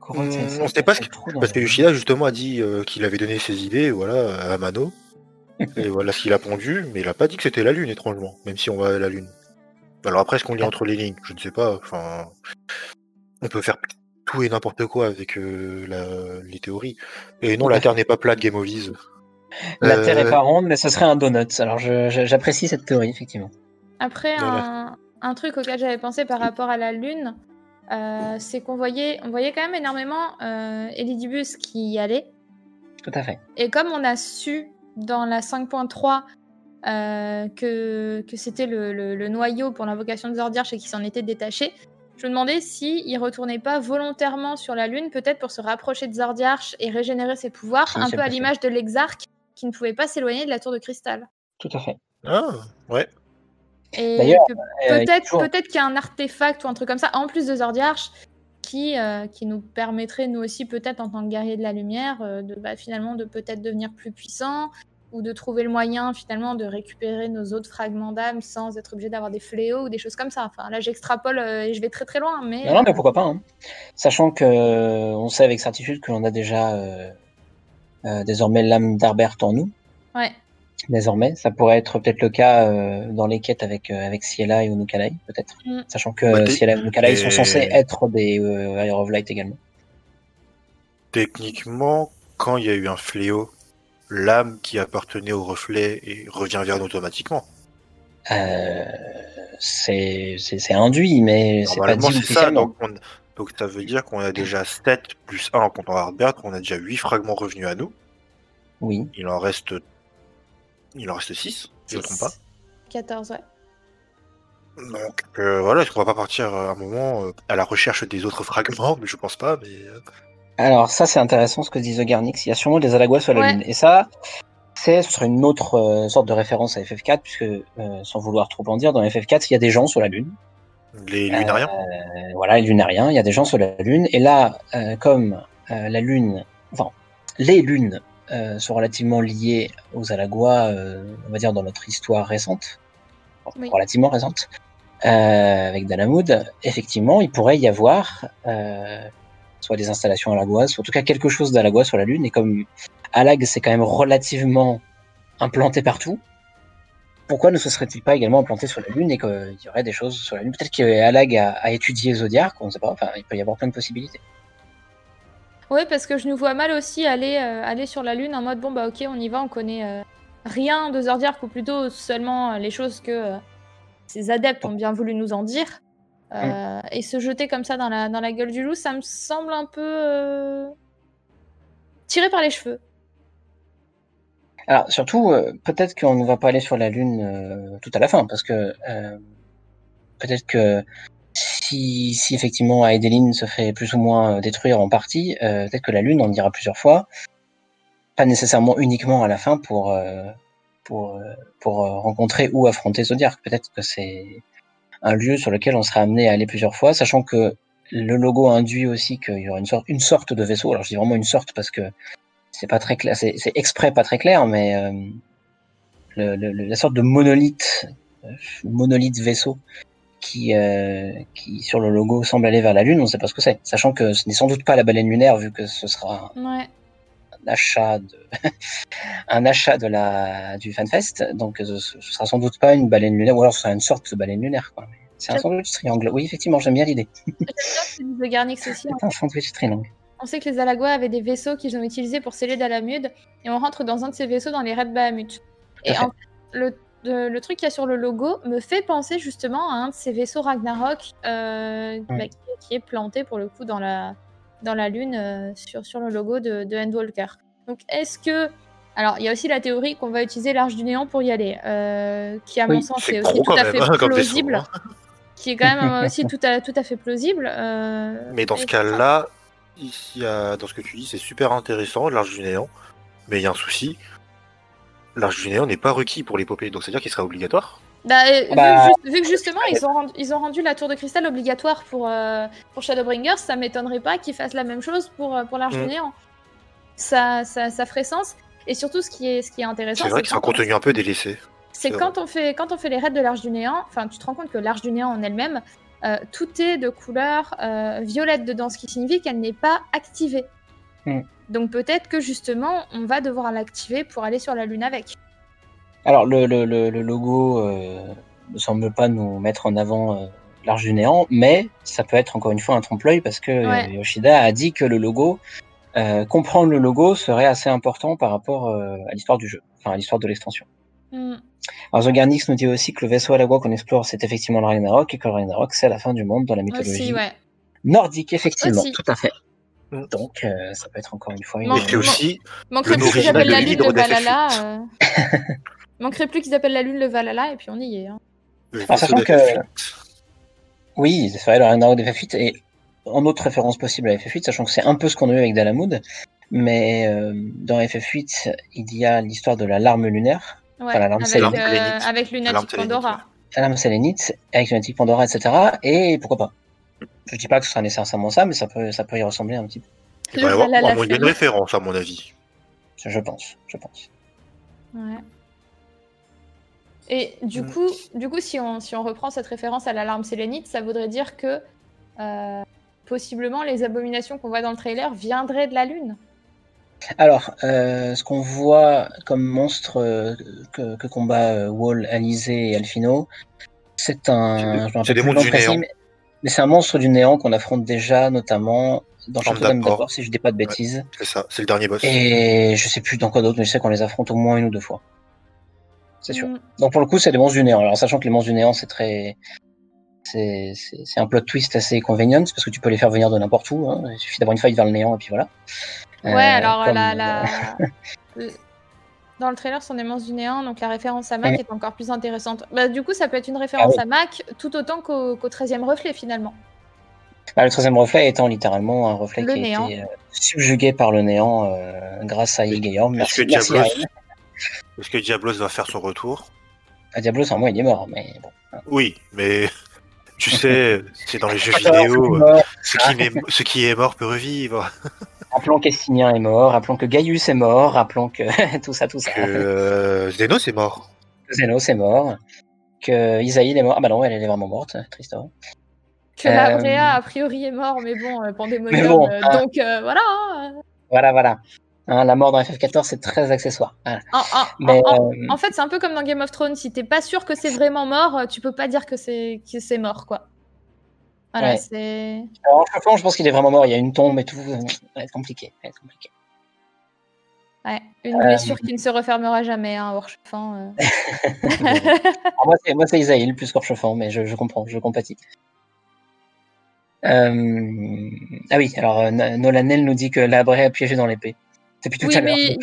Hmm, on sait pas ce parce que Yoshida justement a dit euh, qu'il avait donné ses idées voilà à Mano. (laughs) Et voilà ce qu'il a pondu mais il a pas dit que c'était la lune étrangement même si on va à la lune. Alors après ce qu'on lit ah. entre les lignes je ne sais pas enfin on peut faire tout et n'importe quoi avec euh, les théories. Et non la Terre n'est pas plate Game of la Terre est pas euh, ronde mais ce serait un donut alors j'apprécie cette théorie effectivement. Après un, un truc auquel j'avais pensé par rapport à la lune euh, c'est qu'on voyait, on voyait quand même énormément euh, Elidibus qui y allait. Tout à fait. Et comme on a su dans la 5.3 euh, que, que c'était le, noyau pour l'invocation de Zordiarch et qu'il s'en était détaché, je me demandais s'il ne retournait pas volontairement sur la Lune, peut-être pour se rapprocher de Zordiarch et régénérer ses pouvoirs, un peu à l'image de l'Exarque qui ne pouvait pas s'éloigner de la tour de cristal. Tout à fait. Ah, ouais. Et euh, peut-être peut qu'il y a un artefact ou un truc comme ça, en plus de Zordiarch, qui, euh, qui nous permettrait, nous aussi, peut-être en tant que guerrier de la lumière, euh, de bah, finalement de peut-être devenir plus puissant ou de trouver le moyen finalement de récupérer nos autres fragments d'âme sans être obligé d'avoir des fléaux ou des choses comme ça. Enfin, là, j'extrapole et je vais très très loin, mais. Non, mais pourquoi pas hein. Sachant que on sait avec certitude que l'on a déjà désormais l'âme d'Arbert en nous. Ouais. Désormais. Ça pourrait être peut-être le cas euh, dans les quêtes avec euh, avec Ciela et Unukalai, peut-être. Mm. Sachant que Bah, Ciela et Unukalai sont censés être des euh, Air of Light également. Techniquement, quand il y a eu un fléau, l'âme qui appartenait au reflet et revient vers nous automatiquement. Euh, c'est induit, mais c'est pas dit ça. Donc, on- donc ça veut dire qu'on a déjà 7 plus 1 en comptant Hardbert, on a déjà 8 fragments revenus à nous. Oui. Il en reste il en reste 6, si je ne me trompe pas. 14, ouais. Donc euh, voilà, est-ce qu'on va pas partir euh, un moment euh, à la recherche des autres fragments? Mais je pense pas, mais euh, Alors ça c'est intéressant ce que dit The Garnix. Il y a sûrement des Alaguas sur la Ouais. Lune. Et ça, c'est ce serait une autre euh, sorte de référence à FF4, puisque euh, sans vouloir trop en dire, dans FF4 il y a des gens sur la Lune. les lunariens? Euh, voilà, les lunariens, il y a des gens sur la Lune. Et là, euh, comme euh, la Lune, enfin, les lunes euh, sont relativement liées aux Alaguas, euh, on va dire dans notre histoire récente, Oui. relativement récente, euh, avec Dalamoud, effectivement, il pourrait y avoir euh, soit des installations Alaguas, soit en tout cas quelque chose d'Alaguas sur la Lune. Et comme Alag, c'est quand même relativement implanté partout, pourquoi ne se serait-il pas également implanté sur la Lune et qu'il y aurait des choses sur la Lune? Peut-être que Alag a, a étudié Zodiac, on ne sait pas. Enfin, il peut y avoir plein de possibilités. Ouais, parce que je nous vois mal aussi aller, euh, aller sur la Lune en mode bon, bah ok, on y va, on connaît euh, rien de Zodiac ou plutôt seulement euh, les choses que ces adeptes ont bien voulu nous en dire. Euh, Et se jeter comme ça dans la, dans la gueule du loup, ça me semble un peu. tiré par les cheveux. Alors, surtout, euh, peut-être qu'on ne va pas aller sur la Lune euh, tout à la fin, parce que euh, peut-être que si, effectivement Aedeline se fait plus ou moins euh, détruire en partie, euh, peut-être que la Lune, on ira plusieurs fois, pas nécessairement uniquement à la fin pour, euh, pour, rencontrer ou affronter Zodiac. Peut-être que c'est un lieu sur lequel on sera amené à aller plusieurs fois, sachant que le logo induit aussi qu'il y aura une sorte, de vaisseau. Alors je dis vraiment une sorte parce que c'est pas très clair, c'est exprès pas très clair, mais la sorte de monolithe, monolithe vaisseau qui, euh, qui sur le logo semble aller vers la Lune, on ne sait pas ce que c'est, sachant que ce n'est sans doute pas la baleine lunaire vu que ce sera Ouais. un achat de (laughs) un achat de la du FanFest, donc ce, ce sera sans doute pas une baleine lunaire, ou alors ce sera une sorte de baleine lunaire. quoi. C'est un sandwich triangle. Oui, effectivement, j'aime bien l'idée. C'est The Garnix aussi. hein. C'est un sandwich triangle. On sait que les Alagois avaient des vaisseaux qu'ils ont utilisés pour sceller Dalamud, et on rentre dans un de ces vaisseaux dans les raids Bahamut. Et en fait, le, le, le truc qu'il y a sur le logo me fait penser justement à un de ces vaisseaux Ragnarok euh, bah, qui, qui est planté pour le coup dans la, dans la lune euh, sur, sur le logo de, de Endwalker. Donc est-ce que... Alors il y a aussi la théorie qu'on va utiliser l'Arche du Néant pour y aller, euh, qui à Oui, mon sens est aussi tout à fait hein, plausible. hein. Qui est quand même aussi (laughs) tout à, tout à fait plausible. Mais dans ce cas-là, ici, dans ce que tu dis, c'est super intéressant, l'arche du néant. Mais il y a un souci. L'arche du néant n'est pas requis pour l'épopée, donc c'est-à-dire qu'il sera obligatoire. Bah, euh, vu, Bah, que vu que justement ils ont, rendu, ils ont rendu la tour de cristal obligatoire pour, euh, pour Shadowbringers, ça m'étonnerait pas qu'ils fassent la même chose pour, euh, pour l'Arche du. Néant. Ça, ça, ça ferait sens. Et surtout, ce qui est, ce qui est intéressant, C'est vrai qu'il sera un quand on- contenu un peu délaissé. c'est c'est quand on, fait, quand on fait les raids de l'Arche du Néant, enfin, tu te rends compte que l'Arche du Néant en elle-même, euh, tout est de couleur euh, violette dedans, ce qui signifie qu'elle n'est pas activée. Mm. Donc peut-être que justement, on va devoir l'activer pour aller sur la Lune avec. Alors, le, le, le, le logo euh, ne semble pas nous mettre en avant euh, l'arche du néant, mais ça peut être encore une fois un trompe-l'œil parce que euh, Ouais. Yoshida a dit que le logo, euh, comprendre le logo serait assez important par rapport à l'histoire du jeu, enfin à l'histoire de l'extension. Mm. Alors, The Garnix nous dit aussi que le vaisseau à la voie qu'on explore, c'est effectivement le Ragnarok et que le Ragnarok, c'est la fin du monde dans la mythologie Aussi, ouais. nordique, effectivement, Aussi. tout à fait. Mm. Donc, euh, ça peut être encore une fois une. Et puis aussi, Manquerait plus qu'ils appellent la lune le d'FF8. Valhalla. euh. (laughs) Manquerait plus qu'ils appellent la lune le Valhalla et puis on y est. hein. Alors, vaisseau sachant que- d'FF8, Oui, c'est vrai, le Ragnarok de FF8 et en autre référence possible à FF8, sachant que c'est un peu ce qu'on a eu avec Dalamud, mais euh, dans FF8, il y a l'histoire de la larme lunaire, Ouais, Enfin, la lampe avec, euh, avec Lunatic Pandora. la larme sélénite, avec Lunatic Pandora, etc. Et pourquoi pas Je dis pas que ce sera nécessairement ça, mais ça peut, ça peut y ressembler un petit peu. Il va y avoir Valhalla au moins une référence, à mon avis. Je pense, je pense. Ouais. Et du Mm. coup, du coup si, on, si on reprend cette référence à l'alarme sélénite, ça voudrait dire que euh, possiblement les abominations qu'on voit dans le trailer viendraient de la Lune. Alors, euh, ce qu'on voit comme monstre euh, que, que combat euh, Wall, Alizé et Alfino, c'est un. c'est des monstres du néant. mais, mais c'est un monstre du néant qu'on affronte déjà, notamment dans Château d'Âme d'Apport, si je dis pas de bêtises. C'est ça, c'est le dernier boss. Et je sais plus dans quoi d'autre, mais je sais qu'on les affronte au moins une ou deux fois. C'est sûr. Mm. Donc pour le coup, c'est des monstres du néant. Alors sachant que les monstres du néant, c'est très, c'est un plot twist assez convenient parce que tu peux les faire venir de n'importe où. hein. Il suffit d'avoir une faille vers le néant et puis voilà. Ouais, Euh, alors comme- la, la- le- (laughs) dans le trailer, des monstres du néant, donc la référence à Mac Ouais. est encore plus intéressante. Bah, du coup, ça peut être une référence Ah oui. à Mac tout autant qu'au qu'au 13e reflet finalement. Bah, le troisième reflet étant littéralement un reflet Le qui néant. a été euh, subjugué par le néant euh, grâce à. Est-ce Merci, que merci Diablos, est-ce que Diablos va faire son retour? Ah, Diablo, sans moi, il est mort, mais bon. Oui, mais tu sais, c'est dans les jeux Alors, vidéo. c'est mort. Ce qui, est, ce qui est mort peut revivre. Rappelons qu'Estinien est mort, rappelons que Gaius est mort, rappelons que (laughs) tout ça, tout ça. Que euh, Zénos est mort. Que Zénos est mort, que Isaïe est mort. Ah bah non, elle, elle est vraiment morte, Tristan. Que la Euh, a priori, est mort, mais bon, euh, bon, euh, hein. donc euh, voilà. hein. Voilà, voilà. Hein, la mort dans FF14, c'est très accessoire. Voilà. En, en- Mais, en- euh, en fait, c'est un peu comme dans Game of Thrones. Si t'es pas sûr que c'est vraiment mort, euh, tu peux pas dire que c'est que c'est mort, quoi. Voilà, Ouais. c'est. alors, franchement, je pense qu'il est vraiment mort. Il y a une tombe et tout. Ça va être compliqué. ça va être compliqué. Ouais, une Euh, blessure qui ne se refermera jamais, hein, Orchefin. euh. Alors, (laughs) moi, c'est, le plus qu'Orchefant, mais je, je comprends, je compatis. Euh... Ah oui, alors No- Nolanel nous dit que la Bray a piégé dans l'épée. Depuis tout Oui, à l'heure. mais-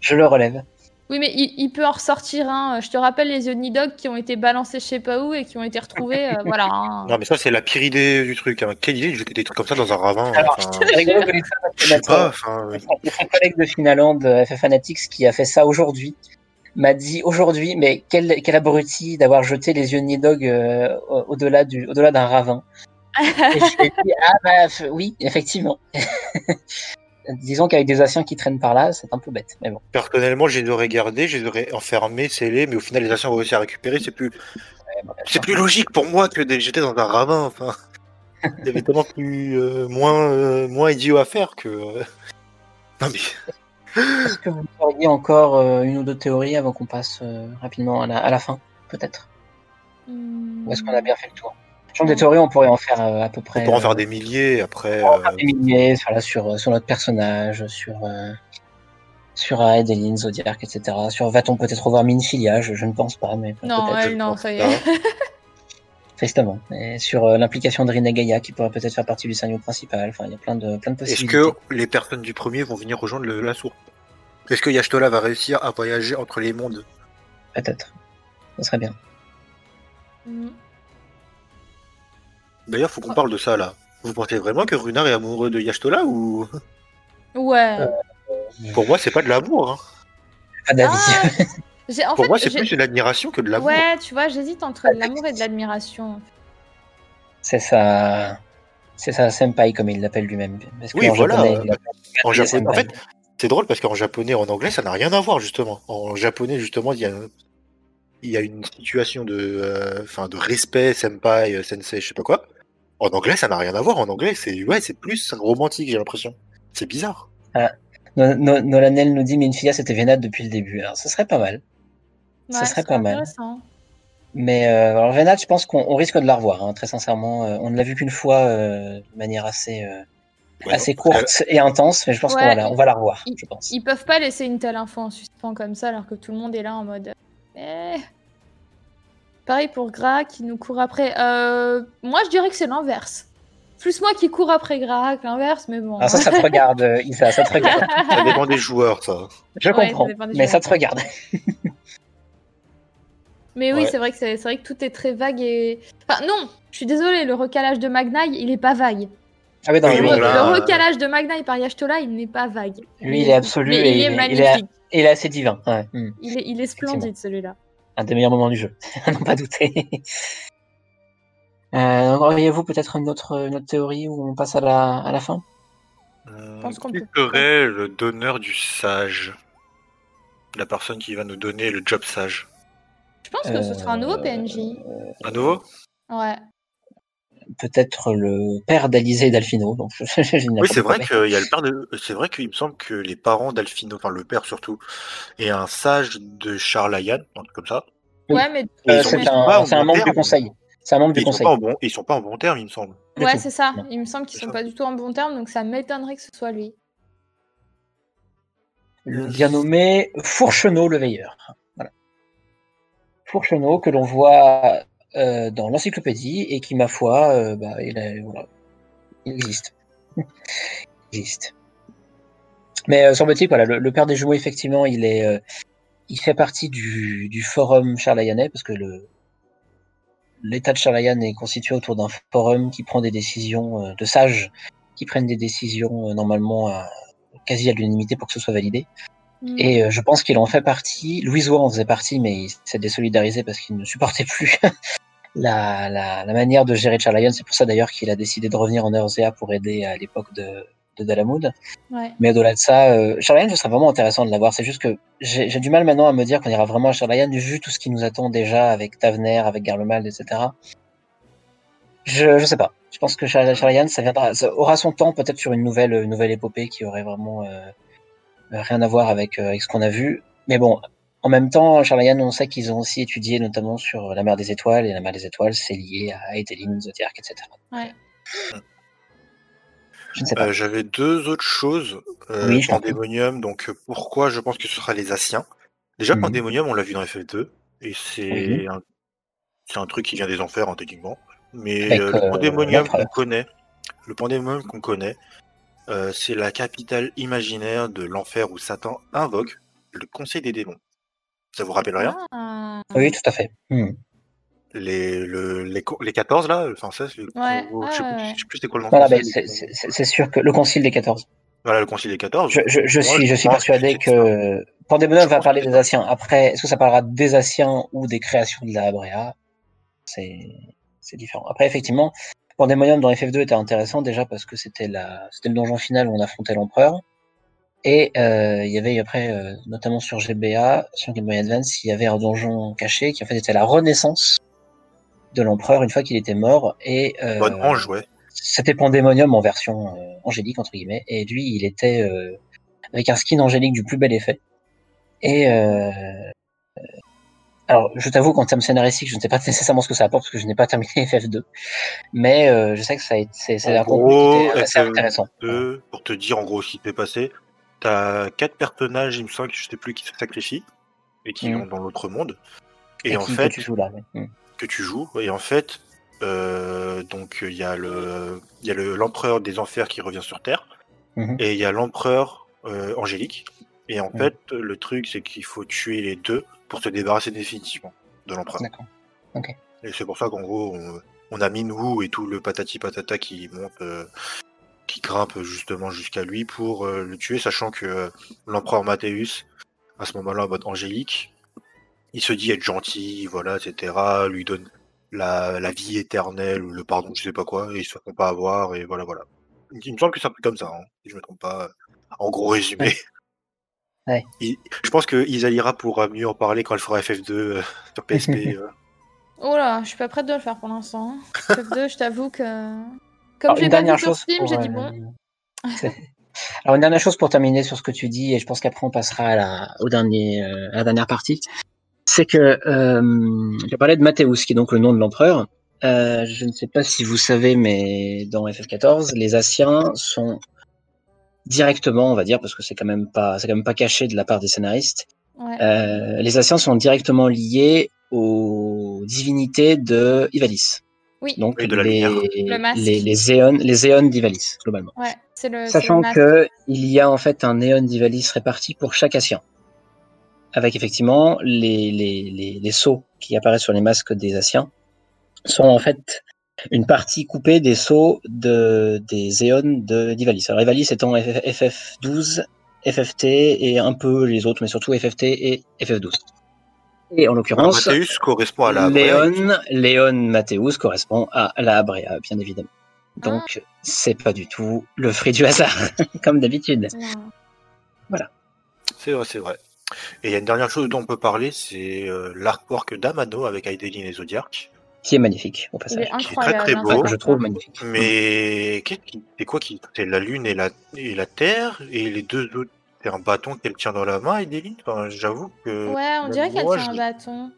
Je le relève. Oui, mais il, il peut en ressortir. Hein. Je te rappelle les yeux de Nidog qui ont été balancés je sais pas où et qui ont été retrouvés. euh, (laughs) voilà. hein. Non, mais ça, c'est la pire idée du truc. Hein. Quelle idée de jeter des trucs comme ça dans un ravin Alors, C'est rigolo que Je sais pas, enfin. collègue de Finaland, euh, FF Fanatics, qui a fait ça aujourd'hui, m'a dit aujourd'hui, mais quel, quel abruti d'avoir jeté les yeux de Nidog euh, au- au-delà du, au-delà d'un ravin. Et je lui ai dit, ah bah oui, effectivement. (laughs) Disons qu'avec des Asiens qui traînent par là, c'est un peu bête, mais bon. Personnellement, aurais gardés, je les aurais enfermés, scellés, mais au final, les Asiens ont réussi à récupérer. C'est plus, c'est plus logique pour moi que jeter dans un ravin. Enfin, (laughs) il y avait tellement plus, euh, moins, euh, moins idiot à faire que. euh, Non mais. Est-ce que vous auriez encore euh, une ou deux théories avant qu'on passe rapidement à la, à la fin, peut-être? Ou est-ce qu'on a bien fait le tour? Je pense que des théories, on pourrait en faire euh, à peu près. On pourra en euh, faire des milliers après. On va faire euh, des milliers voilà, sur, sur notre personnage, sur, euh, sur Adeline, Zodiac, etc. Sur va-t-on peut-être revoir Minfilia je, je ne pense pas, mais Non, je non, ça y pas. est. (laughs) tristement. Et sur euh, l'implication de Rina Gaia qui pourrait peut-être faire partie du scénario principal. Enfin, il y a plein de, plein de Est-ce possibilités. que les personnes du premier vont venir rejoindre le, la source? Est-ce que Yashtola va réussir à voyager entre les mondes? Peut-être. Ce serait bien. Mm. D'ailleurs, faut qu'on parle de ça là. Vous pensez vraiment que Runar est amoureux de Yashtola ou? Ouais. Euh, Pour moi, c'est pas de l'amour. hein. Pas d'avis. Ah, (laughs) Pour fait, moi, c'est plus de l'admiration que de l'amour. Ouais, tu vois, j'hésite entre de l'amour et de l'admiration. c'est ça. C'est ça, senpai, comme il l'appelle lui-même. Oui, en voilà, japonais, il l'appelle En japonais, en fait, c'est drôle parce qu'en japonais, en anglais, ça n'a rien à voir justement. En japonais, justement, il y a, il y a une situation de, euh, enfin, de respect, senpai, euh, sensei, je sais pas quoi. En anglais, ça n'a rien à voir. En anglais, c'est ouais, c'est plus romantique, j'ai l'impression. C'est bizarre. No- No- Nolanel nous dit Minfilia c'était Vénade depuis le début. Alors, ce serait pas mal. Ouais, Ce serait pas mal. Mais euh, alors Vénade, je pense qu'on on risque de la revoir, hein, très sincèrement. Euh, on ne l'a vu qu'une fois euh, de manière assez, euh, Ouais, assez courte et intense, mais je pense Ouais, qu'on va, la- on va la revoir, il- je pense. Ils peuvent pas laisser une telle info en suspens comme ça alors que tout le monde est là en mode. Eh. Pareil pour Gra qui nous court après. Euh, moi je dirais que c'est l'inverse. Plus moi qui cours après Gra que l'inverse, mais bon. Alors ça, ça te regarde, euh, Isa, ça te regarde. (laughs) Ça dépend des joueurs, ça. Je Ouais, ça comprends, des mais joueurs. ça te regarde. (laughs) Mais oui, Ouais. c'est vrai que c'est vrai que tout est très vague et. Enfin non, je suis désolée, le recalage de Magnaï, il est pas vague. Ah oui, non, Oui, Le, lui, bon, là, le recalage de Magnaï par Yashtola, il n'est pas vague. lui, il est absolu Mais et il il est est, il est, magnifique. il est assez divin. Ouais. Il est, il est splendide celui-là. Un des meilleurs moments du jeu, (laughs) à n'en pas douter. Euh, Auriez-vous peut-être une autre, une autre théorie où on passe à la, à la fin? Euh, pense qu'on qui serait le donneur du sage? La personne qui va nous donner le job sage. Je pense que ce sera un nouveau PNJ. À nouveau? Ouais. Peut-être le père d'Alizé et d'Alfino. Donc, (laughs) oui, c'est vrai qu'il y a le père de. C'est vrai qu'il me semble que les parents d'Alfino, enfin le père surtout, est un sage de truc comme ça. Ouais, mais c'est un, membre du conseil. C'est un membre du ils conseil. Sont pas bon, ils sont pas en bon terme, il me semble. Ouais, c'est ça. Il me semble qu'ils sont pas du tout en bon terme, donc ça m'étonnerait que ce soit lui. Le bien nommé Fourchenot le Veilleur. Voilà. Fourchenot que l'on voit euh, dans l'encyclopédie et qui, ma foi, euh, bah, il, existe. (laughs) il existe. Mais euh, semble-t-il, voilà, le, père des jumeaux, effectivement, il est, il fait partie du, du forum charlayanais parce que le l'État de Charlayan est constitué autour d'un forum qui prend des décisions de sages qui prennent des décisions normalement à, quasi à l'unanimité pour que ce soit validé. Mm. Et je pense qu'il en fait partie. Louis en faisait partie, mais il s'est désolidarisé parce qu'il ne supportait plus (laughs) la, la, la, manière de gérer Charlian. C'est pour ça d'ailleurs qu'il a décidé de revenir en Erzea pour aider à l'époque de, de Dalamoud. Ouais. Mais au-delà de ça, euh, Charlian, ce serait vraiment intéressant de l'avoir. C'est juste que j'ai du mal maintenant à me dire qu'on ira vraiment à Charlian, vu tout ce qui nous attend déjà avec Tavener, avec Garlemald, etc. Je, je sais pas. Je pense que Charlian, ça viendra, ça aura son temps peut-être sur une nouvelle, une nouvelle épopée qui aurait vraiment euh, rien à voir avec, euh, avec ce qu'on a vu. Mais bon, en même temps, Charlayan, on sait qu'ils ont aussi étudié notamment sur la mer des étoiles, et la mer des étoiles, c'est lié à Edeline, Zodiac, etc. Ouais. Je ne sais pas. Euh, j'avais deux autres choses. Euh, oui, Pandemonium, donc euh, pourquoi je pense que ce sera les Asiens. Déjà, mmh. Pandemonium, on l'a vu dans FF2, et c'est un... un, truc qui vient des enfers, hein, techniquement. Mais le Pandemonium qu'on connaît, le Pandemonium qu'on connaît, c'est la capitale imaginaire de l'enfer où Satan invoque le Conseil des démons. Ça vous rappelle rien? Ah. Oui, tout à fait. Hmm. Les, le, les, les 14 là, enfin ça, ouais. ouais, je, sais plus, sais plus c'était quoi le nom. Voilà, c'est sûr que le concile des 14. Voilà, le concile des 14. Je, je, je suis, je suis persuadé que Pandemonium va parler des Asiens. Après, est-ce que ça parlera des Asiens ou des créations de la Abrea C'est différent. Après, effectivement, Pandemonium dans FF2 était intéressant déjà parce que c'était le donjon final où on affrontait l'empereur. Et euh, il y avait après, euh, notamment sur GBA, sur Game Boy Advance, il y avait un donjon caché qui en fait était la renaissance de l'empereur une fois qu'il était mort. Et euh, Bonne ange, ouais. C'était Pandemonium en version angélique entre guillemets. Et lui, il était avec un skin angélique du plus bel effet. Et alors, je t'avoue qu'en termes scénaristiques, je ne sais pas (laughs) nécessairement ce que ça apporte parce que je n'ai pas terminé (laughs) FF2. Mais je sais que ça c'est un contenu assez intéressant. pour te dire en gros ce qui t'est passé, T'as quatre personnages, il me semble, que je sais plus, qui se sacrifient et qui vont mm. dans l'autre monde. Et, en fait, que tu joues là, mm. que tu joues. Et en fait, euh, donc il y a le, il y a le l'empereur des enfers qui revient sur Terre, mm-hmm. et il y a l'empereur euh, angélique. Et en mm. fait, le truc, c'est qu'il faut tuer les deux pour se débarrasser définitivement de l'empereur. D'accord. Et c'est pour ça qu'en gros, on, a Minwu et tout le patati patata qui monte euh, qui grimpe justement jusqu'à lui pour euh, le tuer, sachant que euh, l'empereur Mathéus, à ce moment-là en mode angélique, il se dit être gentil, voilà, etc., lui donne la, la vie éternelle ou le pardon, je sais pas quoi, et ils se font pas avoir, et voilà, voilà. Il me semble que c'est un peu comme ça, hein, si je me trompe pas, en gros résumé. Ouais. je pense que Isalira pourra mieux en parler quand elle fera FF2 euh, sur PSP. (laughs) Oh là, je suis pas prête de le faire pour l'instant. Hein. FF2, je t'avoue que comme j'ai pas vu chose film, j'ai dit bon. Alors une dernière chose pour terminer sur ce que tu dis, et je pense qu'après on passera à la, au dernier, euh, à la dernière partie, c'est que euh, je parlais de Mathéus, qui est donc le nom de l'empereur. Euh, je ne sais pas si vous savez, mais dans FF14, les Asiens sont directement, on va dire, parce que c'est quand même pas, c'est quand même pas caché de la part des scénaristes. Ouais. Euh, les Asiens sont directement liés aux divinités de Ivalice. Oui. Donc de les, les, les, éons, les éons d'Ivalice, globalement. Ouais, le, Sachant qu'il y a en fait un éon d'Ivalice réparti pour chaque Asien. Avec effectivement les, les, les, les sceaux qui apparaissent sur les masques des Asiens sont en fait une partie coupée des sceaux de, des éons de d'Ivalice. Alors Ivalice étant FF12, FFT et un peu les autres, mais surtout FFT et FF12. Et en l'occurrence, Mathéus correspond à la Léon, Léon Mathéus correspond à la Abrea, bien évidemment. Donc, ah. c'est pas du tout le fruit du hasard, (laughs) comme d'habitude. Voilà. C'est vrai, c'est vrai. Et il y a une dernière chose dont on peut parler, c'est euh, l'artwork d'Amano avec Aidelin et Zodiac. qui est magnifique au Il passage. est Qui est très, très hein, beau. je trouve magnifique. Mais qu'est-ce qui- c'est quoi qui C'est la lune et la et la terre et les deux autres. C'est un bâton qu'elle tient dans la main et des lignes. Enfin, j'avoue que. Ouais, on dirait qu'elle tient un bâton.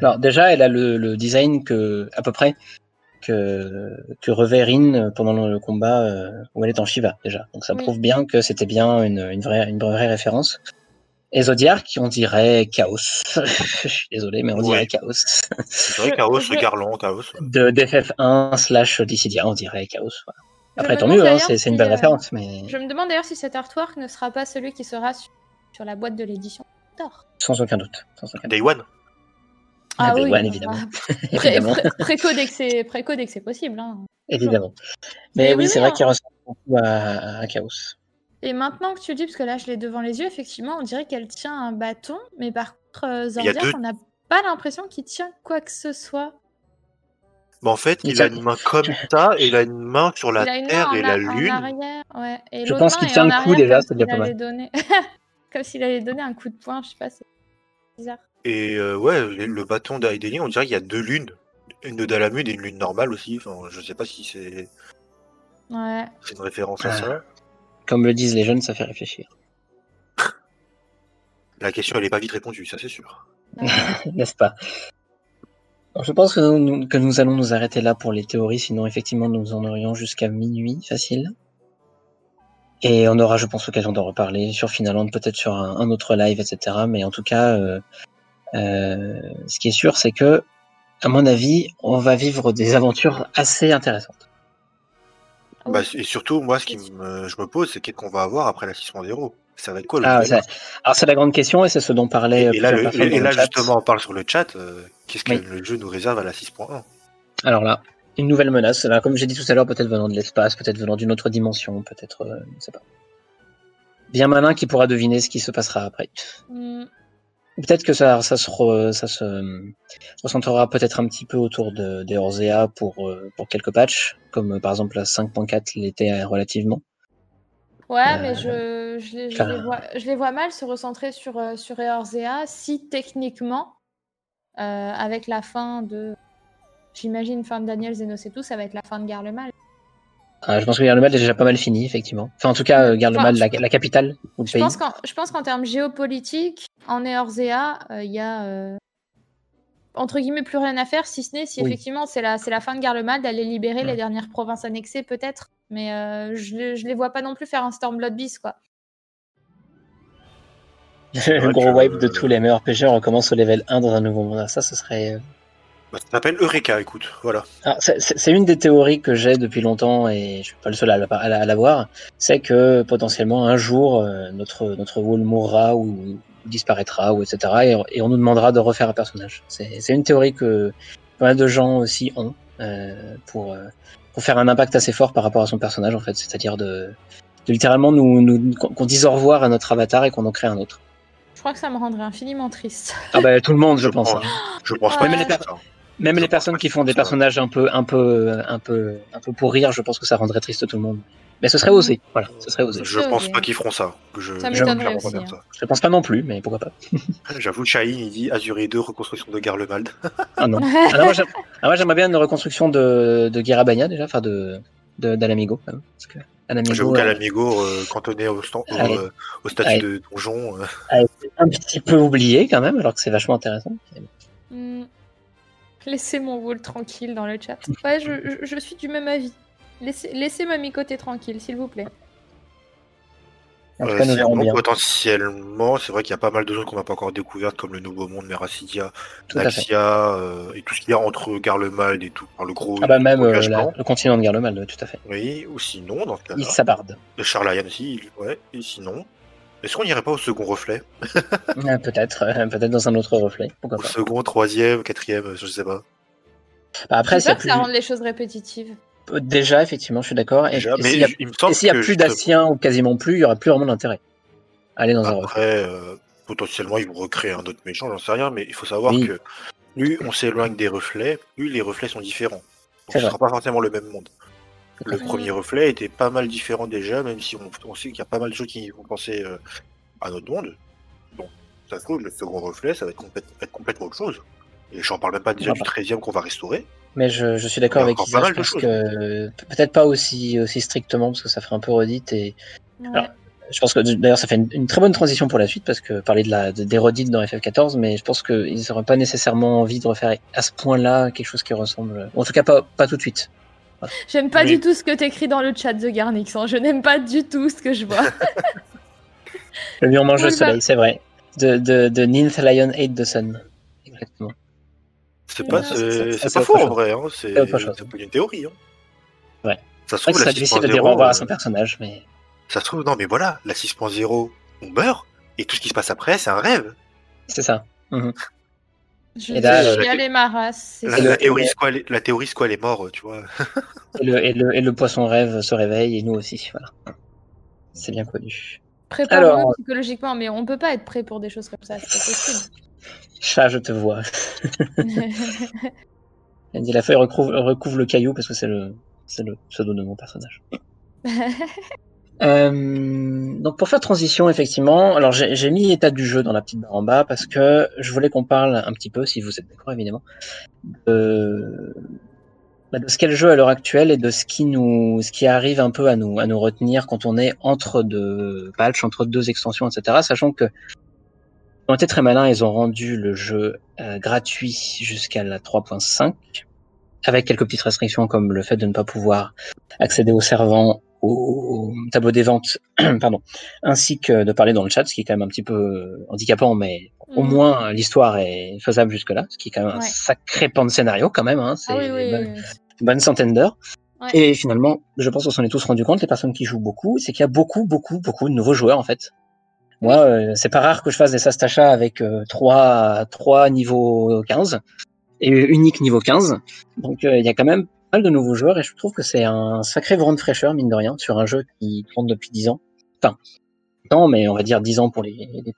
Alors déjà, elle a le, le design que à peu près que que revêt Rin pendant le combat euh, où elle est en Shiva déjà. Donc ça Oui. prouve bien que c'était bien une, une vraie une vraie référence. Et Zodiac, on dirait Chaos. (laughs) Je suis désolé, mais on dirait. Chaos. C'est vrai, Je- Chaos, je- Garland, Chaos. De d'FF1 slash Dissidia, on dirait Chaos. voilà. Après, tant mieux, hein, c'est une belle euh, référence, mais Je me demande d'ailleurs si cet artwork ne sera pas celui qui sera sur, sur la boîte de l'édition Thor. sans aucun doute. Sans aucun doute. Day One. Ah, Day oui, One, bah, (laughs) (laughs) évidemment. pré- évidemment. pré- Préco dès que c'est possible. hein. évidemment. Mais Mais oui, oui, c'est vrai hein. qu'il ressemble beaucoup à, à Chaos. Et maintenant que tu dis, parce que là je l'ai devant les yeux, effectivement, on dirait qu'elle tient un bâton, mais par contre, euh, Il y a Zordiak, deux- on n'a pas l'impression qu'il tient quoi que ce soit. Bah, en fait, Il il, a une main comme (laughs) ça et il a une main sur la terre et la a- lune. en arrière, ouais. Et Je pense qu'il tient en le coup déjà, comme c'est déjà s'il pas mal. donner- (laughs) comme s'il allait donner un coup de poing, je sais pas, c'est bizarre. Et euh, ouais, le, bâton d'Aideli, on dirait qu'il y a deux lunes. Une de Dalamud et une lune normale aussi. Enfin, je sais pas si c'est Ouais. c'est une référence à ça. Comme le disent les jeunes, ça fait réfléchir. La question, elle est pas vite répondue, ça c'est sûr. (laughs) N'est-ce pas? Je pense que nous, allons nous arrêter là pour les théories, sinon effectivement nous en aurions jusqu'à minuit facile. Et on aura, je pense, l'occasion d'en reparler sur Finaland, peut-être sur un, autre live, etc. Mais en tout cas, euh, euh, ce qui est sûr, c'est que, à mon avis, on va vivre des aventures assez intéressantes. Bah, et surtout, moi, ce qui me, je me pose, c'est qu'est-ce qu'on va avoir après l'assistement Ça va être quoi le Ah, ça- alors c'est la grande question et c'est ce dont parlait Et, euh, et là, le- et là justement, on parle sur le chat. euh, Qu'est-ce que Oui. le jeu nous réserve à la 6.1 Alors là, une nouvelle menace. Là, comme j'ai dit tout à l'heure, peut-être venant de l'espace, peut-être venant d'une autre dimension, peut-être, euh, je ne sais pas. Bien malin qui pourra deviner ce qui se passera après. Ou Peut-être que ça, ça se, re- ça se euh, recentrera peut-être un petit peu autour de, des Orzea pour, euh, pour quelques patchs, comme euh, par exemple la 5.4 l'était relativement. Ouais, Euh, mais je, je, les, je, car- les vois, je les vois mal se recentrer sur, euh, sur Eorzea si techniquement, euh, avec la fin de. J'imagine fin de Daniel Zenos et tout, ça va être la fin de Garlemal. Ah, je pense que Garlemald est déjà pas mal fini, effectivement. Enfin, en tout cas, euh, Garlemald, Enfin, la, la capitale ou le Je pays. pense qu'en je pense qu'en termes géopolitiques, en Eorzea, euh, il y a euh, entre guillemets plus rien à faire, si ce n'est si Oui. effectivement c'est la, la fin de Garlemald, d'aller libérer les Ouais. dernières provinces annexées, peut-être. Mais euh, je, les- je les vois pas non plus faire un Stormblood Beast, quoi. (laughs) le gros wipe de tous les meilleurs PG, on recommence au level 1 dans un nouveau monde. Ah, Ça, ce serait. euh, bah, Ça s'appelle Eureka, écoute. Voilà. Alors, c'est- une des théories que j'ai depuis longtemps et je suis pas le seul à la- à la- à l'avoir. C'est que potentiellement un jour euh, notre notre wall mourra ou disparaîtra ou etc. Et, et on nous demandera de refaire un personnage. C'est c'est une théorie que pas mal de gens aussi ont euh, pour euh, pour faire un impact assez fort par rapport à son personnage en fait. C'est-à-dire de, de littéralement nous, nous qu'on dise au revoir à notre avatar et qu'on en crée un autre. Je crois que ça me rendrait infiniment triste. Ah bah tout le monde je pense. hein. Je pense pas les per-. Même les personnes qui font des personnages un peu, un peu, un peu, un peu pour rire, je pense que ça rendrait triste tout le monde. Mais ce serait osé, voilà, ce serait osé. Je pense osé. pas qu'ils feront ça. Je, Ça je- m'étonnerait clairement aussi, pas hein. Je pense pas non plus, mais pourquoi pas. ça. (laughs) J'avoue, Shahin, il dit Azuré 2, reconstruction de Garlemald. (laughs) Ah non. Ah non, moi, j'aime- ah, moi, j'aimerais bien une reconstruction de, de Girabania déjà, enfin de, de d'Alamigo. quand même, Parce que J'avoue euh, qu'Alamigo, euh, cantonné au, stand- au, Allez. euh, au statut Allez. de donjon, euh, un petit peu oublié quand même, alors que c'est vachement intéressant. Hmm. Laissez mon wall tranquille dans le chat. Ouais, je, je- je suis du même avis. Laissez, laissez ma micoter tranquille, s'il vous plaît. En tout euh, cas, nous verrons sinon, bien. potentiellement, c'est vrai qu'il y a pas mal de zones qu'on n'a pas encore découvertes, comme le Nouveau Monde, Meracidia, Tout à fait. Naxia, euh, et tout ce qu'il y a entre Garlemald et tout. Enfin, le gros, Ah bah même euh, la- le continent de Garlemald, tout à fait. Oui, ou sinon, dans ce cas-là. Il s'abarde. Le Charlayan aussi, ouais, et sinon. Est-ce qu'on n'irait pas au second reflet? (laughs) Euh, peut-être, euh, peut-être dans un autre reflet. Pourquoi Au pas. second, troisième, quatrième, je sais pas. Bah, après, c'est que plus... ça rende les choses répétitives. Déjà effectivement, je suis d'accord. Et, s'il y a y a plus justement- d'Assiens ou quasiment plus, il y aura plus vraiment d'intérêt. Aller dans un reflet. Après, euh, potentiellement, ils vont recréer un autre méchant, j'en sais rien, mais il faut savoir Oui. que plus on s'éloigne des reflets, plus les reflets sont différents. Donc ce vrai. sera pas forcément le même monde. Le premier reflet était pas mal différent déjà, même si on, on sait qu'il y a pas mal de choses qui vont penser euh, à notre monde. Donc, ça se trouve, le second reflet, ça va être, complète- être complètement autre chose. Et j'en parle même pas déjà du 13e qu'on va restaurer. Mais je, je suis d'accord avec Isaac parce que peut-être pas aussi, aussi strictement parce que ça ferait un peu redite et je pense que d'ailleurs ça fait une, très bonne transition pour la suite parce que parler de la des redites dans FF14 mais je pense qu'ils n'auraient pas nécessairement envie de refaire à ce point-là quelque chose qui ressemble en tout cas pas, pas tout de suite. J'aime pas du tout ce que t'écris dans le chat de Garnix, hein. je n'aime pas du tout ce que je vois. (laughs) le mur mange le soleil, c'est vrai. De, de, de Ninth Lion Hate the Sun. Exactement. C'est pas, c'est pas faux en vrai, hein. c'est une théorie. Hein. Ouais. Ça se trouve, au revoir à son personnage, mais. Ça se trouve, non, mais voilà, la 6.0, on meurt, et tout ce qui se passe après, c'est un rêve. C'est ça. Mhm. Je et là, euh, ma race. La, la, théorie squale, la théorie squale est mort, tu vois. (laughs) et, le, et, le, et, le, poisson rêve se réveille, et nous aussi, voilà. C'est bien connu. Préparons-nous psychologiquement, mais on peut pas être prêt pour des choses comme ça, c'est pas possible. Chat, je te vois. (laughs) Elle dit la feuille recouvre, recouvre le caillou parce que c'est le, pseudo de mon personnage. (laughs) Euh, donc pour faire transition, effectivement, alors j'ai mis état du jeu dans la petite barre en bas parce que je voulais qu'on parle un petit peu, si vous êtes d'accord évidemment, de, bah, de ce qu'est le jeu à l'heure actuelle et de ce qui nous, ce qui arrive un peu à nous, à nous retenir quand on est entre deux patchs, entre deux extensions, etc. Sachant que ont été très malins, ils ont rendu le jeu euh, gratuit jusqu'à la 3.5 avec quelques petites restrictions comme le fait de ne pas pouvoir accéder aux servants au tableau des ventes, (clears throat) pardon, ainsi que de parler dans le chat, ce qui est quand même un petit peu handicapant, mais au mm. moins l'histoire est faisable jusque-là, ce qui est quand même un sacré pan de scénario quand même, hein, c'est ah une, bonne, centaine d'heures. Et finalement, je pense qu'on s'en est tous rendu compte, les personnes qui jouent beaucoup, c'est qu'il y a beaucoup, beaucoup, beaucoup de nouveaux joueurs en fait. Moi, euh, c'est pas rare que je fasse des Sastacha avec euh, 3, 3 niveaux 15 et unique niveau 15. Donc euh, il y a quand même pas mal de nouveaux joueurs et je trouve que c'est un sacré vent de fraîcheur, mine de rien, sur un jeu qui tourne depuis 10 ans. Enfin, non, mais on va dire 10 ans pour les, les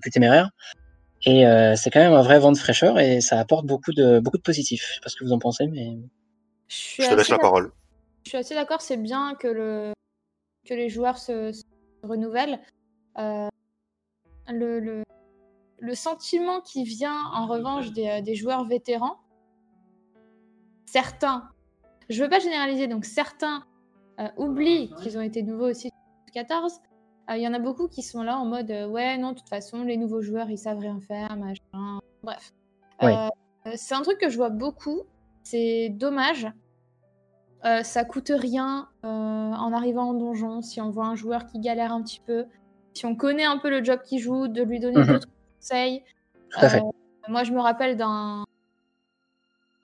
plus téméraires. Et euh, c'est quand même un vrai vent de fraîcheur et ça apporte beaucoup de, beaucoup de positifs. Je sais pas ce que vous en pensez, mais. Je, te laisse la parole. Je suis assez d'accord, c'est bien que, le, que les joueurs se, se renouvellent. Euh, le, le, le sentiment qui vient en revanche des, euh, des joueurs vétérans, certains, je veux pas généraliser, donc certains euh, oublient qu'ils ont été nouveaux aussi 14. Il y en a beaucoup qui sont là en mode ouais non de toute façon les nouveaux joueurs ils savent rien faire machin bref. C'est un truc que je vois beaucoup c'est dommage. Ça coûte rien en arrivant en donjon si on voit un joueur qui galère un petit peu si on connaît un peu le job qu'il joue, de lui donner mhm. d'autres conseils. Euh, moi, je me rappelle d'un.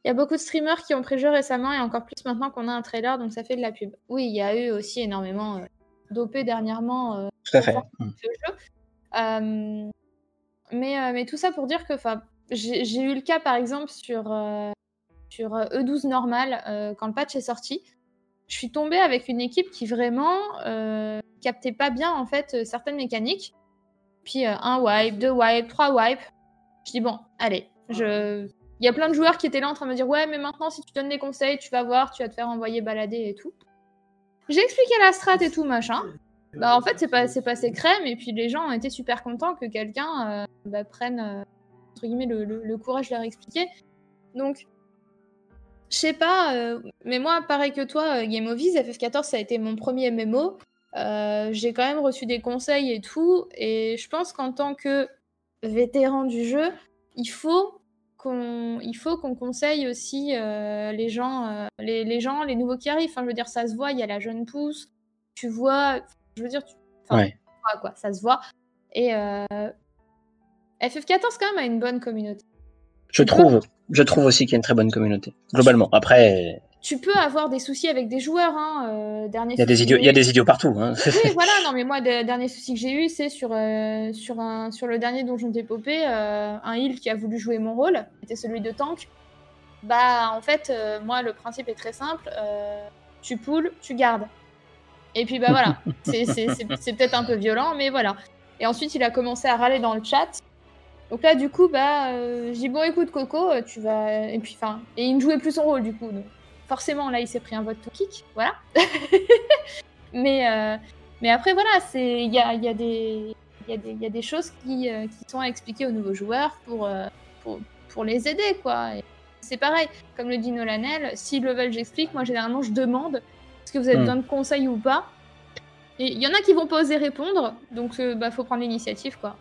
Il y a beaucoup de streamers qui ont pré-jeu récemment et encore plus maintenant qu'on a un trailer, donc ça fait de la pub. Oui, il y a eu aussi énormément euh, dopé dernièrement. Euh, tout à fait. Mhm. jeu. mais, mais tout ça pour dire que j'ai eu le cas par exemple sur, sur E12 normal quand le patch est sorti je suis tombée avec une équipe qui vraiment euh, captait pas bien en fait euh, certaines mécaniques. Puis euh, un wipe, deux wipes, trois wipes. Je dis bon, allez, je. Il y a plein de joueurs qui étaient là en train de me dire ouais mais maintenant si tu donnes des conseils tu vas voir tu vas te faire envoyer balader et tout. J'ai expliqué la strat et tout machin. Bah en fait c'est pas c'est passé crème et puis les gens ont été super contents que quelqu'un bah, prenne entre guillemets le, le, courage de leur expliquer. Donc je sais pas, euh, mais moi, pareil que toi, euh, Game of FF14, ça a été mon premier MMO. Euh, j'ai quand même reçu des conseils et tout. Et je pense qu'en tant que vétéran du jeu, il faut qu'on il faut qu'on conseille aussi les gens les, les, gens les nouveaux qui arrivent enfin je veux dire ça se voit il y a la jeune pousse tu vois je veux dire tu ouais. quoi ça se voit et FF14 quand même a une bonne communauté je trouve je trouve aussi qu'il y a une très bonne communauté, globalement. Après. Tu peux avoir des soucis avec des joueurs, hein. Euh, dernier il, y a des idiots, il y a des idiots partout. Hein. Oui, (laughs) voilà, non, mais moi, le dernier souci que j'ai eu, c'est sur, euh, sur, un, sur le dernier Donjon d'épopée, euh, un heal qui a voulu jouer mon rôle, c'était celui de tank. Bah, en fait, euh, moi, le principe est très simple tu poules, tu gardes. Et puis, bah voilà, (laughs) c'est peut-être un peu violent, mais voilà. Et ensuite, il a commencé à râler dans le chat. Donc là, du coup, bah, euh, j'ai bon, écoute, Coco, euh, tu vas. Et puis, enfin, et il ne jouait plus son rôle, du coup. Donc, forcément, là, il s'est pris un vote to kick, voilà. (laughs) mais, euh, mais après, voilà, c'est il y a, y, a des... y, a des... y a des choses qui, qui sont à expliquer aux nouveaux joueurs pour, pour, pour les aider, quoi. C'est pareil, comme le dit Nolanel, si le veulent, j'explique. Moi, généralement, je demande est-ce que vous avez hmm. besoin de conseils ou pas. Et il y en a qui vont pas oser répondre, donc il euh, bah, faut prendre l'initiative, quoi.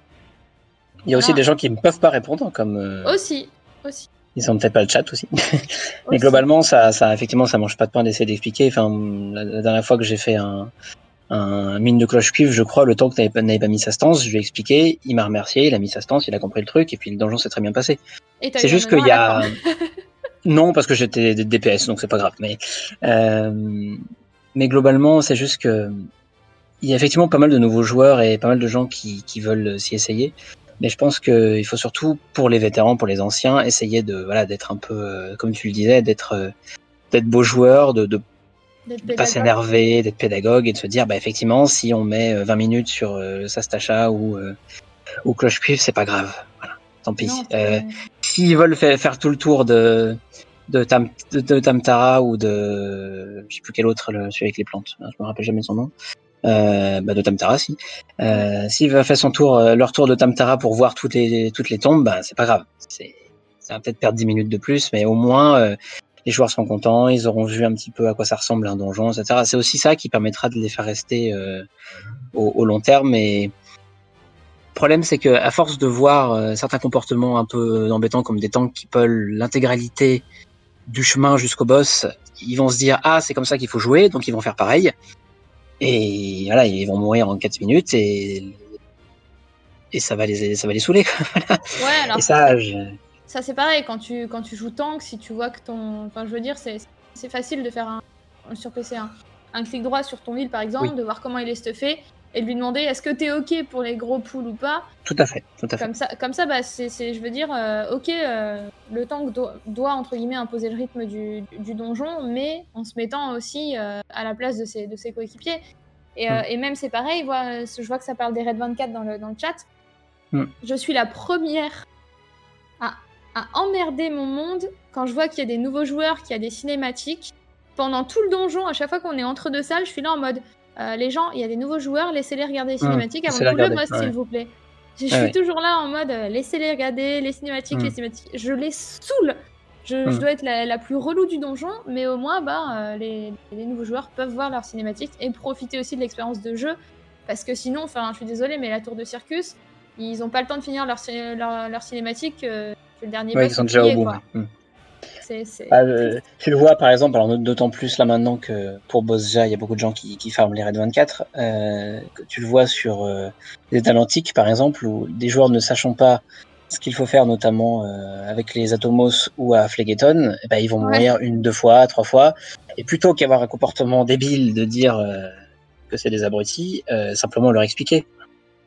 Il y a aussi des gens qui ne peuvent pas répondre, comme. Euh, aussi, aussi. Ils ont peut-être pas le chat aussi. (laughs) Mais globalement, ça, ça, effectivement, ça mange pas de pain d'essayer d'expliquer. Enfin, la, dernière fois que j'ai fait un, un mine de cloche cuve, je crois, le temps que tu n'avais pas mis sa stance, je lui ai expliqué, il m'a remercié, il a mis sa stance, il a compris le truc, et puis le donjon s'est très bien passé. C'est juste qu'il y a. (laughs) non, parce que j'étais DPS, donc c'est pas grave. Mais, euh... mais globalement, c'est juste que. Il y a effectivement pas mal de nouveaux joueurs et pas mal de gens qui, qui veulent s'y essayer. Mais je pense qu'il faut surtout, pour les vétérans, pour les anciens, essayer de voilà d'être un peu, euh, comme tu le disais, d'être euh, d'être beau joueur, de, de pas s'énerver, d'être pédagogue et de se dire, bah, effectivement, si on met 20 euh, minutes sur euh, Sastacha ou, euh, ou Cloche Cuivre, c'est pas grave. Voilà, tant pis. Euh, S'ils veulent faire, faire, tout le tour de, de, Tam, de, Tamtara ou de. Je sais plus quel autre, le, celui avec les plantes, je me rappelle jamais son nom. Euh, bah de Tamtara, si. Euh, S'il va faire son tour, leur tour de Tamtara pour voir toutes les, toutes les tombes, bah, c'est pas grave. Ça va peut-être perdre 10 minutes de plus, mais au moins, les joueurs seront contents, ils auront vu un petit peu à quoi ça ressemble un donjon, etc. C'est aussi ça qui permettra de les faire rester euh, au, long terme. Et le problème, c'est que à force de voir euh, certains comportements un peu embêtants, comme des tanks qui peuvent l'intégralité du chemin jusqu'au boss, ils vont se dire ah c'est comme ça qu'il faut jouer, donc ils vont faire pareil. Et voilà, ils vont mourir en 4 minutes et et ça va les ça va les saouler. (laughs) ouais, alors et ça, ça c'est pareil, quand tu, quand tu joues tank, si tu vois que ton. Enfin, je veux dire, c'est facile de faire un, sur PC un, clic droit sur ton île par exemple, de voir comment il est stuffé et lui demander est-ce que t'es ok pour les gros poules ou pas? Tout à fait, tout à fait. Comme ça, comme ça bah, c'est, je veux dire, euh, ok, euh, le tank doit, entre guillemets imposer le rythme du, du, donjon, mais en se mettant aussi euh, à la place de ses, de ses coéquipiers. Et, mm. et même c'est pareil, je vois que ça parle des Red 24 dans le, dans le chat. Mm. Je suis la première à à emmerder mon monde quand je vois qu'il y a des nouveaux joueurs, qu'il y a des cinématiques. Pendant tout le donjon, à chaque fois qu'on est entre deux salles, je suis là en mode euh, les gens, il y a des nouveaux joueurs, laissez-les regarder les cinématiques avant tout le mode, s'il vous plaît. Je, suis toujours là en mode euh, laissez-les regarder les cinématiques, les cinématiques. Je les saoule. Je, dois être la, plus relou du donjon, mais au moins, bah, euh, les, nouveaux joueurs peuvent voir leurs cinématiques et profiter aussi de l'expérience de jeu. Parce que sinon, enfin, je suis désolée, mais la tour de circus, ils n'ont pas le temps de finir leur, leur, leur cinématique le dernier ouais, ils sont déjà au bout. Hmm. Ah, tu le vois par exemple, alors d'autant plus là maintenant que pour Bozja, il y a beaucoup de gens qui, qui farment les Red 24. Euh, tu le vois sur euh, les Talantiques par exemple, où des joueurs ne sachant pas ce qu'il faut faire, notamment euh, avec les Atomos ou à Phlegethon, eh ben, ils vont mourir une, deux fois, trois fois. Et plutôt qu'avoir un comportement débile de dire euh, que c'est des abrutis, euh, simplement leur expliquer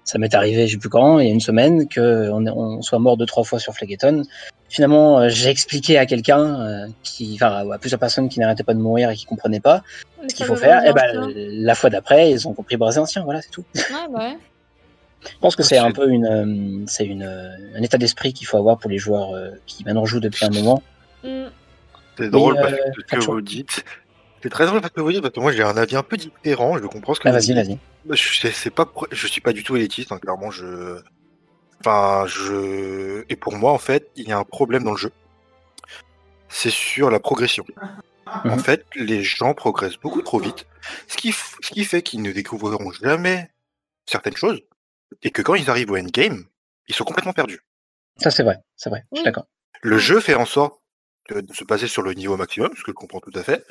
ça m'est arrivé, je sais plus quand, il y a une semaine, qu'on on soit mort deux, trois fois sur Phlegethon. Finalement, euh, j'ai expliqué à quelqu'un, euh, qui, enfin, à plusieurs personnes qui n'arrêtaient pas de mourir et qui comprenaient pas ce qu'il faut faire. Et ben, la fois d'après, ils ont compris Brasé ancien, voilà, c'est tout. (laughs) Ouais, Je pense que c'est un peu une, euh, c'est une, un état d'esprit qu'il faut avoir pour les joueurs qui maintenant jouent depuis un moment. Mm. C'est drôle parce que ce que vous dites, c'est très drôle parce que vous dites, parce que moi j'ai un avis un peu différent, je comprends ce que ah, vas-y, vas-y. Bah, je c'est pas, je suis pas du tout élitiste, hein, clairement. Je, enfin, je, et pour moi, en fait, il y a un problème dans le jeu. C'est sur la progression. En mhm. fait, les gens progressent beaucoup trop vite, ce qui, ce qui fait qu'ils ne découvriront jamais certaines choses, et que quand ils arrivent au endgame, ils sont complètement perdus. Ça, c'est vrai, c'est vrai, je suis d'accord. Le jeu fait en sorte de, se baser sur le niveau maximum, ce que je comprends tout à fait,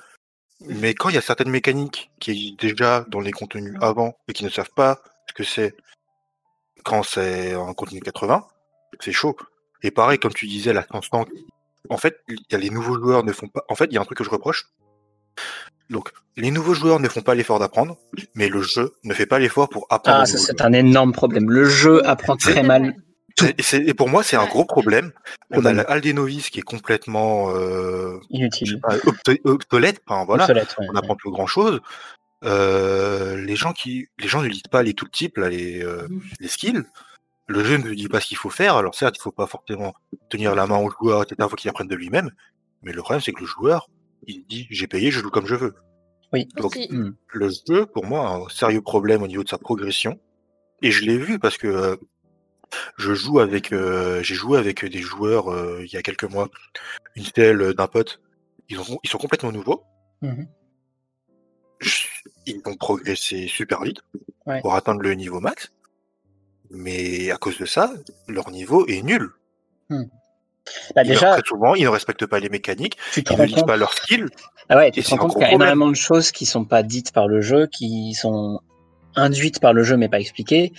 mais quand il y a certaines mécaniques qui existent déjà dans les contenus avant et qui ne savent pas ce que c'est quand c'est un contenu 80, c'est chaud. Et pareil, comme tu disais, la constante. En fait, il y a les nouveaux joueurs ne font pas. En fait, il y a un truc que je reproche. Donc, les nouveaux joueurs ne font pas l'effort d'apprendre, mais le jeu ne fait pas l'effort pour apprendre. Ah, c'est un énorme problème. Le jeu apprend très mal et, pour moi, c'est un gros problème. On a l'Aldenovis qui est complètement euh, inutile, obsolète. Enfin, voilà, on n'apprend plus grand chose. Euh, les gens qui, les gens ne lisent pas les tout types, là, les, euh, les skills. Le jeu ne dit pas ce qu'il faut faire. Alors certes, il faut pas forcément tenir la main au joueur, etc. Il faut qu'il apprenne de lui-même. Mais le problème, c'est que le joueur, il dit j'ai payé, je joue comme je veux. Oui. Donc hmm. le jeu, pour moi, a un sérieux problème au niveau de sa progression. Et je l'ai vu parce que Je joue avec, j'ai joué avec des joueurs il y a quelques mois, une telle d'un pote. Ils, ont, ils sont complètement nouveaux. Mmh ils vont progresser super vite pour atteindre le niveau max. Mais à cause de ça, leur niveau est nul. Mmh. Bah déjà, très souvent, ils ne respectent pas les mécaniques, tu ils ne lisent pas leurs skills. Ah ouais, tu te rends compte qu'il y a énormément de choses qui sont pas dites par le jeu, qui sont induites par le jeu mais pas expliquées.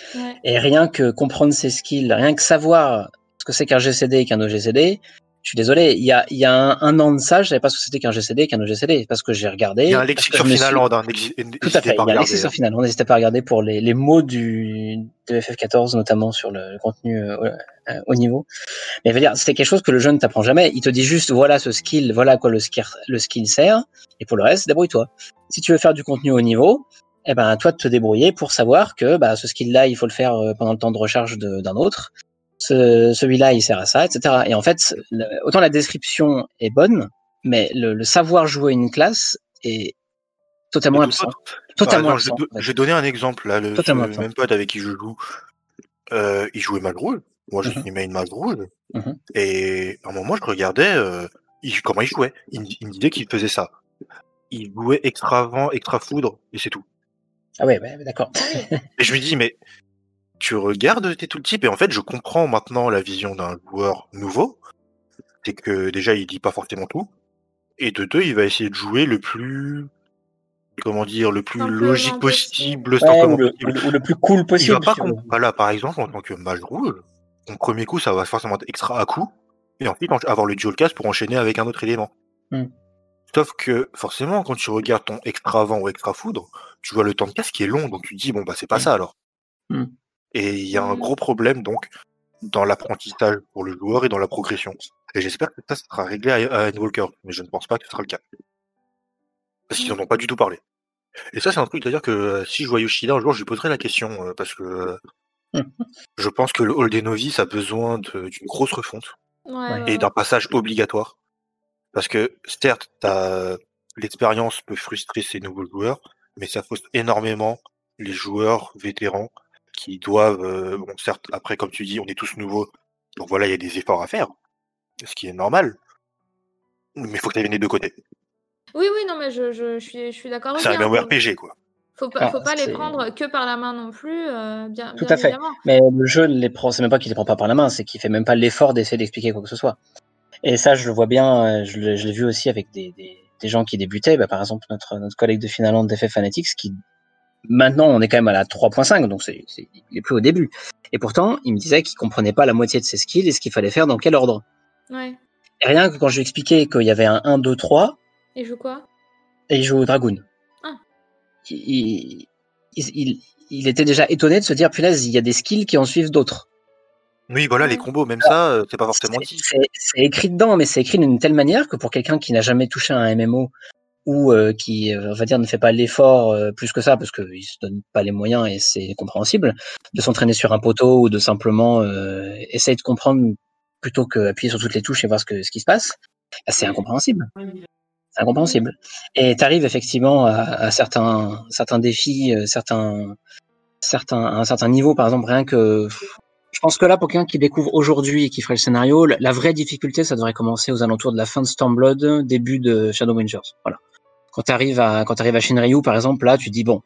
Et rien que comprendre ces skills, rien que savoir ce que c'est qu'un GCD et qu'un OGCD, je suis désolé, il y a, il y a un, an de ça, je savais pas ce que c'était qu'un GCD qu'un OGCD, parce que j'ai regardé. Il y a un lexique sur Finaland, hein, Tout à fait, il y a un lexique sur on n'hésitait pas à regarder pour les, les mots du, de FF14, notamment sur le, contenu euh, euh, au niveau. Mais veut dire, c'est quelque chose que le jeu ne t'apprend jamais. Il te dit juste, voilà ce skill, voilà à quoi le skill, le skill sert, et pour le reste, débrouille-toi. Si tu veux faire du contenu au niveau, eh ben, toi de te débrouiller pour savoir que bah, ce skill-là, il faut le faire euh, pendant le temps de recharge d'un autre ce, celui-là il sert à ça, etc. Et en fait, autant la description est bonne, mais le, savoir jouer une classe est totalement absent. Totalement absent. Je, vais donner un exemple là. Le, même pote avec qui je joue, euh, il jouait Malgrou. Moi, je suis main Malgrou. Et à un moment, je regardais euh, comment il jouait. Il, me disait qu'il faisait ça. Il jouait extra vent, extra foudre, et c'est tout. Ah ouais, ouais d'accord. et je lui dis, mais tu regardes tes tooltips et en fait je comprends maintenant la vision d'un joueur nouveau. C'est que déjà il dit pas forcément tout. Et de deux, il va essayer de jouer le plus comment dire, le plus logique possible, ou, le, plus cool possible. Il va pas voilà, par exemple, en tant que mage rouge, ton premier coup, ça va forcément être extra à coup, et ensuite avoir le dual cast pour enchaîner avec un autre élément. Hmm. Sauf que, forcément, quand tu regardes ton extra vent ou extra foudre, tu vois le temps de casse qui est long, donc tu te dis, bon, bah, c'est pas hmm. ça alors. Hmm. Et il y a un mmh. gros problème donc dans l'apprentissage pour le joueur et dans la progression. Et j'espère que ça sera réglé à, à Walker, mais je ne pense pas que ce sera le cas. Parce qu'ils n'en ont pas du tout parlé. Et ça, c'est un truc, c'est-à-dire que euh, si je vois Yoshida un jour, je lui poserai la question, euh, parce que (laughs) je pense que le Hall des Novices a besoin d'une grosse refonte et d'un passage obligatoire. Parce que, certes, l'expérience peut frustrer ces nouveaux joueurs, mais ça frustre énormément les joueurs vétérans qui doivent, euh, bon, certes, après, comme tu dis, on est tous nouveaux, donc voilà, il y a des efforts à faire, ce qui est normal, mais il faut que tu aies des deux côtés. Oui, oui, non, mais je, je, suis, je suis d'accord. C'est un hein, RPG, quoi. Faut pas, faut pas les prendre que par la main non plus, euh, bien, Tout à fait. Mais le jeu les prend, c'est même pas qu'il les prend pas par la main, c'est qu'il fait même pas l'effort d'essayer d'expliquer quoi que ce soit. Et ça, je le vois bien, euh, je l'ai vu aussi avec des, des, des, gens qui débutaient. Bah, par exemple, notre, notre collègue de Finaland d'FF Fanatics qui Maintenant, on est quand même à la 3.5, donc c'est, il est plus au début. Et pourtant, il me disait qu'il comprenait pas la moitié de ses skills et ce qu'il fallait faire dans quel ordre. Ouais. Et rien que quand je lui expliquais qu'il y avait un 1, 2, 3. Il joue quoi? Et il joue au Dragoon. Ah. Il, il, était déjà étonné de se dire, punaise, il y a des skills qui en suivent d'autres. Oui, voilà, les combos, même ça, euh, c'est pas forcément dit. C'est écrit dedans, mais c'est écrit d'une telle manière que pour quelqu'un qui n'a jamais touché à un MMO ou euh, qui, euh, on va dire, ne fait pas l'effort euh, plus que ça, parce qu'il se donne pas les moyens et c'est compréhensible, de s'entraîner sur un poteau ou de simplement essayer de comprendre plutôt qu'appuyer sur toutes les touches et voir ce, que, ce qui se passe, bah, c'est incompréhensible. Incompréhensible. Et tu arrives effectivement à, certains, certains défis, certains, certains, à un certain niveau, par exemple, rien que je pense que là, pour quelqu'un qui découvre aujourd'hui et qui ferait le scénario, la vraie difficulté, ça devrait commencer aux alentours de la fin de Stormblood, début de Shadow Wingers. Voilà quand tu arrives à quand arrives à Shinryu par exemple là tu dis bon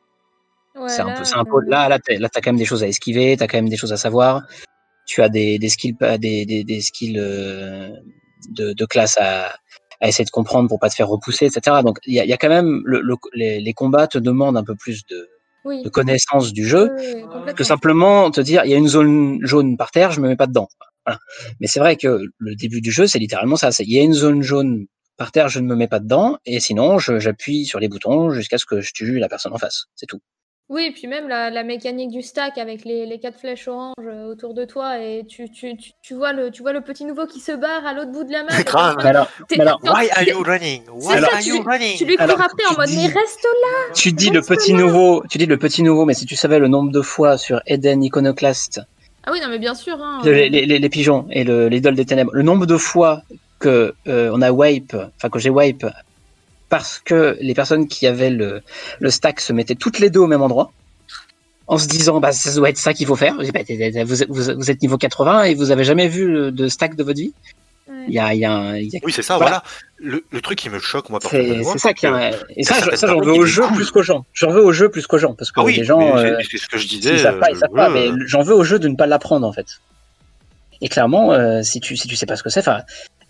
c'est un peu c'est un peu là là t'as, quand même des choses à esquiver t'as quand même des choses à savoir. Tu as des des skills des des, des skills euh, de, de classe à, à essayer de comprendre pour pas te faire repousser etc donc il y a, y a quand même le, les, les, combats te demandent un peu plus de de connaissance du jeu que simplement te dire il y a une zone jaune par terre je me mets pas dedans. Voilà. mais c'est vrai que le début du jeu c'est littéralement ça il y a une zone jaune par terre, je ne me mets pas dedans, et sinon, j'appuie sur les boutons jusqu'à ce que je tue la personne en face. C'est tout. Oui, et puis même la, mécanique du stack avec les, les, quatre flèches oranges euh, autour de toi et tu, tu, tu, vois le, tu vois le petit nouveau qui se barre à l'autre bout de la map. grave. alors, why are you running? Why are you running? Tu lui cours après en mode mais reste là. Tu dis le petit nouveau, tu dis le petit nouveau, mais si tu savais le nombre de fois sur Eden Iconoclast. Ah oui, non mais bien sûr. Hein, les, les, les, pigeons et l'idole des ténèbres. Le nombre de fois que euh, on a wipe, enfin que j'ai wipe parce que les personnes qui avaient le, le stack se mettaient toutes les deux au même endroit. en se disant bah ça doit être ça qu'il faut faire. Bah, vous, êtes niveau 80 et vous avez jamais vu de stack de votre vie. Il y a, y a, Oui, c'est ça, voilà. Le, le, truc qui me choque, moi, C'est ça qui a... Et ça, ça j'en veux au jeu plus qu'aux gens. J'en veux au jeu plus qu'aux gens. Parce que ah oui, les gens. Euh, c'est ce que je disais. Ils savent pas, ils savent pas, mais j'en veux au jeu de ne pas l'apprendre, en fait. Et clairement, euh, si, tu, si tu sais pas ce que c'est, enfin,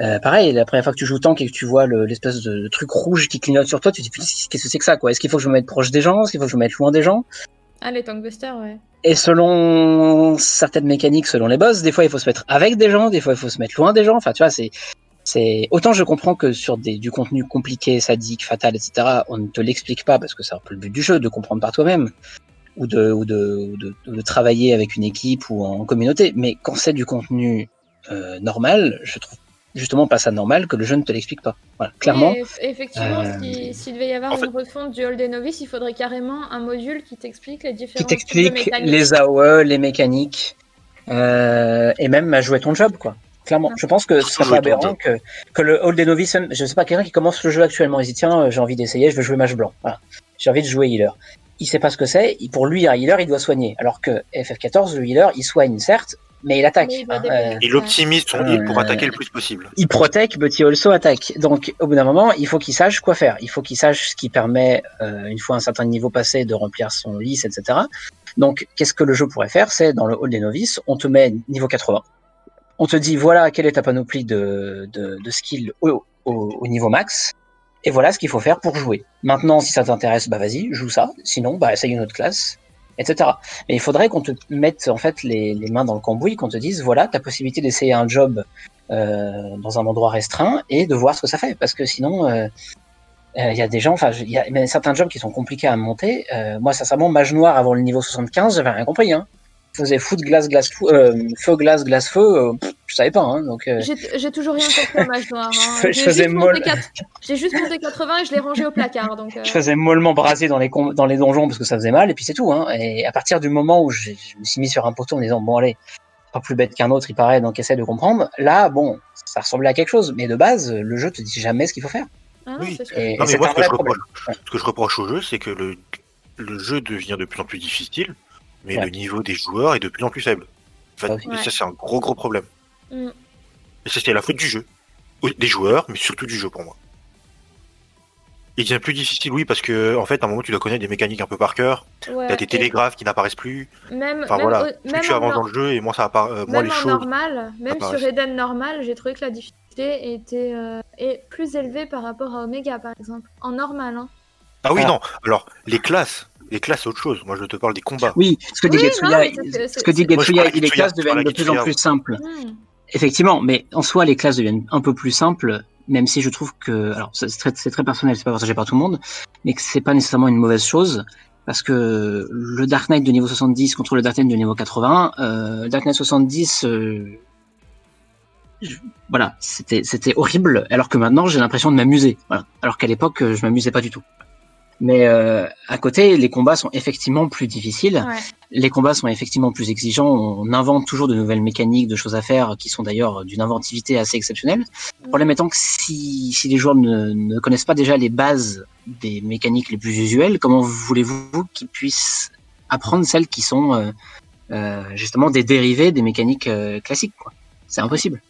euh, pareil, la première fois que tu joues tank et que tu vois l'espèce de, truc rouge qui clignote sur toi, tu te dis, qu'est-ce que c'est que ça, quoi? Est-ce qu'il faut que je me mette proche des gens? Est-ce qu'il faut que je me mette loin des gens? Ah, les tankbusters, ouais. Et selon certaines mécaniques, selon les boss, des fois il faut se mettre avec des gens, des fois il faut se mettre loin des gens. Enfin, tu vois, c'est c'est autant je comprends que sur des, du contenu compliqué, sadique, fatal, etc. On ne te l'explique pas parce que c'est un peu le but du jeu de comprendre par toi-même ou de ou de, de, de, travailler avec une équipe ou en communauté. Mais quand c'est du contenu euh, normal, je trouve justement pas ça normal que le jeu ne te l'explique pas. Voilà, clairement. effectivement, euh, s'il devait y avoir une refonte du Hall des Novices, il faudrait carrément un module qui t'explique les différents. Qui t'explique les AOE, les mécaniques, euh, et même à jouer ton job, quoi. Clairement, je pense que ce serait pas aberrant que, que le Hall des Novices, je sais pas, quelqu'un qui commence le jeu actuellement, il dit tiens, j'ai envie d'essayer, je veux jouer mage blanc. Voilà. J'ai envie de jouer healer. Il sait pas ce que c'est, pour lui, un healer, il doit soigner. Alors que FF14, le healer, il soigne, certes, mais il attaque. il, hein, il optimise son heal pour attaquer le plus possible. Il protège, but he also attaque. Donc, au bout d'un moment, il faut qu'il sache quoi faire. Il faut qu'il sache ce qui permet, euh, une fois un certain niveau passé, de remplir son lys, etc. Donc, qu'est-ce que le jeu pourrait faire? C'est dans le hall des novices, on te met niveau 80. On te dit, voilà quelle est ta panoplie de, de, de skills au, au, niveau max. Et voilà ce qu'il faut faire pour jouer. Maintenant, si ça t'intéresse, bah vas-y, joue ça. Sinon, bah essaye une autre classe etc. Mais il faudrait qu'on te mette en fait les, mains dans le cambouis, qu'on te dise voilà, ta possibilité d'essayer un job euh, dans un endroit restreint et de voir ce que ça fait, parce que sinon. Euh, euh, il y a des gens, enfin, il y a certains jobs qui sont compliqués à monter. moi, sincèrement, mage noir avant le niveau 75, j'avais rien compris. Hein faisais foot, glace, glace, fou, euh, feu, glace, glace, feu, euh, je savais pas. Hein, donc, euh... J'ai toujours rien compris au mage noir. Hein. je faisais molle. J'ai juste monté 80 et je l'ai rangé au placard. Donc, euh... Je faisais mollement braser dans les, dans les donjons parce que ça faisait mal et puis c'est tout. Hein. Et à partir du moment où je me suis mis sur un poteau en disant bon allez, pas plus bête qu'un autre, il paraît, donc essaie de comprendre. Là, bon, ça ressemblait à quelque chose, mais de base, le jeu te dit jamais ce qu'il faut faire. Ah, oui. Et, non, mais moi, ce que, je reproche, ce que je reproche au jeu, c'est que le, le jeu devient de plus en plus difficile mais le niveau des joueurs est de plus en plus faible. En fait, et ça, c'est un gros, gros problème. Mm. Et ça, c'est la faute du jeu. Des joueurs, mais surtout du jeu pour moi. Il devient plus difficile, oui, parce que en fait, à un moment, tu dois connaître des mécaniques un peu par cœur. Y a des télégraphes qui n'apparaissent plus. Même, enfin voilà, plus tu avances dans le jeu et moins ça apparaît, euh, moins les choses. normal, même sur Eden normal, j'ai trouvé que la difficulté était euh, plus élevée par rapport à Omega, par exemple. En normal, hein. Ah oui, non. Alors, les classes, les classes, c'est autre chose. Moi, je te parle des combats. Oui, ce que dit Getsuya, ce que dit Getsuya, les classes deviennent de plus en plus simples. Hmm. Effectivement, mais en soi, les classes deviennent un peu plus simples, même si je trouve que, alors, c'est très, très, personnel, c'est pas partagé par tout le monde, mais que c'est pas nécessairement une mauvaise chose. Parce que le Dark Knight de niveau 70 contre le Dark Knight de niveau 80, euh, Dark Knight 70, euh, voilà, c'était c'était horrible. Alors que maintenant, j'ai l'impression de m'amuser. Voilà. Alors qu'à l'époque, je m'amusais pas du tout. Mais euh, à côté, les combats sont effectivement plus difficiles. Les combats sont effectivement plus exigeants. On invente toujours de nouvelles mécaniques, de choses à faire, qui sont d'ailleurs d'une inventivité assez exceptionnelle. Le problème étant que si, si les joueurs ne, ne, connaissent pas déjà les bases des mécaniques les plus usuelles, comment voulez-vous qu'ils puissent apprendre celles qui sont euh, euh, justement des dérivés des mécaniques euh, classiques C'est impossible.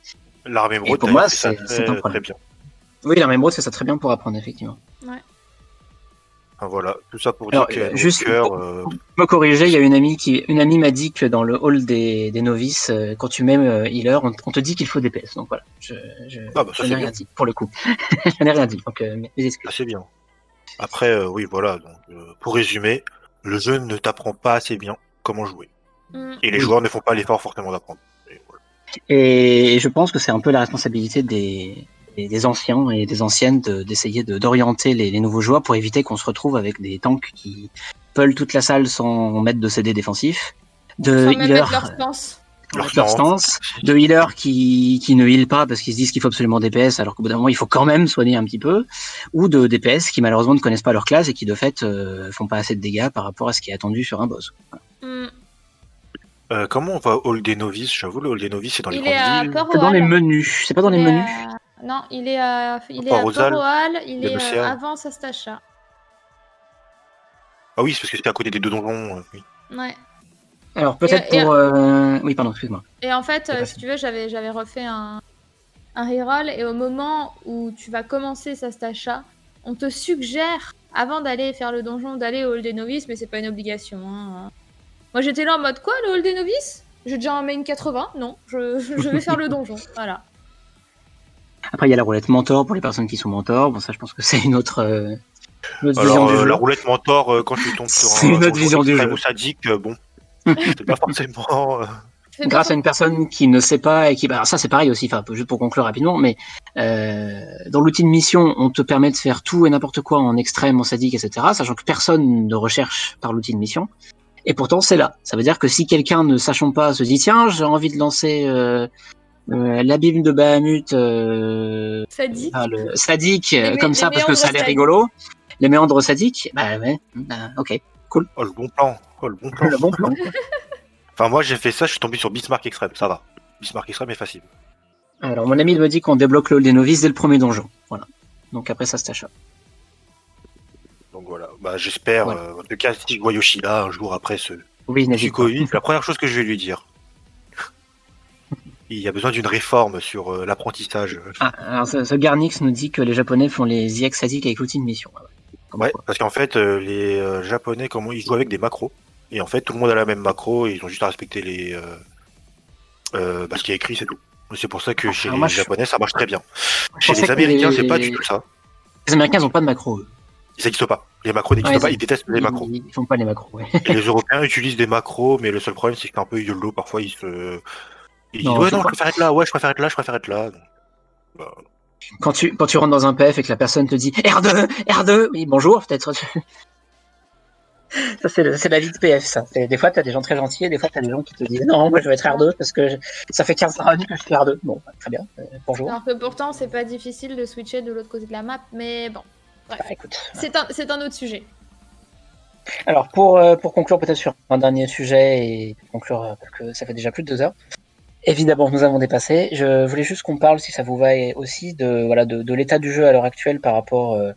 L'armée brute, pour moi, c'est un problème. Bien. Oui, l'armée brute fait ça très bien pour apprendre, effectivement. Ouais voilà, tout ça pour dire que juste pour, euh, me corriger, il y a une amie qui, une amie m'a dit que dans le hall des, des novices, euh, quand tu mets euh, healer, on, te dit qu'il faut DPS. Donc voilà, je, je, ah bah, n'ai rien dit pour le coup. (laughs) je n'ai rien dit. Donc mes excuses. Ah, c'est bien. Après, oui, voilà. Donc, pour résumer, le jeu ne t'apprend pas assez bien comment jouer, mm. et les joueurs ne font pas l'effort fortement d'apprendre. Et je pense que c'est un peu la responsabilité des, des, anciens et des anciennes d'essayer de, d'orienter les, les, nouveaux joueurs pour éviter qu'on se retrouve avec des tanks qui peulent toute la salle sans mettre de CD défensif, de healer leur stance. de healer qui, qui ne heal pas parce qu'ils se disent qu'il faut absolument DPS alors qu'au bout d'un moment il faut quand même soigner un petit peu, ou de DPS qui malheureusement ne connaissent pas leur classe et qui de fait euh, font pas assez de dégâts par rapport à ce qui est attendu sur un boss. Mm. Euh, comment on va Hall des novices J'avoue, le Hall des novices c'est dans les villes. C'est dans les menus. C'est pas dans les menus. Non, il est à, il est à il est euh, avant Sastacha. Ah oui, c'est parce que c'était à côté des deux donjons. Euh, oui. Ouais. Alors peut-être pour. Euh, oui, pardon, excuse-moi. Et en fait, si tu veux, j'avais, j'avais refait un, un reroll et au moment où tu vas commencer sa stacha, on te suggère, avant d'aller faire le donjon, d'aller au Hall des Novices, mais c'est pas une obligation. Hein. Moi j'étais là en mode quoi, le Hall des Novices? J'ai déjà un main 80 Non, je, je vais faire le donjon. (laughs) Voilà. Après, il y a la roulette mentor pour les personnes qui sont mentors. Bon, ça, je pense que c'est une autre. Euh, vision du euh, La roulette mentor, euh, quand tu tombes (laughs) sur un. une autre vision du jeu. sadique, bon. c'est pas forcément. Grâce à une personne qui ne sait pas et qui. Alors, ça, c'est pareil aussi, enfin, juste pour conclure rapidement, mais dans l'outil de mission, on te permet de faire tout et n'importe quoi en extrême, en sadique, etc., sachant que personne ne recherche par l'outil de mission. Et pourtant, c'est là. Ça veut dire que si quelqu'un, ne sachant pas, se dit tiens, j'ai envie de lancer euh, l'abîme de Bahamut euh, sadique, le sadique comme ça parce que ça a l'air rigolo. Les méandres sadiques, bah ouais, bah, ok, cool. Oh le bon plan, oh le bon plan. le bon plan. (laughs) enfin moi j'ai fait ça, je suis tombé sur Bismarck Extreme, ça va. Bismarck Extreme est facile. Alors mon ami me dit qu'on débloque le hall des novices dès le premier donjon, voilà. Donc après ça se tâche. Donc voilà, bah j'espère, euh, en tout cas si je vois Yoshida un jour après ce oui, Covid, la première chose que je vais lui dire, il y a besoin d'une réforme sur euh, l'apprentissage. Ah, alors ce, Garnix nous dit que les Japonais font les IX avec l'outil de mission. Ouais, parce qu'en fait, euh, les euh, Japonais, comment ils jouent avec des macros. Et en fait, tout le monde a la même macro et ils ont juste à respecter les. Euh, bah, ce qui est écrit, c'est tout. C'est pour ça que chez les Japonais, ça marche très bien. Chez les Américains, c'est pas du tout ça. Les Américains, ils n'ont pas de macro. Ils n'existent pas. Les macros n'existent pas, ils détestent les macros. Ils, font pas les macros, les Européens (laughs) utilisent des macros, mais le seul problème, c'est qu'un peu YOLO, parfois, ils se il non, ouais, non, je préfère être là, ouais, je préfère être là, je préfère être là. Bah. Quand tu, quand tu rentres dans un PF et que la personne te dit R2, R2, oui, bonjour, peut-être. ça, c'est la vie de PF, ça. Des fois, tu as des gens très gentils et des fois, tu as des gens qui te disent non, moi, je vais être R2 parce que ça fait 15 ans que je suis R2. Bon, bah, très bien, euh, bonjour. Alors que pourtant, c'est pas difficile de switcher de l'autre côté de la map, mais bon. Bref. Bah, écoute. C'est un, un, autre sujet. Alors, pour, euh, pour conclure peut-être sur un dernier sujet et conclure, euh, parce que ça fait déjà plus de deux heures, Évidemment, nous avons dépassé. Je voulais juste qu'on parle, si ça vous va, aussi de voilà de, l'état du jeu à l'heure actuelle par rapport euh,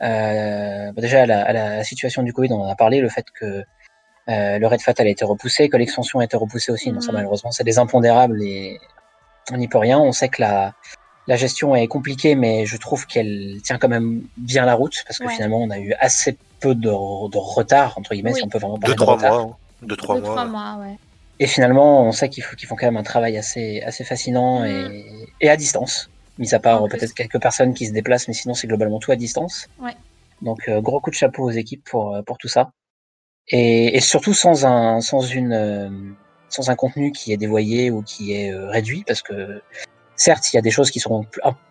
à, déjà à la, situation du Covid. On en a parlé, le fait que euh, le Red Fatal a été repoussé, que l'extension a été repoussée aussi. Non, ça, mhm. malheureusement, c'est des impondérables et on n'y peut rien. On sait que la, la gestion est compliquée, mais je trouve qu'elle tient quand même bien la route parce que finalement, on a eu assez peu de, retard entre guillemets, si on peut vraiment parler de, de retard. Mois, de trois mois. Trois mois ouais. Et finalement, on sait qu'ils font quand même un travail assez, assez fascinant et, à distance, mis à part peut-être quelques personnes qui se déplacent, mais sinon c'est globalement tout à distance. Donc euh, gros coup de chapeau aux équipes pour, euh, pour tout ça. Et, surtout sans un, sans, une, euh, sans un contenu qui est dévoyé ou qui est réduit, parce que certes, il y a des choses qui seront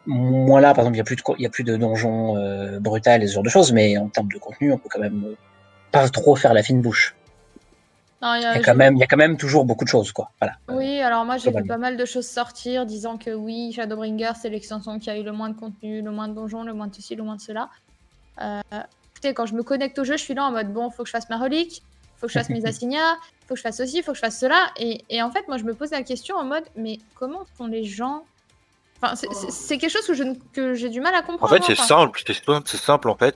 moins là, par exemple, il n'y a, plus de, il y a plus de donjons brutals et ce genre de choses, mais en termes de contenu, on peut quand même pas trop faire la fine bouche il, y a, quand même, il y a quand même toujours beaucoup de choses. Quoi. Voilà. Oui, alors moi j'ai vu pas mal de choses sortir disant que oui, Shadowbringer c'est l'extension qui a eu le moins de contenu, le moins de donjons, le moins de ceci, le moins de cela. Euh, écoutez, quand je me connecte au jeu, je suis là en mode bon, faut que je fasse ma relique, faut que je fasse mes (laughs) assignats, faut que je fasse ceci, faut que je fasse cela. Et, et en fait, moi je me pose la question en mode mais comment font les gens? Enfin, c'est quelque chose que, que j'ai du mal à comprendre. En fait, c'est simple, c'est simple en fait.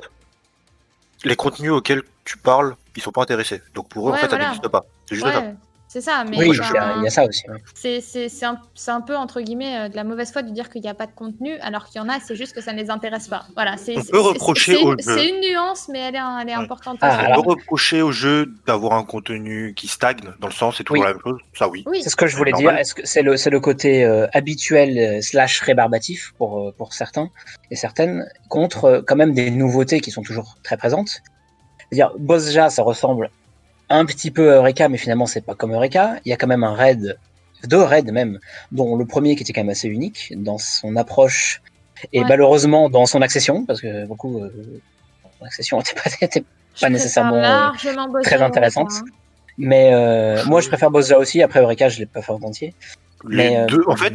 Les contenus auxquels tu parles, ils sont pas intéressés. Donc pour eux, en fait, ça n'existe pas. C'est juste ça. C'est ça, mais oui, il y, a ça aussi. C'est un, un, peu entre guillemets euh, de la mauvaise foi de dire qu'il n'y a pas de contenu, alors qu'il y en a, c'est juste que ça ne les intéresse pas. Voilà, on peut reprocher au jeu. C'est une nuance, mais elle est, elle est importante. Ah, on peut reprocher au jeu d'avoir un contenu qui stagne, dans le sens, c'est toujours la même chose. Ça, oui. C'est ce que je voulais dire. Est-ce que c'est le, le côté euh, habituel euh, slash rébarbatif pour, pour certains et certaines, contre quand même des nouveautés qui sont toujours très présentes dire Bosja, ça ressemble un petit peu à Eureka, mais finalement, c'est pas comme Eureka. Il y a quand même un raid, deux raids même, dont le premier qui était quand même assez unique dans son approche et malheureusement dans son accession, parce que beaucoup, euh, l'accession n'était (laughs) pas, nécessairement euh, très intéressante. Hein. Mais euh, moi, je préfère Bosja aussi. Après Eureka, je l'ai pas fait en entier. Les deux, en fait,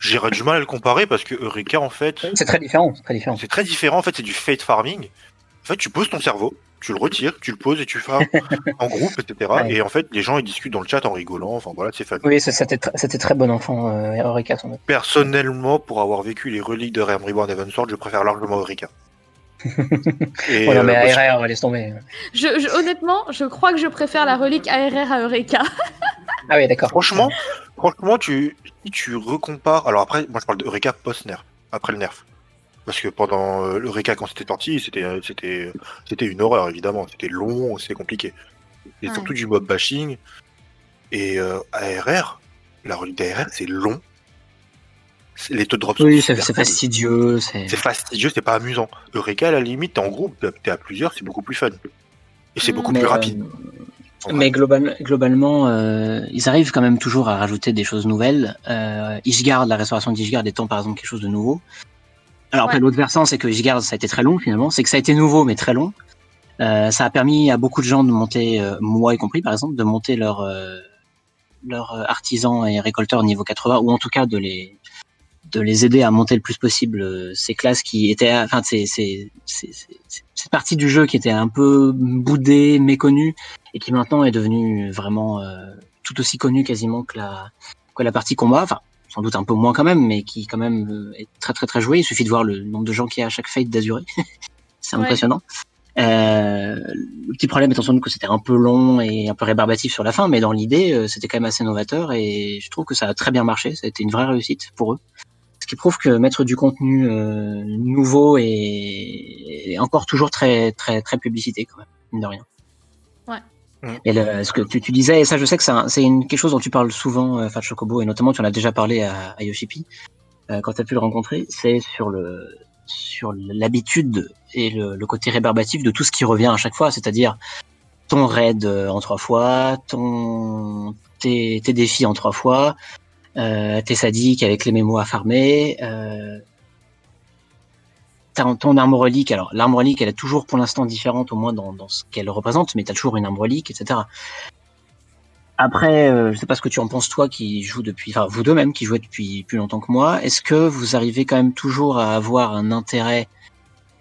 J'irais du mal à le comparer parce que Eureka, en fait. C'est très différent. C'est très différent. C'est très différent. En fait, c'est du fate farming. En fait, tu poses ton cerveau, tu le retires, tu le poses et tu fais (laughs) en groupe, etc. Et en fait, les gens ils discutent dans le chat en rigolant. Enfin voilà, c'est fabuleux. Oui, c'était très bon enfant, euh, Eureka. Personnellement, pour avoir vécu les reliques de Realm Reborn Sword, je préfère largement Eureka. (laughs) Et, non, mais ARR, laisse tomber. Je, honnêtement, je crois que je préfère la relique ARR à Eureka. ah oui, d'accord. Franchement, franchement, tu, tu recompares. Alors après, moi je parle de Eureka post-nerf, après le nerf. Parce que pendant euh, Eureka, quand c'était sorti, c'était, c'était, c'était une horreur, évidemment. C'était long, c'était compliqué. Et surtout du mob bashing. Et euh, ARR, la relique d'ARR, c'est long. Les taux de drop Oui, c'est fastidieux. C'est fastidieux, c'est pas amusant. Eureka, à la limite, t'es en groupe, t'es à plusieurs, c'est beaucoup plus fun. Et c'est beaucoup plus rapide. Euh, mais globalement, euh, ils arrivent quand même toujours à rajouter des choses nouvelles. Euh, Ishgard, la restauration d'Ishgard étant par exemple quelque chose de nouveau. Alors après, l'autre versant, c'est que Ishgard, ça a été très long finalement. C'est que ça a été nouveau, mais très long. Euh, ça a permis à beaucoup de gens de monter, euh, moi y compris par exemple, de monter leur leurs artisans et récolteurs niveau 80, ou en tout cas de les de les aider à monter le plus possible euh, ces classes qui étaient, enfin, c'est c'est cette partie du jeu qui était un peu boudée, méconnue, et qui maintenant est devenue vraiment euh, tout aussi connue quasiment que la que la partie combat. Enfin, sans doute un peu moins quand même, mais qui quand même euh, est très très très jouée. Il suffit de voir le nombre de gens qui y a à chaque fête d'Azuré. (laughs) c'est impressionnant. Euh, le petit problème étant sans doute que c'était un peu long et un peu rébarbatif sur la fin, mais dans l'idée, c'était quand même assez novateur et je trouve que ça a très bien marché. Ça a été une vraie réussite pour eux qui prouve que mettre du contenu euh, nouveau est, encore toujours très très très publicité quand même, mine de rien. Ouais. Et ce que tu, tu, disais, et ça je sais que c'est quelque chose dont tu parles souvent, euh, Fat Chocobo, et notamment tu en as déjà parlé à, à Yoshipi euh, quand tu as pu le rencontrer, c'est sur le sur l'habitude et le, le, côté rébarbatif de tout ce qui revient à chaque fois, c'est-à-dire ton raid en trois fois, ton tes, tes défis en trois fois, euh, t'es sadique avec les mémos à ton arme relique. Alors, l'arme relique, elle est toujours pour l'instant différente, au moins dans, ce qu'elle représente, mais t'as toujours une arme relique, etc. Après, euh, je sais pas ce que tu en penses, toi, qui joue depuis, enfin, vous deux même, qui jouez depuis plus longtemps que moi. Est-ce que vous arrivez quand même toujours à avoir un intérêt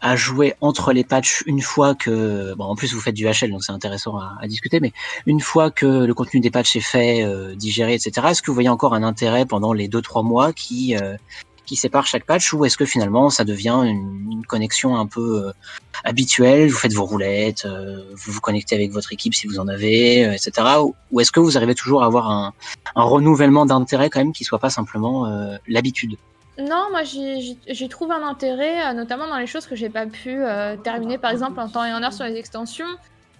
à jouer entre les patchs une fois que bon en plus vous faites du HL donc c'est intéressant à, à, discuter mais une fois que le contenu des patchs est fait euh, digéré etc est-ce que vous voyez encore un intérêt pendant les deux trois mois qui euh, qui séparent chaque patch ou est-ce que finalement ça devient une, connexion un peu euh, habituelle? Vous faites vos roulettes euh, vous vous connectez avec votre équipe si vous en avez etc ou, est-ce que vous arrivez toujours à avoir un, renouvellement d'intérêt quand même qui soit pas simplement l'habitude? Non, moi j'y trouve un intérêt, euh, notamment dans les choses que j'ai pas pu euh, terminer, par exemple en temps et en heure sur les extensions.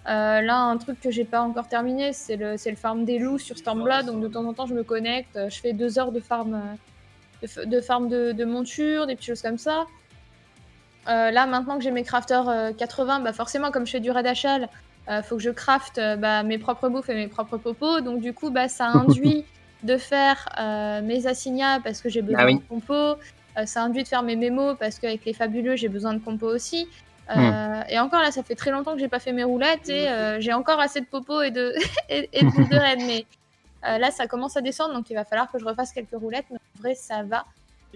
Euh, là, un truc que j'ai pas encore terminé, c'est le, le farm des loups sur Stormblood. Donc de temps en temps, je me connecte, je fais deux heures de farm de, de farm de, de, monture, des petites choses comme ça. là, maintenant que j'ai mes crafters 80, bah forcément, comme je fais du raid achal, faut que je crafte bah, mes propres bouffes et mes propres popos. Donc du coup, bah, ça (laughs) induit de faire euh, mes assignats parce que j'ai besoin ah de compo. Euh, ça induit de faire mes mémos parce qu'avec les fabuleux, j'ai besoin de compo aussi. Euh, hmm. Et encore là, ça fait très longtemps que j'ai pas fait mes roulettes et (laughs) j'ai encore assez de popo et de, (laughs) et, et de, de Mais là, ça commence à descendre, donc il va falloir que je refasse quelques roulettes. Mais en vrai, ça va.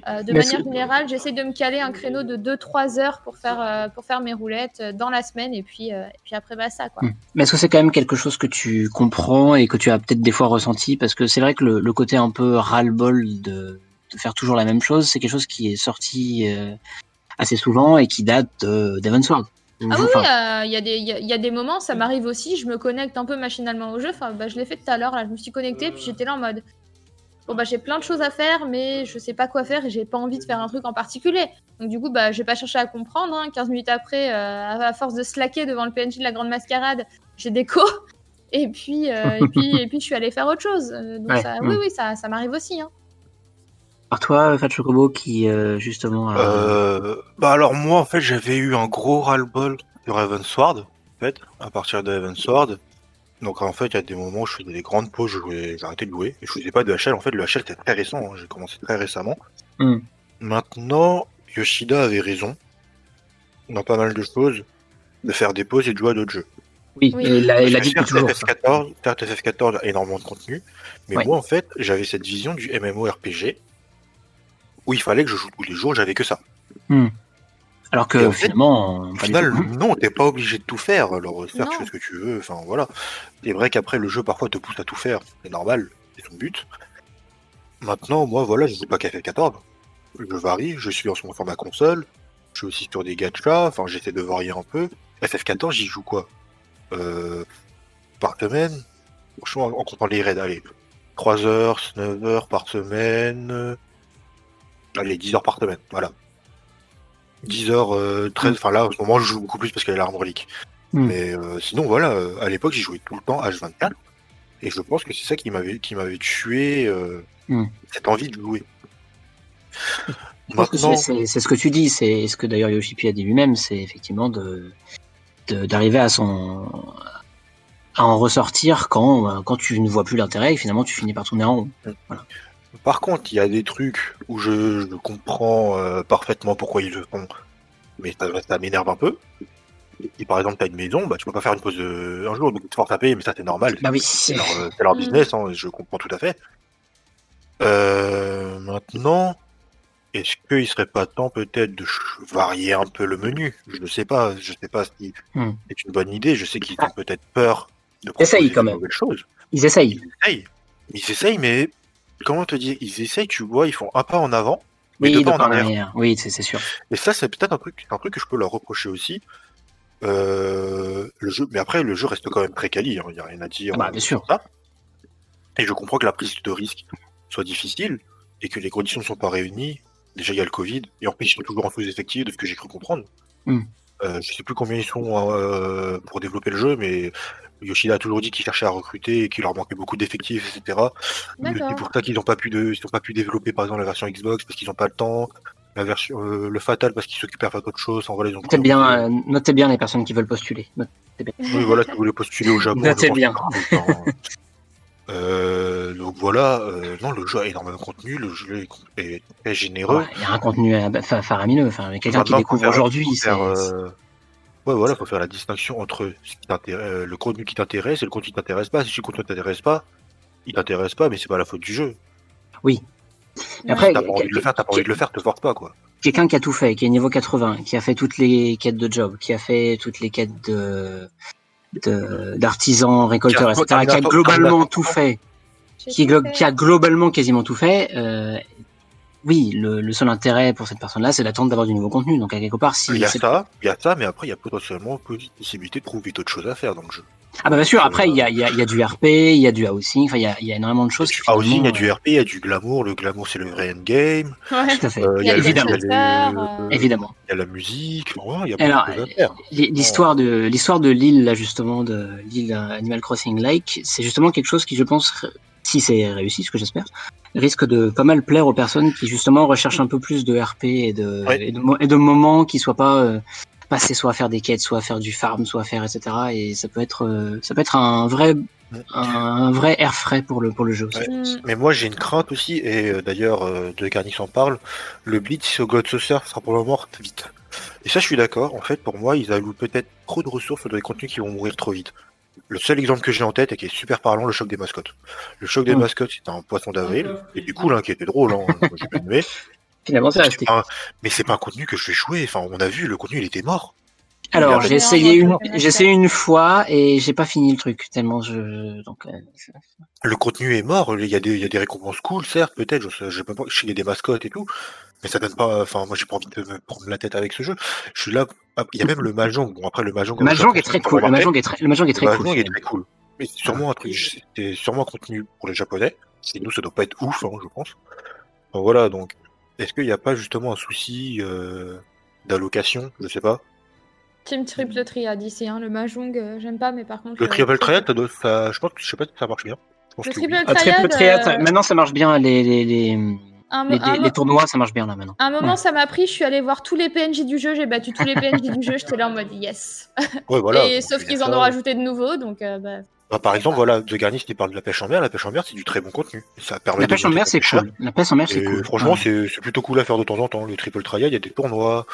Euh, de manière générale, j'essaie de me caler un créneau de 2-3 heures pour faire, euh, pour faire mes roulettes euh, dans la semaine et puis, et puis après, bah, ça. Quoi. Hmm. Mais est-ce que c'est quand même quelque chose que tu comprends et que tu as peut-être des fois ressenti? Parce que c'est vrai que le, côté un peu ras-le-bol de, de, faire toujours la même chose, c'est quelque chose qui est sorti assez souvent et qui date d'Evansward. Ah oui, il y, y, a des moments, ça m'arrive aussi, je me connecte un peu machinalement au jeu. Enfin, bah, je l'ai fait tout à l'heure, là, je me suis connecté, puis j'étais là en mode bon bah j'ai plein de choses à faire, mais je sais pas quoi faire et j'ai pas envie de faire un truc en particulier. Donc du coup bah j'ai pas cherché à comprendre. Hein. 15 minutes après, euh, à force de slacker devant le PNJ de la grande mascarade, j'ai déco. (laughs) Et puis, euh, et puis et puis je suis allée faire autre chose. Euh, ça, oui oui ça, ça m'arrive aussi. Hein. Par toi, Fat Chocobo, qui justement. bah alors moi en fait j'avais eu un gros ras-le-bol sur Sword en fait, à partir de Sword donc en fait, il y a des moments où je faisais des grandes pauses, j'ai arrêté de jouer. Et je faisais pas de HL. En fait, le HL c'était très récent. Hein. J'ai commencé très récemment. Hmm. Maintenant, Yoshida avait raison dans pas mal de choses de faire des pauses et de jouer à d'autres jeux. Oui, il a, il a dit toujours. FF14, FF14 a énormément de contenu. Mais moi, en fait, j'avais cette vision du MMORPG où il fallait que je joue tous les jours, j'avais que ça. Hmm. Alors que finalement, au final, non, t'es pas obligé de tout faire. Alors faire, tu fais ce que tu veux. Enfin voilà. C'est vrai qu'après le jeu parfois te pousse à tout faire. C'est normal, c'est son but. Maintenant, moi voilà, je joue pas qu'à FF14. Je varie. Je suis en ce moment sur ma console. suis aussi sur des gachas, enfin j'essaie de varier un peu. FF14, j'y joue quoi? Euh, Par semaine? Franchement, en comptant les raids, allez, 3 heures, 9 heures par semaine. Allez, 10 heures par semaine, voilà. 10 heures, 13, enfin là, en ce moment, je joue beaucoup plus parce qu'il y a l'arme relique. Mm. Mais euh, sinon, voilà, euh, à l'époque, j'y jouais tout le temps H24. Et je pense que c'est ça qui m'avait qui m'avait tué euh, Mm. cette envie de jouer. Maintenant, c'est- ce que tu dis, c'est ce que d'ailleurs Yoshipi a dit lui-même, c'est effectivement de de- d'arriver à son à en ressortir quand euh, quand tu ne vois plus l'intérêt et finalement tu finis par tourner en rond. Par contre, il y a des trucs où je, je comprends euh, parfaitement pourquoi ils le font, mais ça, ça m'énerve un peu. Si par exemple, tu as une maison, bah, tu peux pas faire une pause de... un jour, donc tu te forces à payer, mais ça c'est normal. Bah oui. C'est leur, euh, Mm. business, hein, je comprends tout à fait. Euh, maintenant, est-ce qu'il serait pas temps peut-être de varier un peu le menu? Je ne sais pas, je sais pas si Hmm. c'est une bonne idée. Je sais qu'ils ont peut-être peur de Essaye, proposer quand de même. nouvelles choses. Ils essayent. Ils essayent, ils essayent, mais comment te dire Ils essayent, tu vois, ils font un pas en avant, mais Oui, deux de pas en arrière. Oui, c'est sûr. Et ça, c'est peut-être un truc, un truc que je peux leur reprocher aussi. Euh, le jeu, mais après, le jeu reste quand même très quali, hein, il n'y a rien à dire. Bah, bien sûr. ça. Et je comprends que la prise de risque soit difficile et que les conditions ne sont pas réunies. Déjà, il y a le Covid, et en plus, ils sont toujours en sous effectif de ce que j'ai cru comprendre. Hmm. Euh, je sais plus combien ils sont euh, pour développer le jeu, mais Yoshida a toujours dit qu'il cherchait à recruter et qu'il leur manquait beaucoup d'effectifs, etc. C'est pour ça qu'ils n'ont pas pu de, ils ont pas pu développer par exemple la version Xbox parce qu'ils n'ont pas le temps, la version euh, le Fatal parce qu'ils s'occupent à faire d'autres choses. En ils ont Notez bien, euh, notez bien les personnes qui veulent postuler. Notez bien. Oui, voilà, si vous voulez postuler au Japon. Notez bien. important. Euh, donc voilà, euh, non, le jeu a énormément de contenu, le jeu est, est très généreux. Ouais, Il y a un contenu euh, bah, fa- faramineux. Enfin, quelqu'un qui Maintenant, faut découvre aujourd'hui, c'est euh, Ouais, voilà, faut faire la distinction entre ce qui t'intéresse- euh, le contenu qui t'intéresse et le contenu qui t'intéresse pas. Si le contenu t'intéresse pas, il t'intéresse pas, mais c'est pas la faute du jeu. Après, Si t'as pas envie de le faire, t'as pas envie de le faire, te force pas, quoi. quelqu'un qui a tout fait, qui est niveau 80, qui a fait toutes les quêtes de job, qui a fait toutes les quêtes de de- d'artisans, récolteurs, etc., qui a globalement tout qui, fait. qui a globalement quasiment tout fait, euh, oui, le, le seul intérêt pour cette personne-là, c'est d'attendre d'avoir du nouveau contenu. Donc à quelque part, si Il y a c'est- ça, il y a ça, mais après, il y a potentiellement une possibilité de trouver d'autres choses à faire dans le jeu. ah bah bien sûr, après il y a, il y, a, il y a du RP, il y a du housing, enfin il y a, il y a énormément de choses. qui, Ah aussi, il y a du RP, il y a du glamour. Le glamour, c'est le vrai endgame. Ouais. Tout à fait. Euh, Il y a les évidemment. il y a chasseurs, les- euh, Évidemment. il y a la musique. Ouais, il y a Alors, beaucoup de choses à faire. L'histoire de l'histoire de l'île là justement de l'île euh, Animal Crossing Lake, c'est justement quelque chose qui je pense si c'est réussi, ce que j'espère, risque de pas mal plaire aux personnes qui justement recherchent un peu plus de RP et de Ouais. et de, mo- et de moments qui soient pas euh, passés soit à faire des quêtes, soit à faire du farm, soit à faire etc. Et ça peut être euh, ça peut être un vrai un vrai air frais pour le pour le jeu aussi. Ouais. Mm. Mais moi, j'ai une crainte aussi, et euh, d'ailleurs, euh, de Garnix en parle. Le Blitz au God Saucer sera probablement mort vite. Et ça, je suis d'accord. En fait, pour moi, ils allouent peut-être trop de ressources dans des contenus qui vont mourir trop vite. Le seul exemple que j'ai en tête et qui est super parlant, le choc des mascottes. Le choc des Mm. mascottes, c'était un poisson d'avril, et du coup, là, qui était drôle, hein, moi, j'ai bien aimé. Finalement, c'est resté. un- Mais c'est pas un contenu que je vais jouer. Enfin, on a vu, le contenu, il était mort. Alors, Il j'ai essayé une, j'ai essayé une fois et j'ai pas fini le truc tellement je donc euh, Le contenu est mort. Il y a des, il y a des récompenses cool, certes, peut-être. Je sais, je pas, qu'il y a des mascottes et tout. Mais ça donne pas, enfin, moi, j'ai pas envie de me prendre la tête avec ce jeu. Je suis là, ah, il y a même le Mahjong. Bon, après, le Mahjong. Le Mahjong est très cool. Le Mahjong est très, le Mahjong est très le cool. Est très cool. Mais c'est sûrement un truc, c'est sûrement un contenu pour les japonais. C'est nous, ça doit pas être ouf, hein, je pense. Voilà, donc, est-ce qu'il n'y a pas justement un souci, euh, d'allocation? Je sais pas. Team Triple Triad ici, hein. le Mahjong, euh, j'aime pas, mais par contre. Le Triple Triad, ça je pense, je sais pas si ça marche bien. Je pense Le que oui. Triple Ah, triple Triad. euh, maintenant ça marche bien les les les, un, les, mo- un les mo- tournois ça marche bien là maintenant. un moment, Ouais. ça m'a pris, je suis allée voir tous les PNJ du jeu, j'ai battu tous les PNJ du jeu, (laughs) j'étais là en mode yes. Ouais, voilà. Et sauf qu'ils en ont rajouté de nouveaux, donc euh, bah, Bah, par exemple, voilà, The Garnis qui parle de la pêche en mer. La pêche en mer, c'est du très bon contenu. Ça permet La pêche en mer c'est cool. La pêche en mer c'est cool. franchement, Ouais. c'est plutôt cool à faire de temps en temps. Le triple trial, il y a des tournois.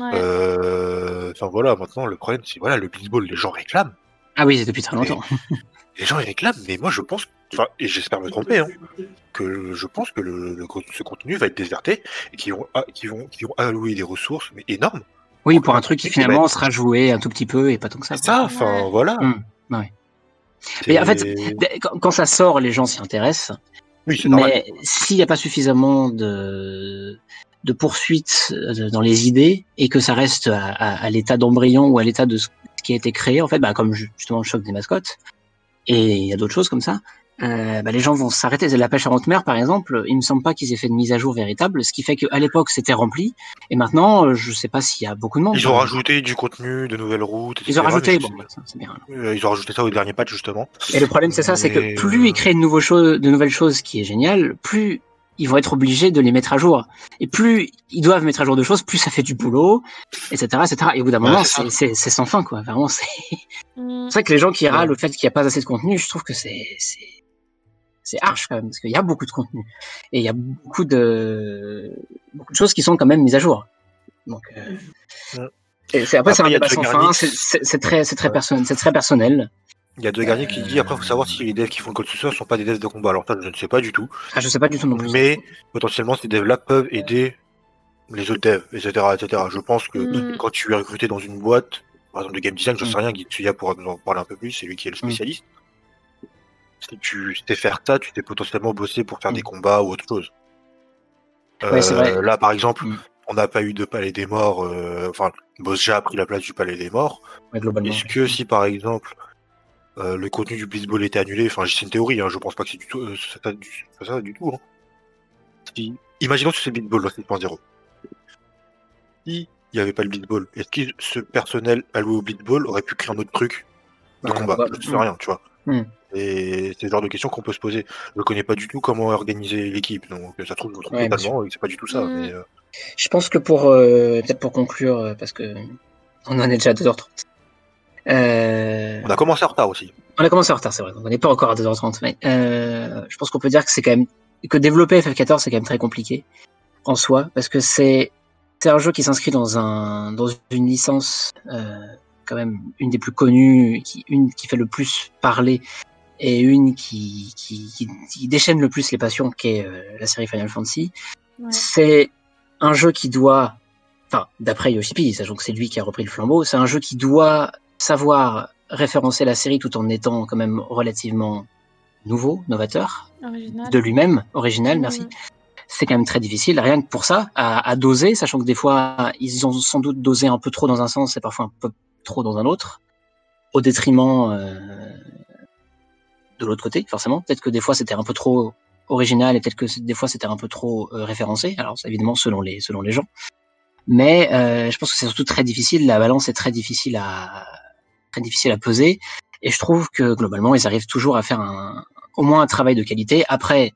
Ouais. Euh, Enfin voilà, maintenant le problème c'est voilà le baseball, les gens réclament. Ah oui c'est depuis très longtemps. (laughs) Les gens ils réclament, mais moi je pense, enfin et j'espère me tromper, hein, que je pense que le, le- ce contenu va être déserté et qu'ils vont, ah, vont, vont allouer des ressources mais énormes. Oui pour un truc qui finalement sera joué un tout petit peu et pas tant que ça. C'est ça, enfin Ouais. voilà. Hum, ouais. C'est- Mais en fait, Quand, quand ça sort les gens s'y intéressent. oui c'est normal. Mais s'il n'y a pas suffisamment de de poursuite euh, dans les idées et que ça reste à, à, l'état d'embryon ou à l'état de ce qui a été créé, en fait, bah, comme justement le choc des mascottes, et il y a d'autres choses comme ça, euh, bah, les gens vont s'arrêter. La pêche à haute mer, par exemple, il me semble pas qu'ils aient fait de mise à jour véritable, ce qui fait qu'à l'époque c'était rempli, et maintenant, euh, je sais pas s'il y a beaucoup de monde. Ils ont rajouté du contenu, de nouvelles routes. Etc. Ils ont rajouté, bon, bah, c'est bien. Euh, ils ont rajouté ça au dernier patch justement. Et le problème c'est ça, c'est que plus ils créent de, nouveaux choses, de nouvelles choses, qui est génial, plus ils vont être obligés de les mettre à jour. Et plus ils doivent mettre à jour de choses, plus ça fait du boulot, etc., etc. Et au bout d'un moment, c'est sans fin, quoi. Vraiment, c'est. Mm. C'est vrai que les gens qui râlent le fait qu'il n'y a pas assez de contenu, je trouve que c'est c'est arche quand même, parce qu'il y a beaucoup de contenu. Et il y a beaucoup de, beaucoup de choses qui sont quand même mises à jour. Donc, euh... c'est, après, c'est un débat sans fin, c'est, très, c'est très personnel, c'est très personnel. Il y a deux gardiens qui disent après, il faut savoir si les devs qui font le code source sont pas des devs de combat. Alors, ça, je ne sais pas du tout. Ah, je sais pas du tout non plus. Mais, potentiellement, ces devs-là peuvent aider les autres devs, etc., etc. Je pense que mm. quand tu es recruté dans une boîte, par exemple de game design, je ne sais mm. rien, Guy Tsuya pourra nous en parler un peu plus, c'est lui qui est le mm. spécialiste si tu sais faire ça, tu t'es potentiellement bossé pour faire des combats ou autre chose. Euh, là, par exemple, on n'a pas eu de palais des morts. Euh, enfin, Bosja a pris la place du palais des morts. Est-ce que si, par exemple, euh, le contenu du Blitzball était annulé, enfin, c'est une théorie, hein, je pense pas que c'est du tout ça, du, ça du tout. Hein. Si, imaginons que c'est le Blitzball 7.0. Si il n'y avait pas le Blitzball, est-ce que ce personnel alloué au Blitzball aurait pu créer un autre truc de combat? Je ne sais rien, tu vois. Mm. Et c'est le genre de questions qu'on peut se poser. Je ne connais pas du tout comment organiser l'équipe, donc ça trouve, je trouve totalement, c'est pas du tout ça. Mm. Mais, euh. Je pense que pour euh, peut-être pour conclure, euh, parce que on en est déjà à 2h30. On a commencé en retard aussi. On a commencé en retard, c'est vrai. On n'est pas encore à 2h30, mais je pense qu'on peut dire que c'est quand même que développer FF14 c'est quand même très compliqué en soi, parce que c'est c'est un jeu qui s'inscrit dans un dans une licence quand même une des plus connues, qui, une qui fait le plus parler et une qui, qui, qui, déchaîne le plus les passions, qui est euh, la série Final Fantasy. C'est un jeu qui doit, enfin, d'après Yoshipi, sachant que c'est lui qui a repris le flambeau, c'est un jeu qui doit savoir référencer la série tout en étant quand même relativement nouveau, novateur, de lui-même, original, merci. C'est quand même très difficile, rien que pour ça, à, à, doser, sachant que des fois, ils ont sans doute dosé un peu trop dans un sens et parfois un peu trop dans un autre, au détriment euh, de l'autre côté, forcément. Peut-être que des fois c'était un peu trop original et peut-être que des fois c'était un peu trop euh, référencé. Alors évidemment selon les selon les gens, mais euh, je pense que c'est surtout très difficile. La balance est très difficile à difficile à peser. Et je trouve que globalement ils arrivent toujours à faire au moins un travail de qualité. Après,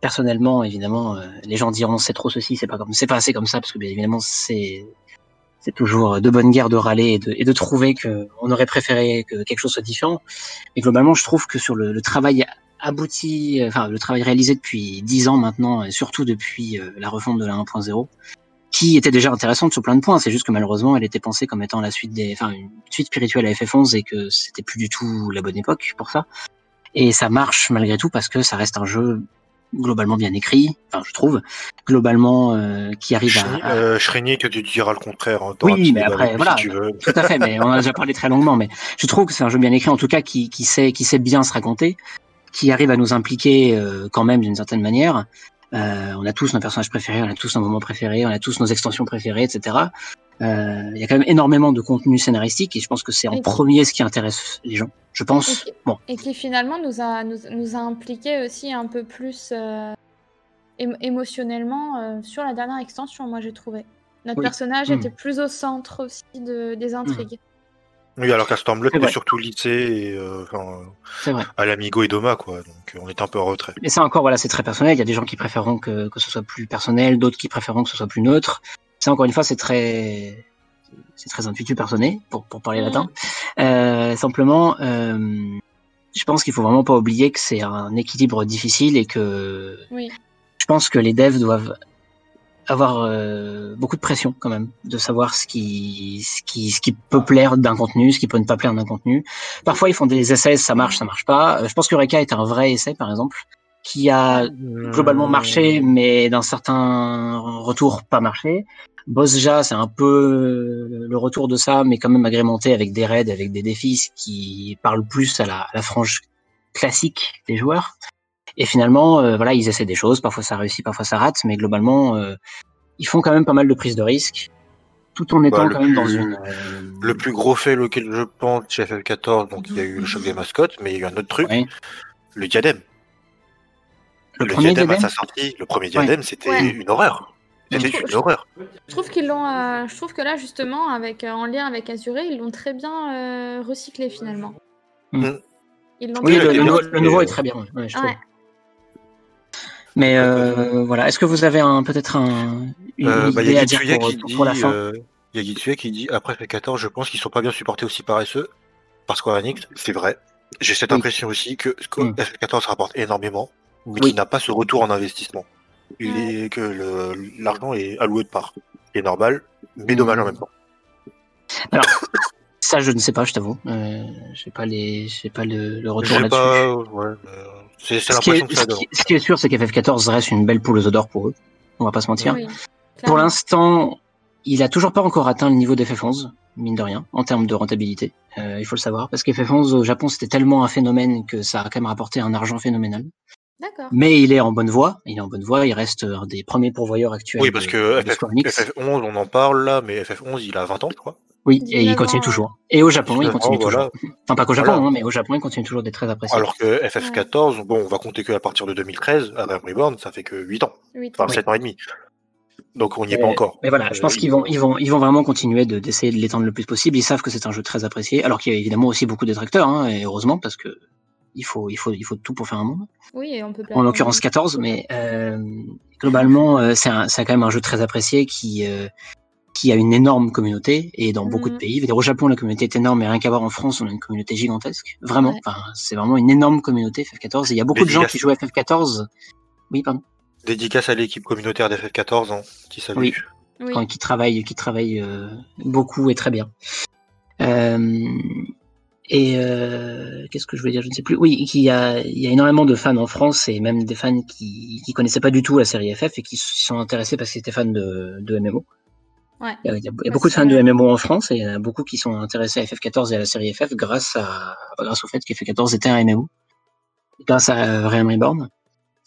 personnellement, évidemment, les gens diront c'est trop ceci, c'est pas comme c'est pas assez comme ça parce que bien évidemment c'est c'est toujours de bonne guerre de râler et de, de trouver qu'on aurait préféré que quelque chose soit différent. Mais globalement, je trouve que sur le, le travail abouti, enfin le travail réalisé depuis dix ans maintenant, et surtout depuis euh, la refonte de la 1.0, qui était déjà intéressante sur plein de points. C'est juste que malheureusement, elle était pensée comme étant la suite des, enfin une suite spirituelle à FF11 et que c'était plus du tout la bonne époque pour ça. Et ça marche malgré tout parce que ça reste un jeu globalement bien écrit, enfin je trouve, globalement euh, qui arrive à, euh, que tu diras le contraire. Hein, oui, mais après voilà, (laughs) tout à fait. Mais on a déjà parlé très longuement, mais je trouve que c'est un jeu bien écrit, en tout cas qui, qui sait qui sait bien se raconter, qui arrive à nous impliquer euh, quand même d'une certaine manière. Euh, on a tous nos personnages préférés, on a tous nos moments préférés, on a tous nos extensions préférées, etc. Euh, il y a quand même énormément de contenu scénaristique et je pense que c'est en premier ce qui intéresse les gens. Je pense. Et qui, bon. et qui finalement nous a, nous, nous, a impliqué aussi un peu plus euh, émotionnellement sur la dernière extension, moi j'ai trouvé. Notre personnage hmm. était plus au centre aussi de, des intrigues. Oui, alors qu'à Stormblood, c'était surtout lycée et euh, enfin, à l'amigo et Doma, quoi. Donc on est un peu en retrait. Mais ça encore, voilà, c'est très personnel. Il y a des gens qui préféreront que, que ce soit plus personnel, d'autres qui préféreront que ce soit plus neutre. Ça, encore une fois, c'est très, c'est très intuitif personnel pour, pour parler latin. Euh, simplement, euh, je pense qu'il faut vraiment pas oublier que c'est un équilibre difficile et que oui. je pense que les devs doivent avoir euh, beaucoup de pression quand même, de savoir ce qui, ce qui, ce qui peut plaire d'un contenu, ce qui peut ne pas plaire d'un contenu. Parfois, ils font des essais, ça marche, ça marche pas. Euh, je pense que Reka est un vrai essai, par exemple, qui a globalement marché, mais d'un certain retour pas marché. Bosja, c'est un peu le retour de ça, mais quand même agrémenté avec des raids, avec des défis qui parlent plus à la, à la frange classique des joueurs. Et finalement, euh, voilà, ils essaient des choses. Parfois ça réussit, parfois ça rate, mais globalement, euh, ils font quand même pas mal de prises de risques, tout en étant Bah, quand même dans une. euh, Le plus gros fait auquel je pense chez FF14, donc il y a eu le choc des mascottes, mais il y a eu un autre truc, ouais. le diadème. Le premier diadème à diadème sa sortie, le premier diadème, c'était Ouais. une horreur. C'était Je trouve- une horreur. Je trouve qu'ils l'ont. euh, je trouve que là, justement, avec euh, en lien avec Azuré, ils l'ont très bien euh, recyclé finalement. Mm. Ils l'ont Oui, le, nouveau, le est très bien, ouais, je trouve. Mais euh, voilà, est-ce que vous avez un peut-être un une Euh, bah, Il idée y a à dire pour, qui pour- dit, pour la fin euh, il y a Gitsuya qui dit après FF14, je pense qu'ils sont pas bien supportés aussi par SE, par Square Enix. C'est vrai. J'ai cette Oui. impression aussi que, que Mm. FF14 rapporte énormément, mais Oui. qu'il n'a pas ce retour en investissement. Il Ouais. est que le- l'argent est alloué de part. C'est normal, mais Mm. dommage en même temps. (coughs) Ça, je ne sais pas, je t'avoue. Euh, j'ai pas les, j'ai pas le, le retour J'ai là-dessus. pas, ouais, euh, c'est c'est Ce, qui l'impression est, que ça ce donne. qui- ce qui est sûr, c'est qu'FF14 reste une belle poule aux odeurs pour eux. On va pas se mentir. Oui, Pour l'instant, il a toujours pas encore atteint le niveau d'FF11, mine de rien, en termes de rentabilité. Euh, il faut le savoir, parce qu'FF11 au Japon, c'était tellement un phénomène que ça a quand même rapporté un argent phénoménal. D'accord. Mais il est en bonne voie. Il est en bonne voie. Il reste un des premiers pourvoyeurs actuels. Oui, parce de- que FF, Square Enix. FF11, on en parle là, mais FF11, il a 20 ans, je crois. Oui, et il 19 continue toujours. Et au Japon, il 19 ans, continue voilà. toujours. Enfin, pas qu'au Japon, Voilà. hein, mais au Japon, il continue toujours d'être très apprécié. Alors que FF14, bon, on va compter que à partir de 2013, à Realm Reborn, ça fait que 8 ans. Enfin, Oui. 7 ans et demi. Donc on n'y est Mais- pas encore. Mais voilà, je pense Euh, qu'ils vont, ils vont, ils vont vraiment continuer de- d'essayer de l'étendre le plus possible. Ils savent que c'est un jeu très apprécié, alors qu'il y a évidemment aussi beaucoup de détracteurs, hein, et heureusement, parce que il faut, il faut, il faut tout pour faire un monde. oui, et on peut. En l'occurrence 14, mais euh, globalement, euh, c'est un- c'est quand même un jeu très apprécié qui, euh, qui a une énorme communauté et dans beaucoup de Mhm. pays. Dire, au Japon, la communauté est énorme, mais rien qu'à voir en France, on a une communauté gigantesque. Vraiment, Ouais. enfin, c'est vraiment une énorme communauté FF14. Et il y a beaucoup de gens qui jouent à FF14. Oui, pardon. Dédicace à l'équipe communautaire d'FF14, hein, qui salue. Oui. Oui. Enfin, qui travaillent, qui travaillent euh, beaucoup et très bien. Euh, et euh, qu'est-ce que je voulais dire? Je ne sais plus. Oui, qu'il y a, il y a énormément de fans en France et même des fans qui qui connaissaient pas du tout la série FF et qui se sont intéressés parce qu'ils étaient fans de, de MMO. Ouais. Il y a, il y a beaucoup de fans de. MMO en France et il y en a beaucoup qui sont intéressés à FF14 et à la série FF grâce à grâce au fait qu'FF14 était un MMO, grâce à Realm Reborn.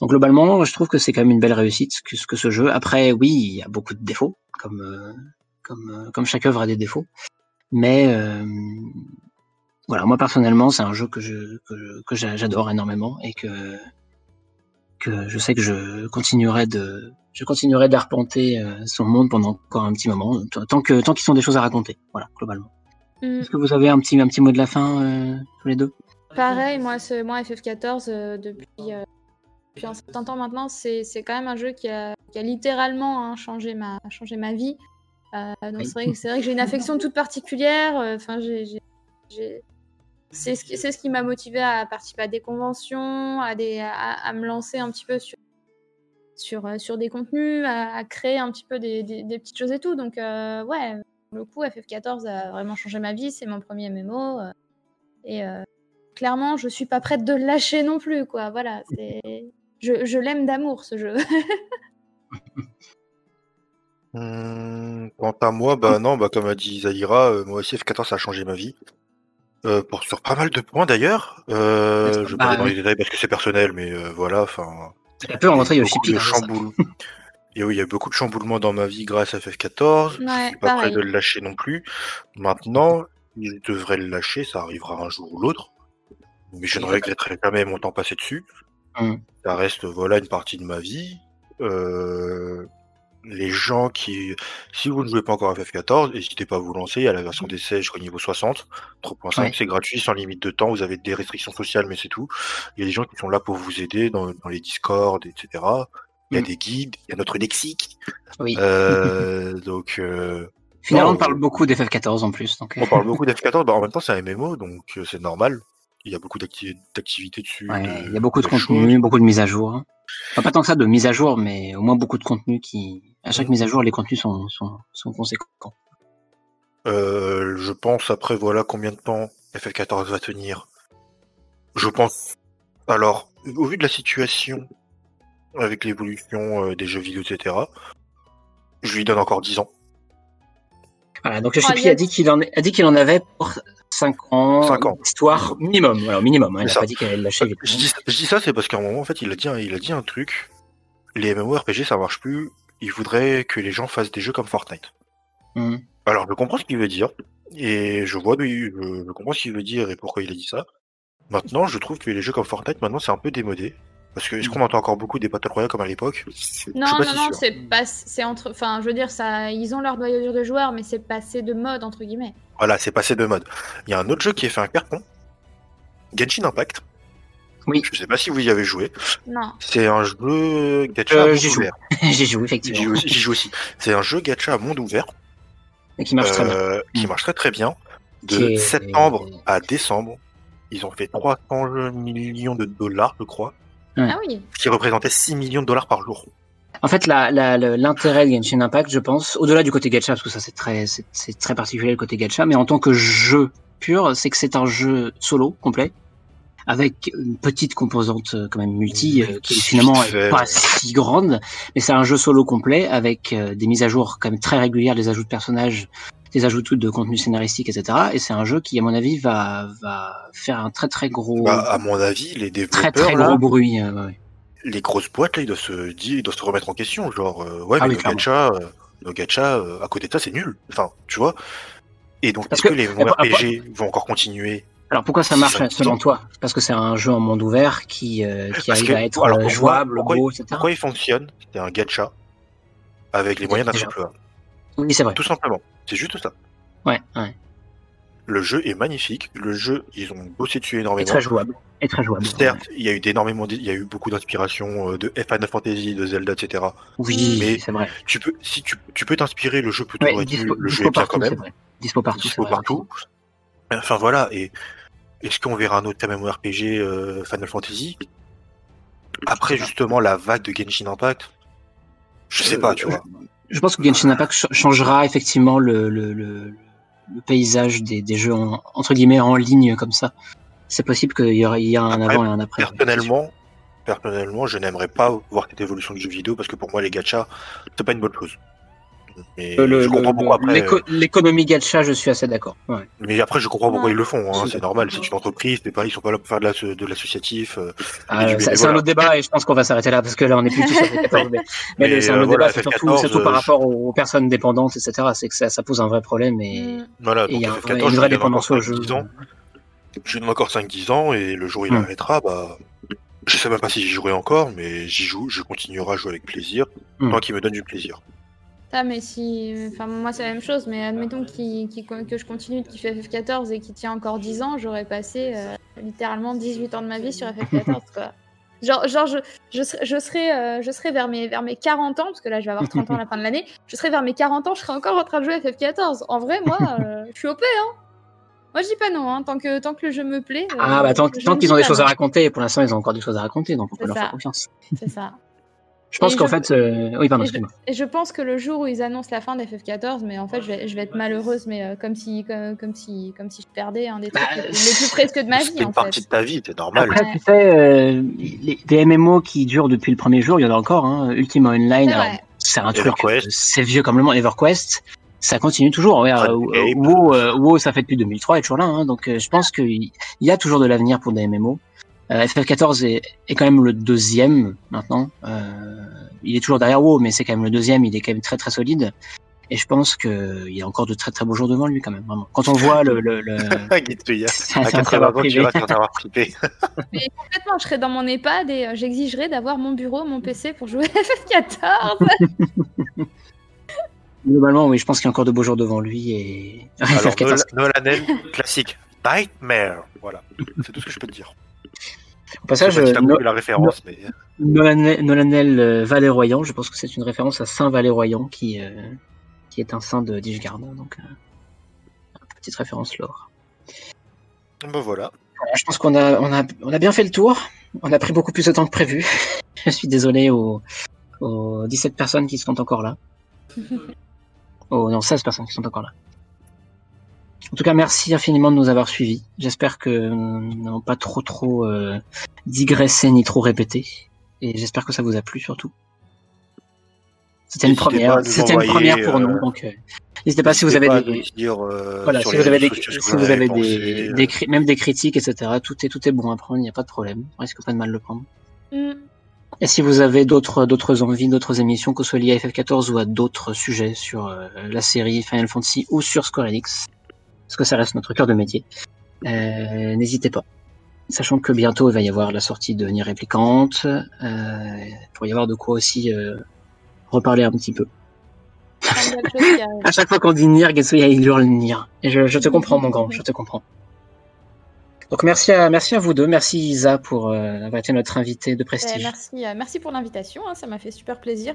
Donc globalement, je trouve que c'est quand même une belle réussite que, que ce jeu. Après, oui, il y a beaucoup de défauts, comme euh, comme euh, comme chaque œuvre a des défauts, mais euh, voilà, moi personnellement, c'est un jeu que je que, j'adore énormément et que que je sais que je continuerai de je continuerai d'arpenter euh, son monde pendant encore un petit moment, tant que tant qu'ils ont des choses à raconter. Voilà, globalement. Mm. Est-ce que vous avez un petit un petit mot de la fin euh, tous les deux? Pareil, moi, ce- moi FF14, euh, depuis, euh, depuis un certain temps maintenant, c'est quand même un jeu qui a, qui a littéralement hein, changé, ma, changé ma vie. Donc Oui. c'est vrai, que- c'est vrai que j'ai une (laughs) affection toute particulière. Enfin, c'est ce qui, c'est ce qui m'a motivé à participer à des conventions, à, des, à, à me lancer un petit peu sur, sur, euh, sur des contenus, à, à créer un petit peu des, des- des petites choses et tout. Donc, euh, ouais, pour le coup, FF14 a vraiment changé ma vie. C'est mon premier MMO. euh, et euh, clairement, je suis pas prête de le lâcher non plus, quoi. Voilà, c'est. Je, je l'aime d'amour, ce jeu. (laughs) Hum, quant à moi, bah non, bah comme a dit Zahira, euh, moi aussi F14 ça a changé ma vie. Euh, pour sur pas mal de points d'ailleurs. Euh, je vais Bah, pas aller dans oui. les détails parce que c'est personnel, mais euh, voilà, enfin. Ça peut rentrer de chamboule- Et oui, il y a beaucoup de chamboulements dans ma vie grâce à FF14. je Ouais, suis pas prêt de le lâcher non plus. Maintenant, je devrais le lâcher, ça arrivera un jour ou l'autre. Mais je ne regretterai jamais mon temps passé dessus. Hum. Ça reste voilà une partie de ma vie. Euh, les gens qui, si vous ne jouez pas encore à FF14, n'hésitez pas à vous lancer. Il y a la version d'essai jusqu'au niveau 60, 3.5, Ouais. c'est gratuit, sans limite de temps. Vous avez des restrictions sociales, mais c'est tout. Il y a des gens qui sont là pour vous aider dans, dans les Discord, etc. Il y a Mm. des guides, il y a notre lexique. Oui. Euh, (laughs) donc, euh, Finalement, non, on parle je- beaucoup d'FF14 en plus. Donc, on parle beaucoup d'F14. (laughs) Bah, en même temps, c'est un MMO, donc euh, c'est normal. Il y a beaucoup d'acti- d'activités dessus. Ouais, de- il y a beaucoup de contenu, beaucoup de mises à jour. Enfin, pas tant que ça de mises à jour, mais au moins beaucoup de contenu qui. À chaque mise à jour, les contenus sont, sont, sont conséquents. Euh, je pense après voilà combien de temps FF14 va tenir. Je pense. Alors, au vu de la situation avec l'évolution euh, des jeux vidéo, etc., je lui donne encore 10 ans. Voilà, donc le Oh, Chippy il y a- a dit qu'il en, a dit qu'il en avait pour 5 ans. Ans. Histoire minimum. Alors, minimum. Hein, il C'est a ça. pas dit qu'elle allait le lâcher. Je dis, je dis ça, c'est parce qu'à un moment, en fait, il a dit, un- il a dit un truc. Les MMORPG, ça marche plus. il voudrait que les gens fassent des jeux comme Fortnite. Mhm. Alors, je comprends ce qu'il veut dire, et je vois, je, je comprends ce qu'il veut dire et pourquoi il a dit ça. Maintenant, je trouve que les jeux comme Fortnite, maintenant, c'est un peu démodé. Parce que est-ce qu'on entend encore beaucoup des Battle Royale comme à l'époque Non, non, non, c'est pas, c'est entre, enfin, je veux dire, ça, ils ont leur noyau de joueurs, mais c'est passé de mode entre guillemets. Voilà, c'est passé de mode. Il y a un autre jeu qui a fait un carton, Genshin Impact. Oui. Je sais pas si vous y avez joué. Non. C'est un jeu gacha Euh, à monde (laughs) j'y joue. J'y joue, J'y effectivement. j'y joue aussi. C'est un jeu gacha à monde ouvert Et qui marche très bien. euh, qui Mm. marche très très bien. De est- septembre à décembre, ils ont fait 300 millions de dollars, je crois, Ah oui. ce qui représentait 6 millions de dollars par jour. En fait, la- la- le- l'intérêt de Genshin Impact, je pense, au-delà du côté gacha, parce que ça c'est très, c'est très particulier le côté gacha, mais en tant que jeu pur, c'est que c'est un jeu solo complet avec une petite composante euh, quand même multi euh, qui finalement est pas si grande, mais c'est un jeu solo complet avec euh, des mises à jour quand même très régulières, des ajouts de personnages, des ajouts de contenu scénaristique, etc. Et c'est un jeu qui, à mon avis, va va faire un très très gros, Bah, à mon avis, les très développeurs, très là, gros bruit. euh, ouais. les grosses boîtes, là, ils doivent se dire, ils doivent se remettre en question. Genre, euh, ouais, Ah mais oui, clairement. gacha, euh, nos gacha, à côté de ça, c'est nul. Enfin, tu vois. Et donc, est-ce que, que- les à- à- RPG vont encore continuer Alors pourquoi ça marche selon toi? Parce que c'est un jeu en monde ouvert qui, euh, qui arrive que- à être alors, euh, pourquoi- jouable, pourquoi- beau, etc. Pourquoi il fonctionne? C'est un gacha avec les moyens d'un A. Oui, c'est vrai. Tout simplement. C'est juste ça. Ouais, ouais. Le jeu est magnifique. Le jeu, ils ont bossé dessus Et énormément. très jouable. Et très jouable. Certes, il y a eu d'énormément, d- il y a eu beaucoup d'inspiration euh, de Final Fantasy, de Zelda, etc. Oui, Mais- c'est vrai. Tu peux, si tu, tu peux t'inspirer, le jeu peut Ouais, toujours être dispo, le jeu dispo est bien partout, quand c'est même. Dispo partout, dispo partout. Enfin voilà, et est-ce qu'on verra un autre MMORPG euh, Final Fantasy? Après justement la vague de Genshin Impact, je sais Euh, pas, tu je- vois. Je pense que Genshin Impact ch- changera effectivement le, le, le, le paysage des, des jeux en, entre guillemets en ligne comme ça. C'est possible qu'il y, aura- il y a un Après, avant et un après. Personnellement, personnellement, je n'aimerais pas voir cette évolution du jeu vidéo parce que pour moi les gachas, c'est pas une bonne chose. Mais Euh, le- je comprends le- pourquoi après. l'éco- L'économie gacha, je suis assez d'accord. Ouais. Mais après, je comprends pourquoi Ouais. ils le font. Hein, C'est normal. C'est une entreprise. Pas, ils sont pas là pour faire de la- de l'associatif. euh, Ah, c'est un autre débat et je pense qu'on va s'arrêter là parce que là on est plus tous sur les (laughs) 14 mais, mais Mais, le- c'est un euh, autre voilà, débat surtout, FF14, surtout par euh, rapport aux, aux personnes dépendantes etc c'est que ça, ça pose un vrai problème et Mm. Voilà. Il y a donc un- FF14, une je vraie dépendance au jeu. 5-10 ans. Je donne encore 5-10 ans et le jour où il Hmm. arrêtera, bah, je sais même pas si j'y jouerai encore, mais j'y joue, je continuerai à jouer avec plaisir, Hmm. tant qu'il me donne du plaisir. Ah, mais si. Enfin, moi, c'est la même chose, mais admettons qu'il- que je continue de kiffer FF14 et qu'il tient encore 10 ans, j'aurais passé euh, littéralement 18 ans de ma vie sur FF14, quoi. Genre, genre je, je, serais, je, serais, euh, je serais vers mes, vers mes 40 ans, parce que là, je vais avoir 30 ans à la fin de l'année, je serais vers mes 40 ans, je serais encore en train de jouer à FF14. En vrai, moi, euh, je suis OP, hein. Moi, je dis pas non, hein. tant, que, tant que le jeu me plaît. euh, ah bah tant, qu'ils ont des choses à raconter et pour l'instant ils ont encore des choses à raconter donc on peut leur ça. faire confiance C'est ça. Je pense qu'en je- fait euh, oui pardon je, excuse-moi et je pense que le jour où ils annoncent la fin d'FF14, mais en fait, je vais, je vais être malheureuse, mais euh, comme si, comme, comme si, comme si je perdais un des trucs Bah, les, plus- précieux de ma C'était vie, une en partie fait. de ta vie, c'est normal. après Ouais. tu sais euh, les, des MMO qui durent depuis le premier jour il y en a encore hein, Ultima Online C'est c'est un truc EverQuest. euh, c'est vieux comme le monde EverQuest ça continue toujours ouais, euh, Cape. WoW, euh, WoW, ça fait depuis 2003 et toujours là hein, donc euh, je pense qu'il y a toujours de l'avenir pour des MMO Euh, FF14 est, est quand même le deuxième maintenant. Euh, il est toujours derrière WoW, mais c'est quand même le deuxième. Il est quand même très très solide. Et je pense que il y a encore de très très beaux jours devant lui quand même. Vraiment. Quand on voit le, le, le... (laughs) À (laughs) un 80 serveur ans, tu privé. vas flippé. (laughs) Mais complètement, je serai dans mon EHPAD et euh, j'exigerai d'avoir mon bureau, mon PC pour jouer à FF14. Globalement, oui, je pense qu'il y a encore de beaux jours devant lui et Alors, FF14. Nolan classique. Nightmare. Voilà. C'est tout ce que je peux te dire. Au passage, No- compris la référence, mais. Nolanel, Nolanel euh, Valéroyan, je pense que c'est une référence à Saint Valéroyan qui euh, qui est un saint de Dishgard. Donc euh, petite référence lore. Ben voilà. Voilà, Je pense qu'on a, on a, on a bien fait le tour. On a pris beaucoup plus de temps que prévu. (laughs) Je suis désolé aux, aux 17 personnes qui sont encore là. (laughs) Oh non, 16 personnes qui sont encore là. En tout cas, merci infiniment de nous avoir suivis. J'espère que nous n'avons pas trop trop euh, digressé ni trop répété. Et j'espère que ça vous a plu surtout. C'était une première, c'était une première pour euh, nous. Donc, euh, n'hésitez pas si vous avez des, dire, euh, voilà, si vous avez des, si vous avez des, euh, des cri- même des critiques, etc. Tout est, tout est bon à prendre, il n'y a pas de problème. On risque pas de mal le prendre. Mm. Et si vous avez d'autres d'autres envies, d'autres émissions, que ce soit liées à FF14 ou à d'autres sujets sur euh, la série Final Fantasy ou sur Square Enix, parce que ça reste notre cœur de métier, euh, n'hésitez pas. Sachant que bientôt il va y avoir la sortie de Nier Réplicante, euh, il pourrait y avoir de quoi aussi euh, reparler un petit peu. (laughs) à chaque fois qu'on dit Nier, Getsuya il hurle Nier. Et je, je te comprends mon grand, je te comprends. Donc merci à, merci à vous deux, merci Isa pour euh, avoir été notre invité de prestige. merci, merci pour l'invitation, hein, ça m'a fait super plaisir.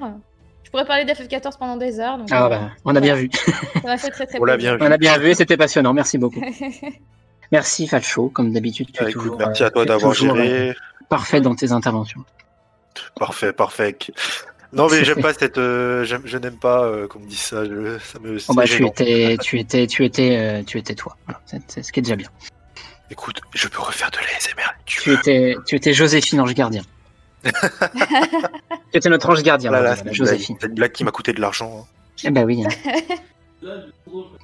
Je pourrais parler d'FF14 pendant des heures. Donc, ah euh, bah, on a bien vu. ça m'a fait très très on plaisir. Bien vu. On a bien vu, c'était passionnant, merci beaucoup. (laughs) merci Facho, comme d'habitude. Ah, merci à toi d'avoir géré. Parfait dans tes interventions. Parfait, parfait. Non mais j'aime pas cette, je n'aime pas qu'on me dise ça. Je, ça me, oh bah, tu étais, tu étais, tu étais, tu étais toi. c'est ce qui est déjà bien. Écoute, je peux refaire de l'ASMR. Tu, tu étais, tu étais Joséphine Ange Gardien. (laughs) tu étais notre ange gardien, là, Joséphine. C'est une blague qui m'a coûté de l'argent. Hein. Eh ben oui. Hein. (laughs)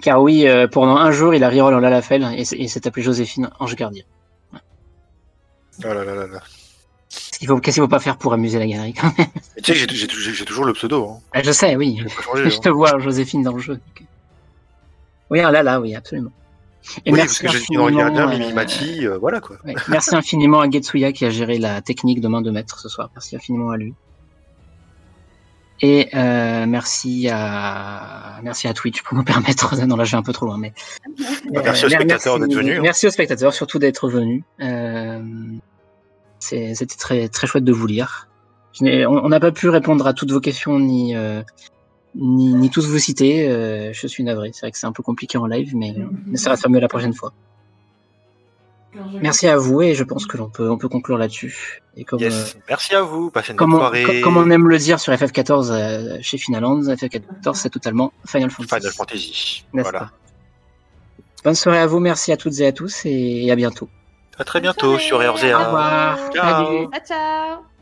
Car oui, euh, pendant un jour, il a reroll en Lalafel et s'est appelé Joséphine Ange Gardien. Oh là là là là. Qu'est-ce qu'il faut, faut, pas faire pour amuser la galerie quand même? Tu sais que j'ai toujours le pseudo. Hein. Ah, je sais, oui. (laughs) je te hein. vois, Joséphine, dans le jeu. Oui, là, là, oui, absolument. Et oui, merci parce que j'ai gardien, Mimi Mati, euh, voilà quoi. Ouais, merci infiniment à Getsuya qui a géré la technique de main de maître ce soir. Merci infiniment à lui. Et euh, merci à merci à Twitch pour nous (laughs) permettre. Non là, j'ai un peu trop loin, mais bah, merci aux spectateurs d'être venus. Hein. Merci aux spectateurs surtout d'être venus. Euh, C'était très très chouette de vous lire. On n'a pas pu répondre à toutes vos questions ni euh, ni, ni tous vous citer. Euh, je suis navré. C'est vrai que c'est un peu compliqué en live, mais essaiera de faire mieux la prochaine fois. Merci à vous et je pense que l'on peut, on peut conclure là-dessus. Et comme, yes. euh, Merci à vous. Passez une comme bonne on, soirée. Comme on aime le dire sur FF14 euh, chez Finaland, FF14 c'est totalement Final Fantasy. Final Fantasy. Voilà. Pas? Bonne soirée à vous. Merci à toutes et à tous et à bientôt. À très bientôt sur RZA. Au revoir. Ciao. Ciao. ciao.